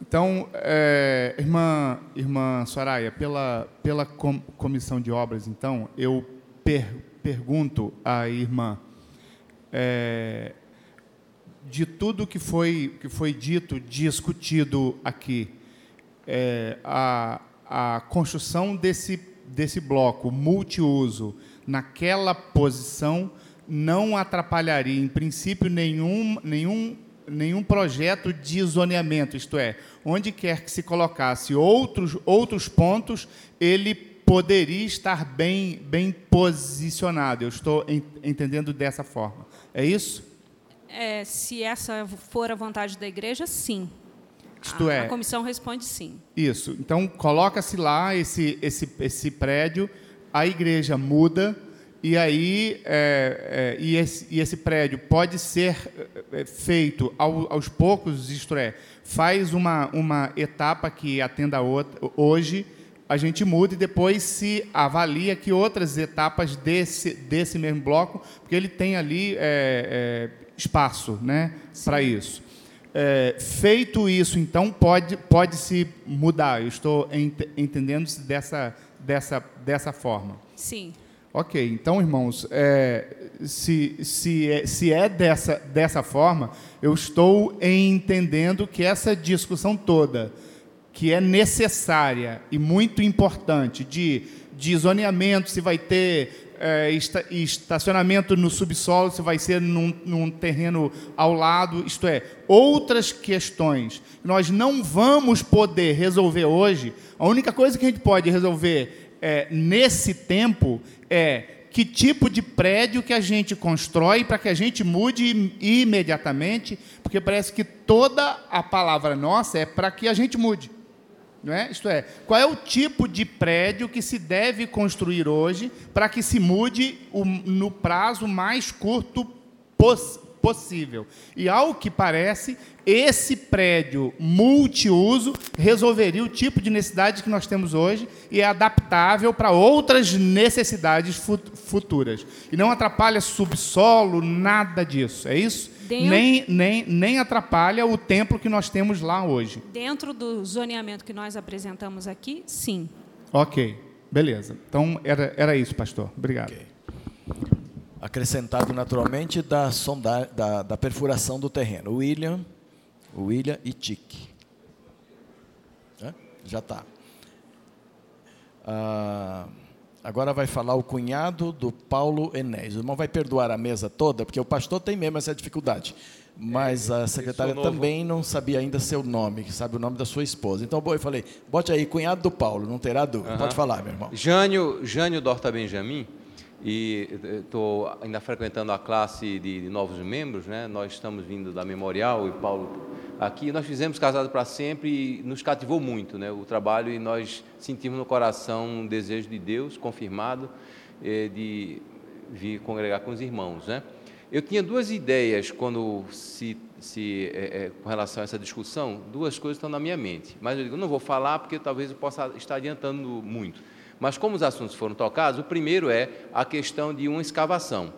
Então, é, irmã, irmã Soraya, pela, pela comissão de obras, então, eu per, pergunto à irmã, é, de tudo que foi, que foi dito, discutido aqui, é, a, a construção desse, desse bloco multiuso naquela posição não atrapalharia, em princípio, nenhum, nenhum, nenhum projeto de zoneamento, isto é, onde quer que se colocasse outros, outros pontos, ele poderia estar bem, bem posicionado. Eu estou entendendo dessa forma. É isso? É, se essa for a vontade da igreja, sim. Isto a, é. A comissão responde sim. Isso. Então coloca-se lá esse, esse, esse prédio, a igreja muda e aí é, é, e, esse, e, esse, prédio pode ser é, feito ao, aos poucos, isto é, faz uma, uma etapa que atenda a outra hoje a gente muda e depois se avalia que outras etapas desse, desse mesmo bloco, porque ele tem ali é, é, espaço né, para isso. É, feito isso, então, pode, pode se mudar. Eu estou ent entendendo dessa, dessa, dessa forma. Sim. Ok, então, irmãos, é, se, se, é, se é dessa, dessa forma, eu estou entendendo que essa discussão toda que é necessária e muito importante de, de zoneamento, se vai ter é, estacionamento no subsolo, se vai ser num, num, terreno ao lado, isto é, outras questões nós não vamos poder resolver hoje. A única coisa que a gente pode resolver é, nesse tempo é que tipo de prédio que a gente constrói para que a gente mude imediatamente, porque parece que toda a palavra nossa é para que a gente mude. Não é? Isto é, qual é o tipo de prédio que se deve construir hoje para que se mude o, no prazo mais curto poss possível? E, ao que parece, esse prédio multiuso resolveria o tipo de necessidade que nós temos hoje e é adaptável para outras necessidades futuras. E não atrapalha subsolo, nada disso. É isso? Dentro, nem, nem, nem atrapalha o templo que nós temos lá hoje. Dentro do zoneamento que nós apresentamos aqui, sim. Ok, beleza. Então era, era isso, pastor. Obrigado. Okay. acrescentado naturalmente da, sonda, da, da perfuração do terreno. William, William e Tique. Já está. Ah, agora vai falar o cunhado do Paulo Enéas. O irmão vai perdoar a mesa toda, porque o pastor tem mesmo essa dificuldade. Mas a secretária também não sabia ainda seu nome, sabe o nome da sua esposa. Então, eu falei, bote aí, cunhado do Paulo, não terá dúvida. Uhum. Pode falar, meu irmão. Jânio, Jânio Dorta Benjamin, e estou ainda frequentando a classe de, de, novos membros, né? Nós estamos vindo da Memorial e Paulo aqui. Nós fizemos Casado para Sempre e nos cativou muito, né? O trabalho e nós sentimos no coração um desejo de Deus confirmado eh, de vir congregar com os irmãos, né? Eu tinha duas ideias quando se, se é, é, com relação a essa discussão. Duas coisas estão na minha mente, mas eu digo não vou falar porque talvez eu possa estar adiantando muito. Mas como os assuntos foram tocados, o primeiro é a questão de uma escavação.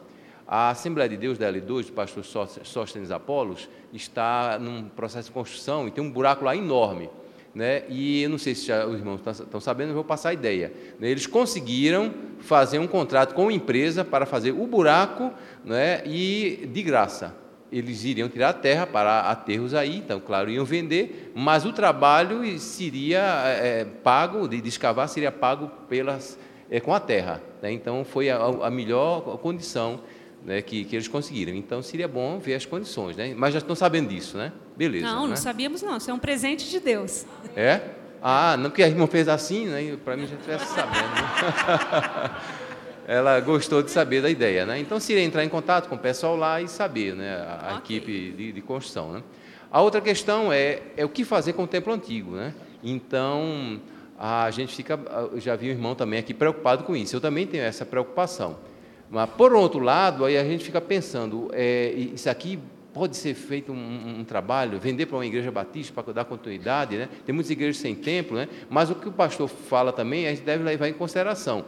A Assembleia de Deus da L2, do pastor Sóstenes Apolos, está num processo de construção e tem um buraco lá enorme. Né? E eu não sei se já, os irmãos estão sabendo, eu vou passar a ideia. Né? Eles conseguiram fazer um contrato com uma empresa para fazer o buraco né? e de graça eles iriam tirar a terra para aterros aí, então, claro, iam vender, mas o trabalho seria é, pago, de, de escavar seria pago pelas, é, com a terra. Né? Então, foi a, a melhor condição né, que, que, eles conseguiram. Então, seria bom ver as condições. Né? Mas já estão sabendo disso, né? Beleza. Não, não né? sabíamos não. Isso é um presente de Deus. É? Ah, não que a irmã fez assim, né? para mim já estivesse sabendo. Né? ela gostou de saber da ideia, né? Então seria entrar em contato com o pessoal lá e saber, né? A, a okay. equipe de, de, construção, né? A outra questão é, é o que fazer com o templo antigo, né? Então a gente fica, já vi o irmão também aqui preocupado com isso. Eu também tenho essa preocupação. Mas por outro lado, aí a gente fica pensando, é, isso aqui pode ser feito um, um, trabalho, vender para uma igreja batista para dar continuidade, né? Tem muitas igrejas sem templo, né? Mas o que o pastor fala também, a gente deve levar em consideração.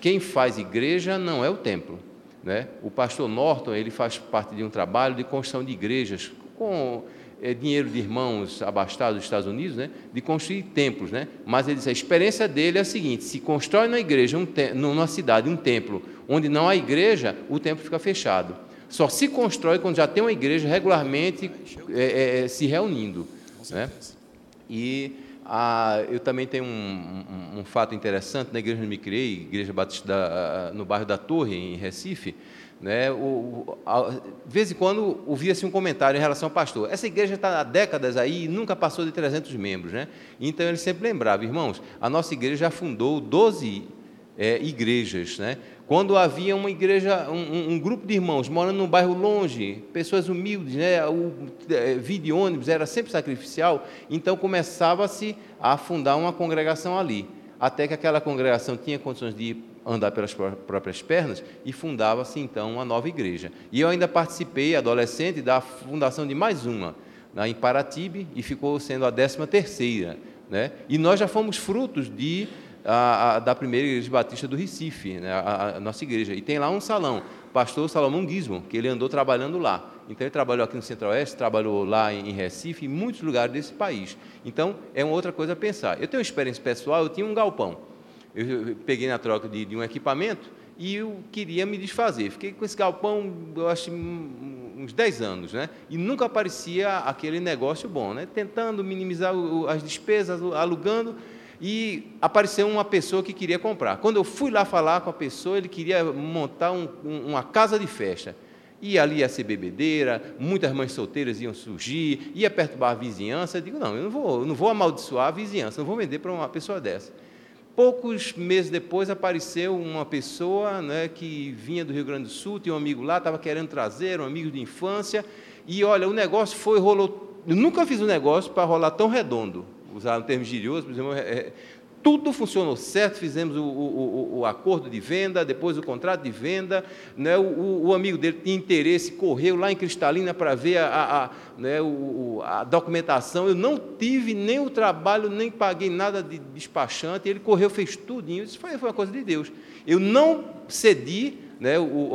Quem faz igreja não é o templo. Né? O pastor Norton ele faz parte de um trabalho de construção de igrejas com é, dinheiro de irmãos abastados dos Estados Unidos, né? de construir templos. Né? Mas ele a experiência dele é a seguinte: se constrói na igreja, um numa cidade, um templo, onde não há igreja, o templo fica fechado. Só se constrói quando já tem uma igreja regularmente é, é, se reunindo. Né? E ah, eu também tenho um, um, um, fato interessante na igreja onde me criei, igreja batista da, no bairro da Torre, em Recife. Né, o, a, de vez em quando ouvia-se um comentário em relação ao pastor. Essa igreja está há décadas aí e nunca passou de 300 membros. Né? Então ele sempre lembrava, irmãos, a nossa igreja já fundou 12 é, igrejas. Né? Quando havia uma igreja, um, um, grupo de irmãos morando num bairro longe, pessoas humildes, né? o é, vir de ônibus era sempre sacrificial, então começava-se a fundar uma congregação ali, até que aquela congregação tinha condições de andar pelas próprias pernas e fundava-se então uma nova igreja. E eu ainda participei, adolescente, da fundação de mais uma, em Paratibe, e ficou sendo a décima terceira. Né? E nós já fomos frutos de a, a, da primeira igreja batista do Recife, né, a, a, nossa igreja. E tem lá um salão, pastor Salomão Gizmo, que ele andou trabalhando lá. Então ele trabalhou aqui no Centro-Oeste, trabalhou lá em, em Recife, em muitos lugares desse país. Então é uma outra coisa a pensar. Eu tenho uma experiência pessoal, eu tinha um galpão. Eu, peguei na troca de, de um equipamento e eu queria me desfazer. Fiquei com esse galpão, eu acho, uns 10 anos, né? E nunca aparecia aquele negócio bom, né? Tentando minimizar as despesas, alugando e apareceu uma pessoa que queria comprar. Quando eu fui lá falar com a pessoa, ele queria montar um, uma casa de festa. E ali ia ser bebedeira, muitas mães solteiras iam surgir, ia perturbar a vizinhança. Eu digo, não, eu não vou, eu não vou amaldiçoar a vizinhança, não vou vender para uma pessoa dessa. Poucos meses depois apareceu uma pessoa né, que vinha do Rio Grande do Sul, tinha um amigo lá, estava querendo trazer, um amigo de infância, e olha, o negócio foi, rolou. Eu nunca fiz um negócio para rolar tão redondo usar um termo girioso, por exemplo, é, é, tudo funcionou certo, fizemos o, o, o, acordo de venda, depois o contrato de venda, né, o, o, amigo dele tinha interesse, correu lá em Cristalina para ver a, a, né, a, documentação, eu não tive nem o trabalho, nem paguei nada de despachante, ele correu, fez tudinho, isso foi, foi uma coisa de Deus. Eu não cedi né,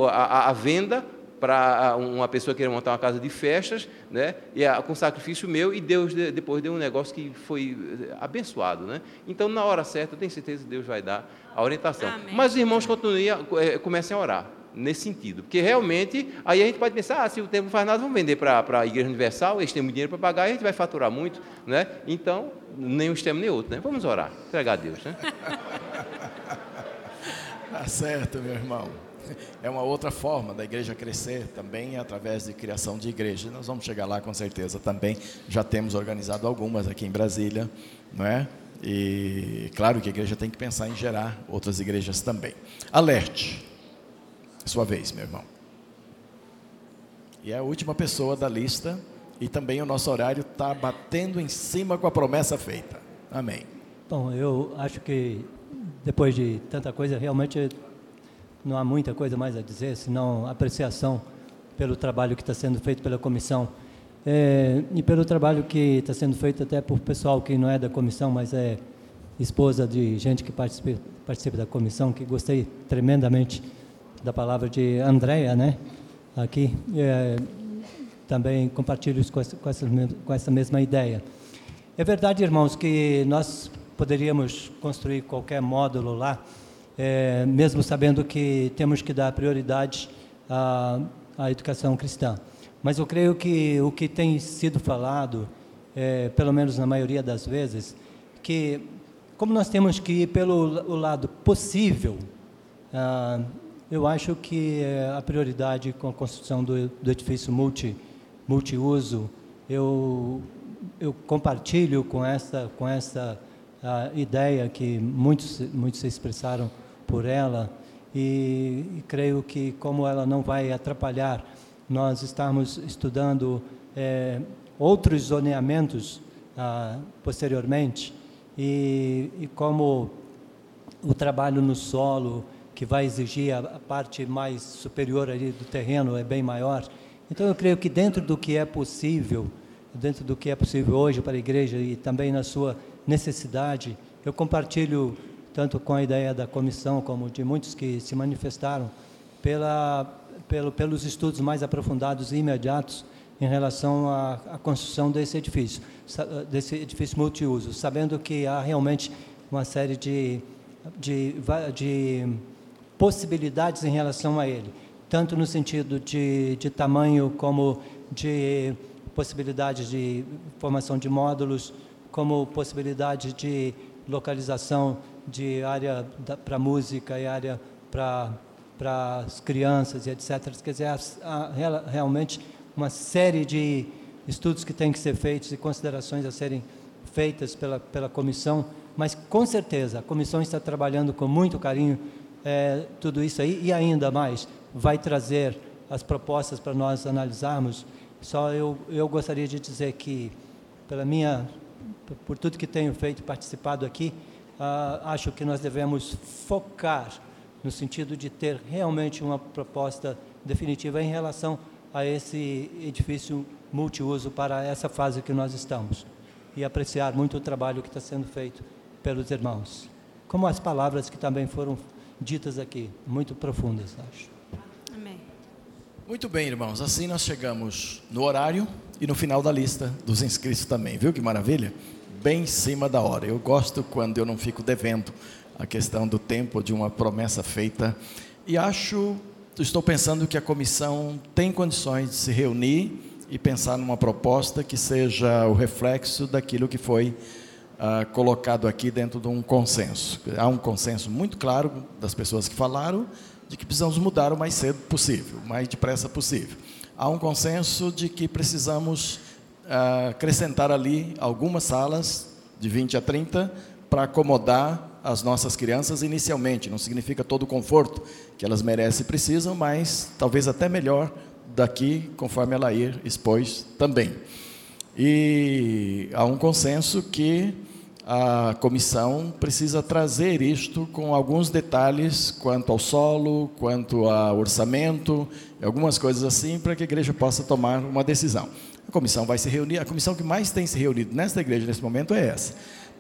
a, a venda para uma pessoa querer montar uma casa de festas, né? E com sacrifício meu e Deus depois deu um negócio que foi eh, abençoado, né? Então na hora certa, eu tenho certeza que Deus vai dar a orientação. Amém. Mas os irmãos continuem, eh, comecem a orar. nesse sentido. Porque realmente, aí a gente pode pensar, ah, se o tempo não faz nada, vamos vender para a Igreja Universal, eles têm muito dinheiro para pagar, e a gente vai faturar muito, né? Então, nem um extremo nem outro, né? Vamos orar, entregar a Deus, né? Tá certo, meu irmão. É uma outra forma da igreja crescer também através de criação de igreja. Nós vamos chegar lá com certeza também. Já temos organizado algumas aqui em Brasília, não é? E claro que a igreja tem que pensar em gerar outras igrejas também. Alerte. Sua vez, meu irmão. E é a última pessoa da lista e também o nosso horário está batendo em cima com a promessa feita. Amém. Bom, eu acho que depois de tanta coisa, realmente não há muita coisa mais a dizer, senão apreciação pelo trabalho que está sendo feito pela comissão é, e pelo trabalho que está sendo feito até por pessoal que não é da comissão, mas é esposa de gente que participa, participa da comissão, que gostei tremendamente da palavra de Andréia, né? Aqui é, também compartilho com essa, com, essa, com essa mesma ideia. É verdade, irmãos, que nós poderíamos construir qualquer módulo lá, é, mesmo sabendo que temos que dar prioridade à, à educação cristã. Mas eu creio que o que tem sido falado, é, pelo menos na maioria das vezes, que como nós temos que ir pelo lado possível, ah, eu acho que é a prioridade com a construção do, do edifício multi, multiuso, eu, eu compartilho com essa, com essa a ideia que muitos, muitos se expressaram por ela e, e creio que como ela não vai atrapalhar nós estamos estudando é, outros zoneamentos ah, posteriormente e, e, como o trabalho no solo que vai exigir a, a parte mais superior ali do terreno é bem maior. Então eu creio que dentro do que é possível dentro do que é possível hoje para a igreja e também na sua necessidade. Eu compartilho tanto com a ideia da comissão como de muitos que se manifestaram pela, pelo, pelos estudos mais aprofundados e imediatos em relação à, à construção desse edifício, desse edifício multiuso, sabendo que há realmente uma série de, de, de possibilidades em relação a ele, tanto no sentido de, de tamanho como de possibilidades de formação de módulos, como possibilidade de localização de área para música e área para para as crianças e etc. Quer dizer, há, realmente uma série de estudos que têm que ser feitos e considerações a serem feitas pela, pela comissão, mas com certeza a comissão está trabalhando com muito carinho é, tudo isso aí e ainda mais vai trazer as propostas para nós analisarmos. Só eu, eu gostaria de dizer que, pela minha por tudo que tenho feito, participado aqui, uh, acho que nós devemos focar no sentido de ter realmente uma proposta definitiva em relação a esse edifício multiuso para essa fase que nós estamos e apreciar muito o trabalho que está sendo feito pelos irmãos, como as palavras que também foram ditas aqui, muito profundas, acho. Amém. Muito bem, irmãos, assim nós chegamos no horário e no final da lista dos inscritos também, viu que maravilha? Bem em cima da hora. Eu gosto quando eu não fico devendo a questão do tempo de uma promessa feita. E acho, estou pensando que a comissão tem condições de se reunir e pensar numa proposta que seja o reflexo daquilo que foi ah, colocado aqui dentro de um consenso. Há um consenso muito claro das pessoas que falaram de que precisamos mudar o mais cedo possível, o mais depressa possível. Há um consenso de que precisamos acrescentar ali algumas salas de 20 a 30 para acomodar as nossas crianças inicialmente. Não significa todo o conforto que elas merecem e precisam, mas talvez até melhor daqui, conforme a Lair expôs também. E há um consenso que a comissão precisa trazer isto com alguns detalhes quanto ao solo, quanto ao orçamento, algumas coisas assim, para que a igreja possa tomar uma decisão. A comissão vai se reunir, a comissão que mais tem se reunido nesta igreja nesse momento é essa.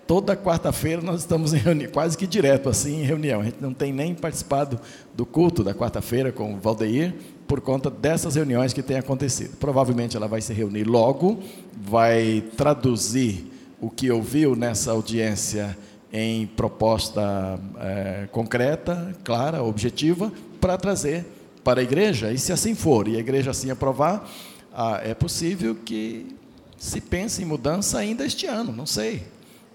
Toda quarta-feira nós estamos em reunião, quase que direto assim em reunião. A gente não tem nem participado do culto da quarta-feira com o Valdeir, por conta dessas reuniões que têm acontecido. Provavelmente ela vai se reunir logo, vai traduzir o que ouviu nessa audiência em proposta é, concreta, clara, objetiva, para trazer para a igreja, e se assim for, e a igreja assim aprovar, ah, é possível que se pense em mudança ainda este ano, não sei.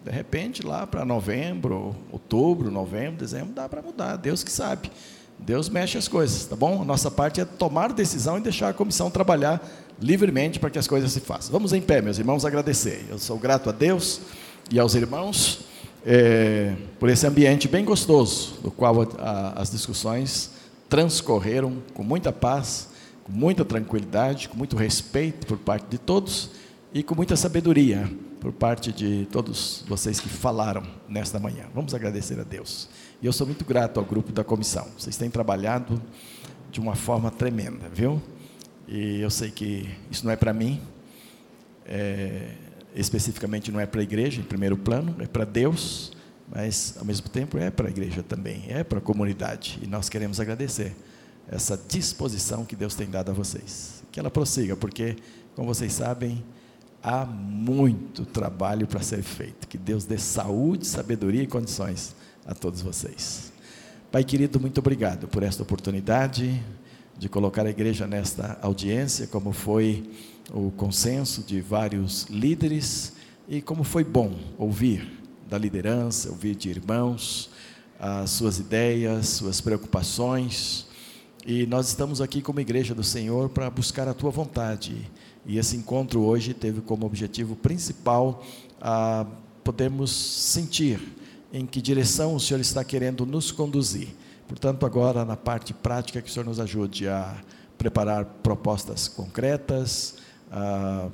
De repente, lá para novembro, outubro, novembro, dezembro, dá para mudar, Deus que sabe. Deus mexe as coisas, tá bom? A nossa parte é tomar decisão e deixar a comissão trabalhar livremente para que as coisas se façam. Vamos em pé, meus irmãos, agradecer. Eu sou grato a Deus e aos irmãos é, por esse ambiente bem gostoso, do qual a, a, as discussões transcorreram com muita paz, com muita tranquilidade, com muito respeito por parte de todos e com muita sabedoria por parte de todos vocês que falaram nesta manhã. Vamos agradecer a Deus. E eu sou muito grato ao grupo da comissão. Vocês têm trabalhado de uma forma tremenda, viu? E eu sei que isso não é para mim, é, especificamente não é para a igreja, em primeiro plano, é para Deus, mas ao mesmo tempo é para a igreja também, é para a comunidade. E nós queremos agradecer essa disposição que Deus tem dado a vocês. Que ela prossiga, porque, como vocês sabem, há muito trabalho para ser feito. Que Deus dê saúde, sabedoria e condições a todos vocês. Pai querido, muito obrigado por esta oportunidade de colocar a igreja nesta audiência, como foi o consenso de vários líderes e como foi bom ouvir da liderança, ouvir de irmãos as suas ideias, suas preocupações. E nós estamos aqui como igreja do Senhor para buscar a tua vontade. E esse encontro hoje teve como objetivo principal a podermos sentir em que direção o Senhor está querendo nos conduzir. Portanto, agora na parte prática, que o Senhor nos ajude a preparar propostas concretas,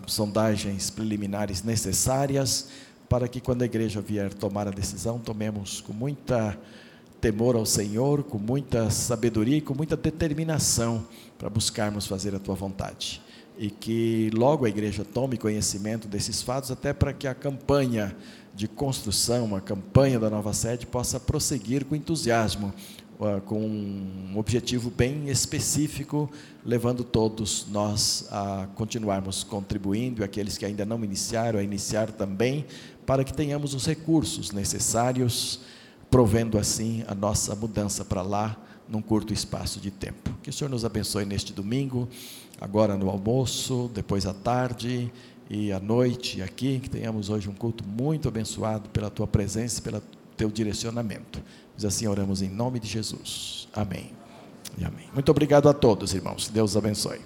sondagens preliminares necessárias, para que quando a igreja vier tomar a decisão, tomemos com muita temor ao Senhor, com muita sabedoria e com muita determinação para buscarmos fazer a tua vontade. E que logo a igreja tome conhecimento desses fatos, até para que a campanha de construção, a campanha da nova sede possa prosseguir com entusiasmo, com um objetivo bem específico, levando todos nós a continuarmos contribuindo, aqueles que ainda não iniciaram, a iniciar também, para que tenhamos os recursos necessários, provendo assim a nossa mudança para lá num curto espaço de tempo. Que o Senhor nos abençoe neste domingo, agora no almoço, depois à tarde e à noite aqui, que tenhamos hoje um culto muito abençoado pela tua presença e pelo teu direcionamento. Mas assim oramos em nome de Jesus. Amém. E amém. Muito obrigado a todos, irmãos. Deus abençoe.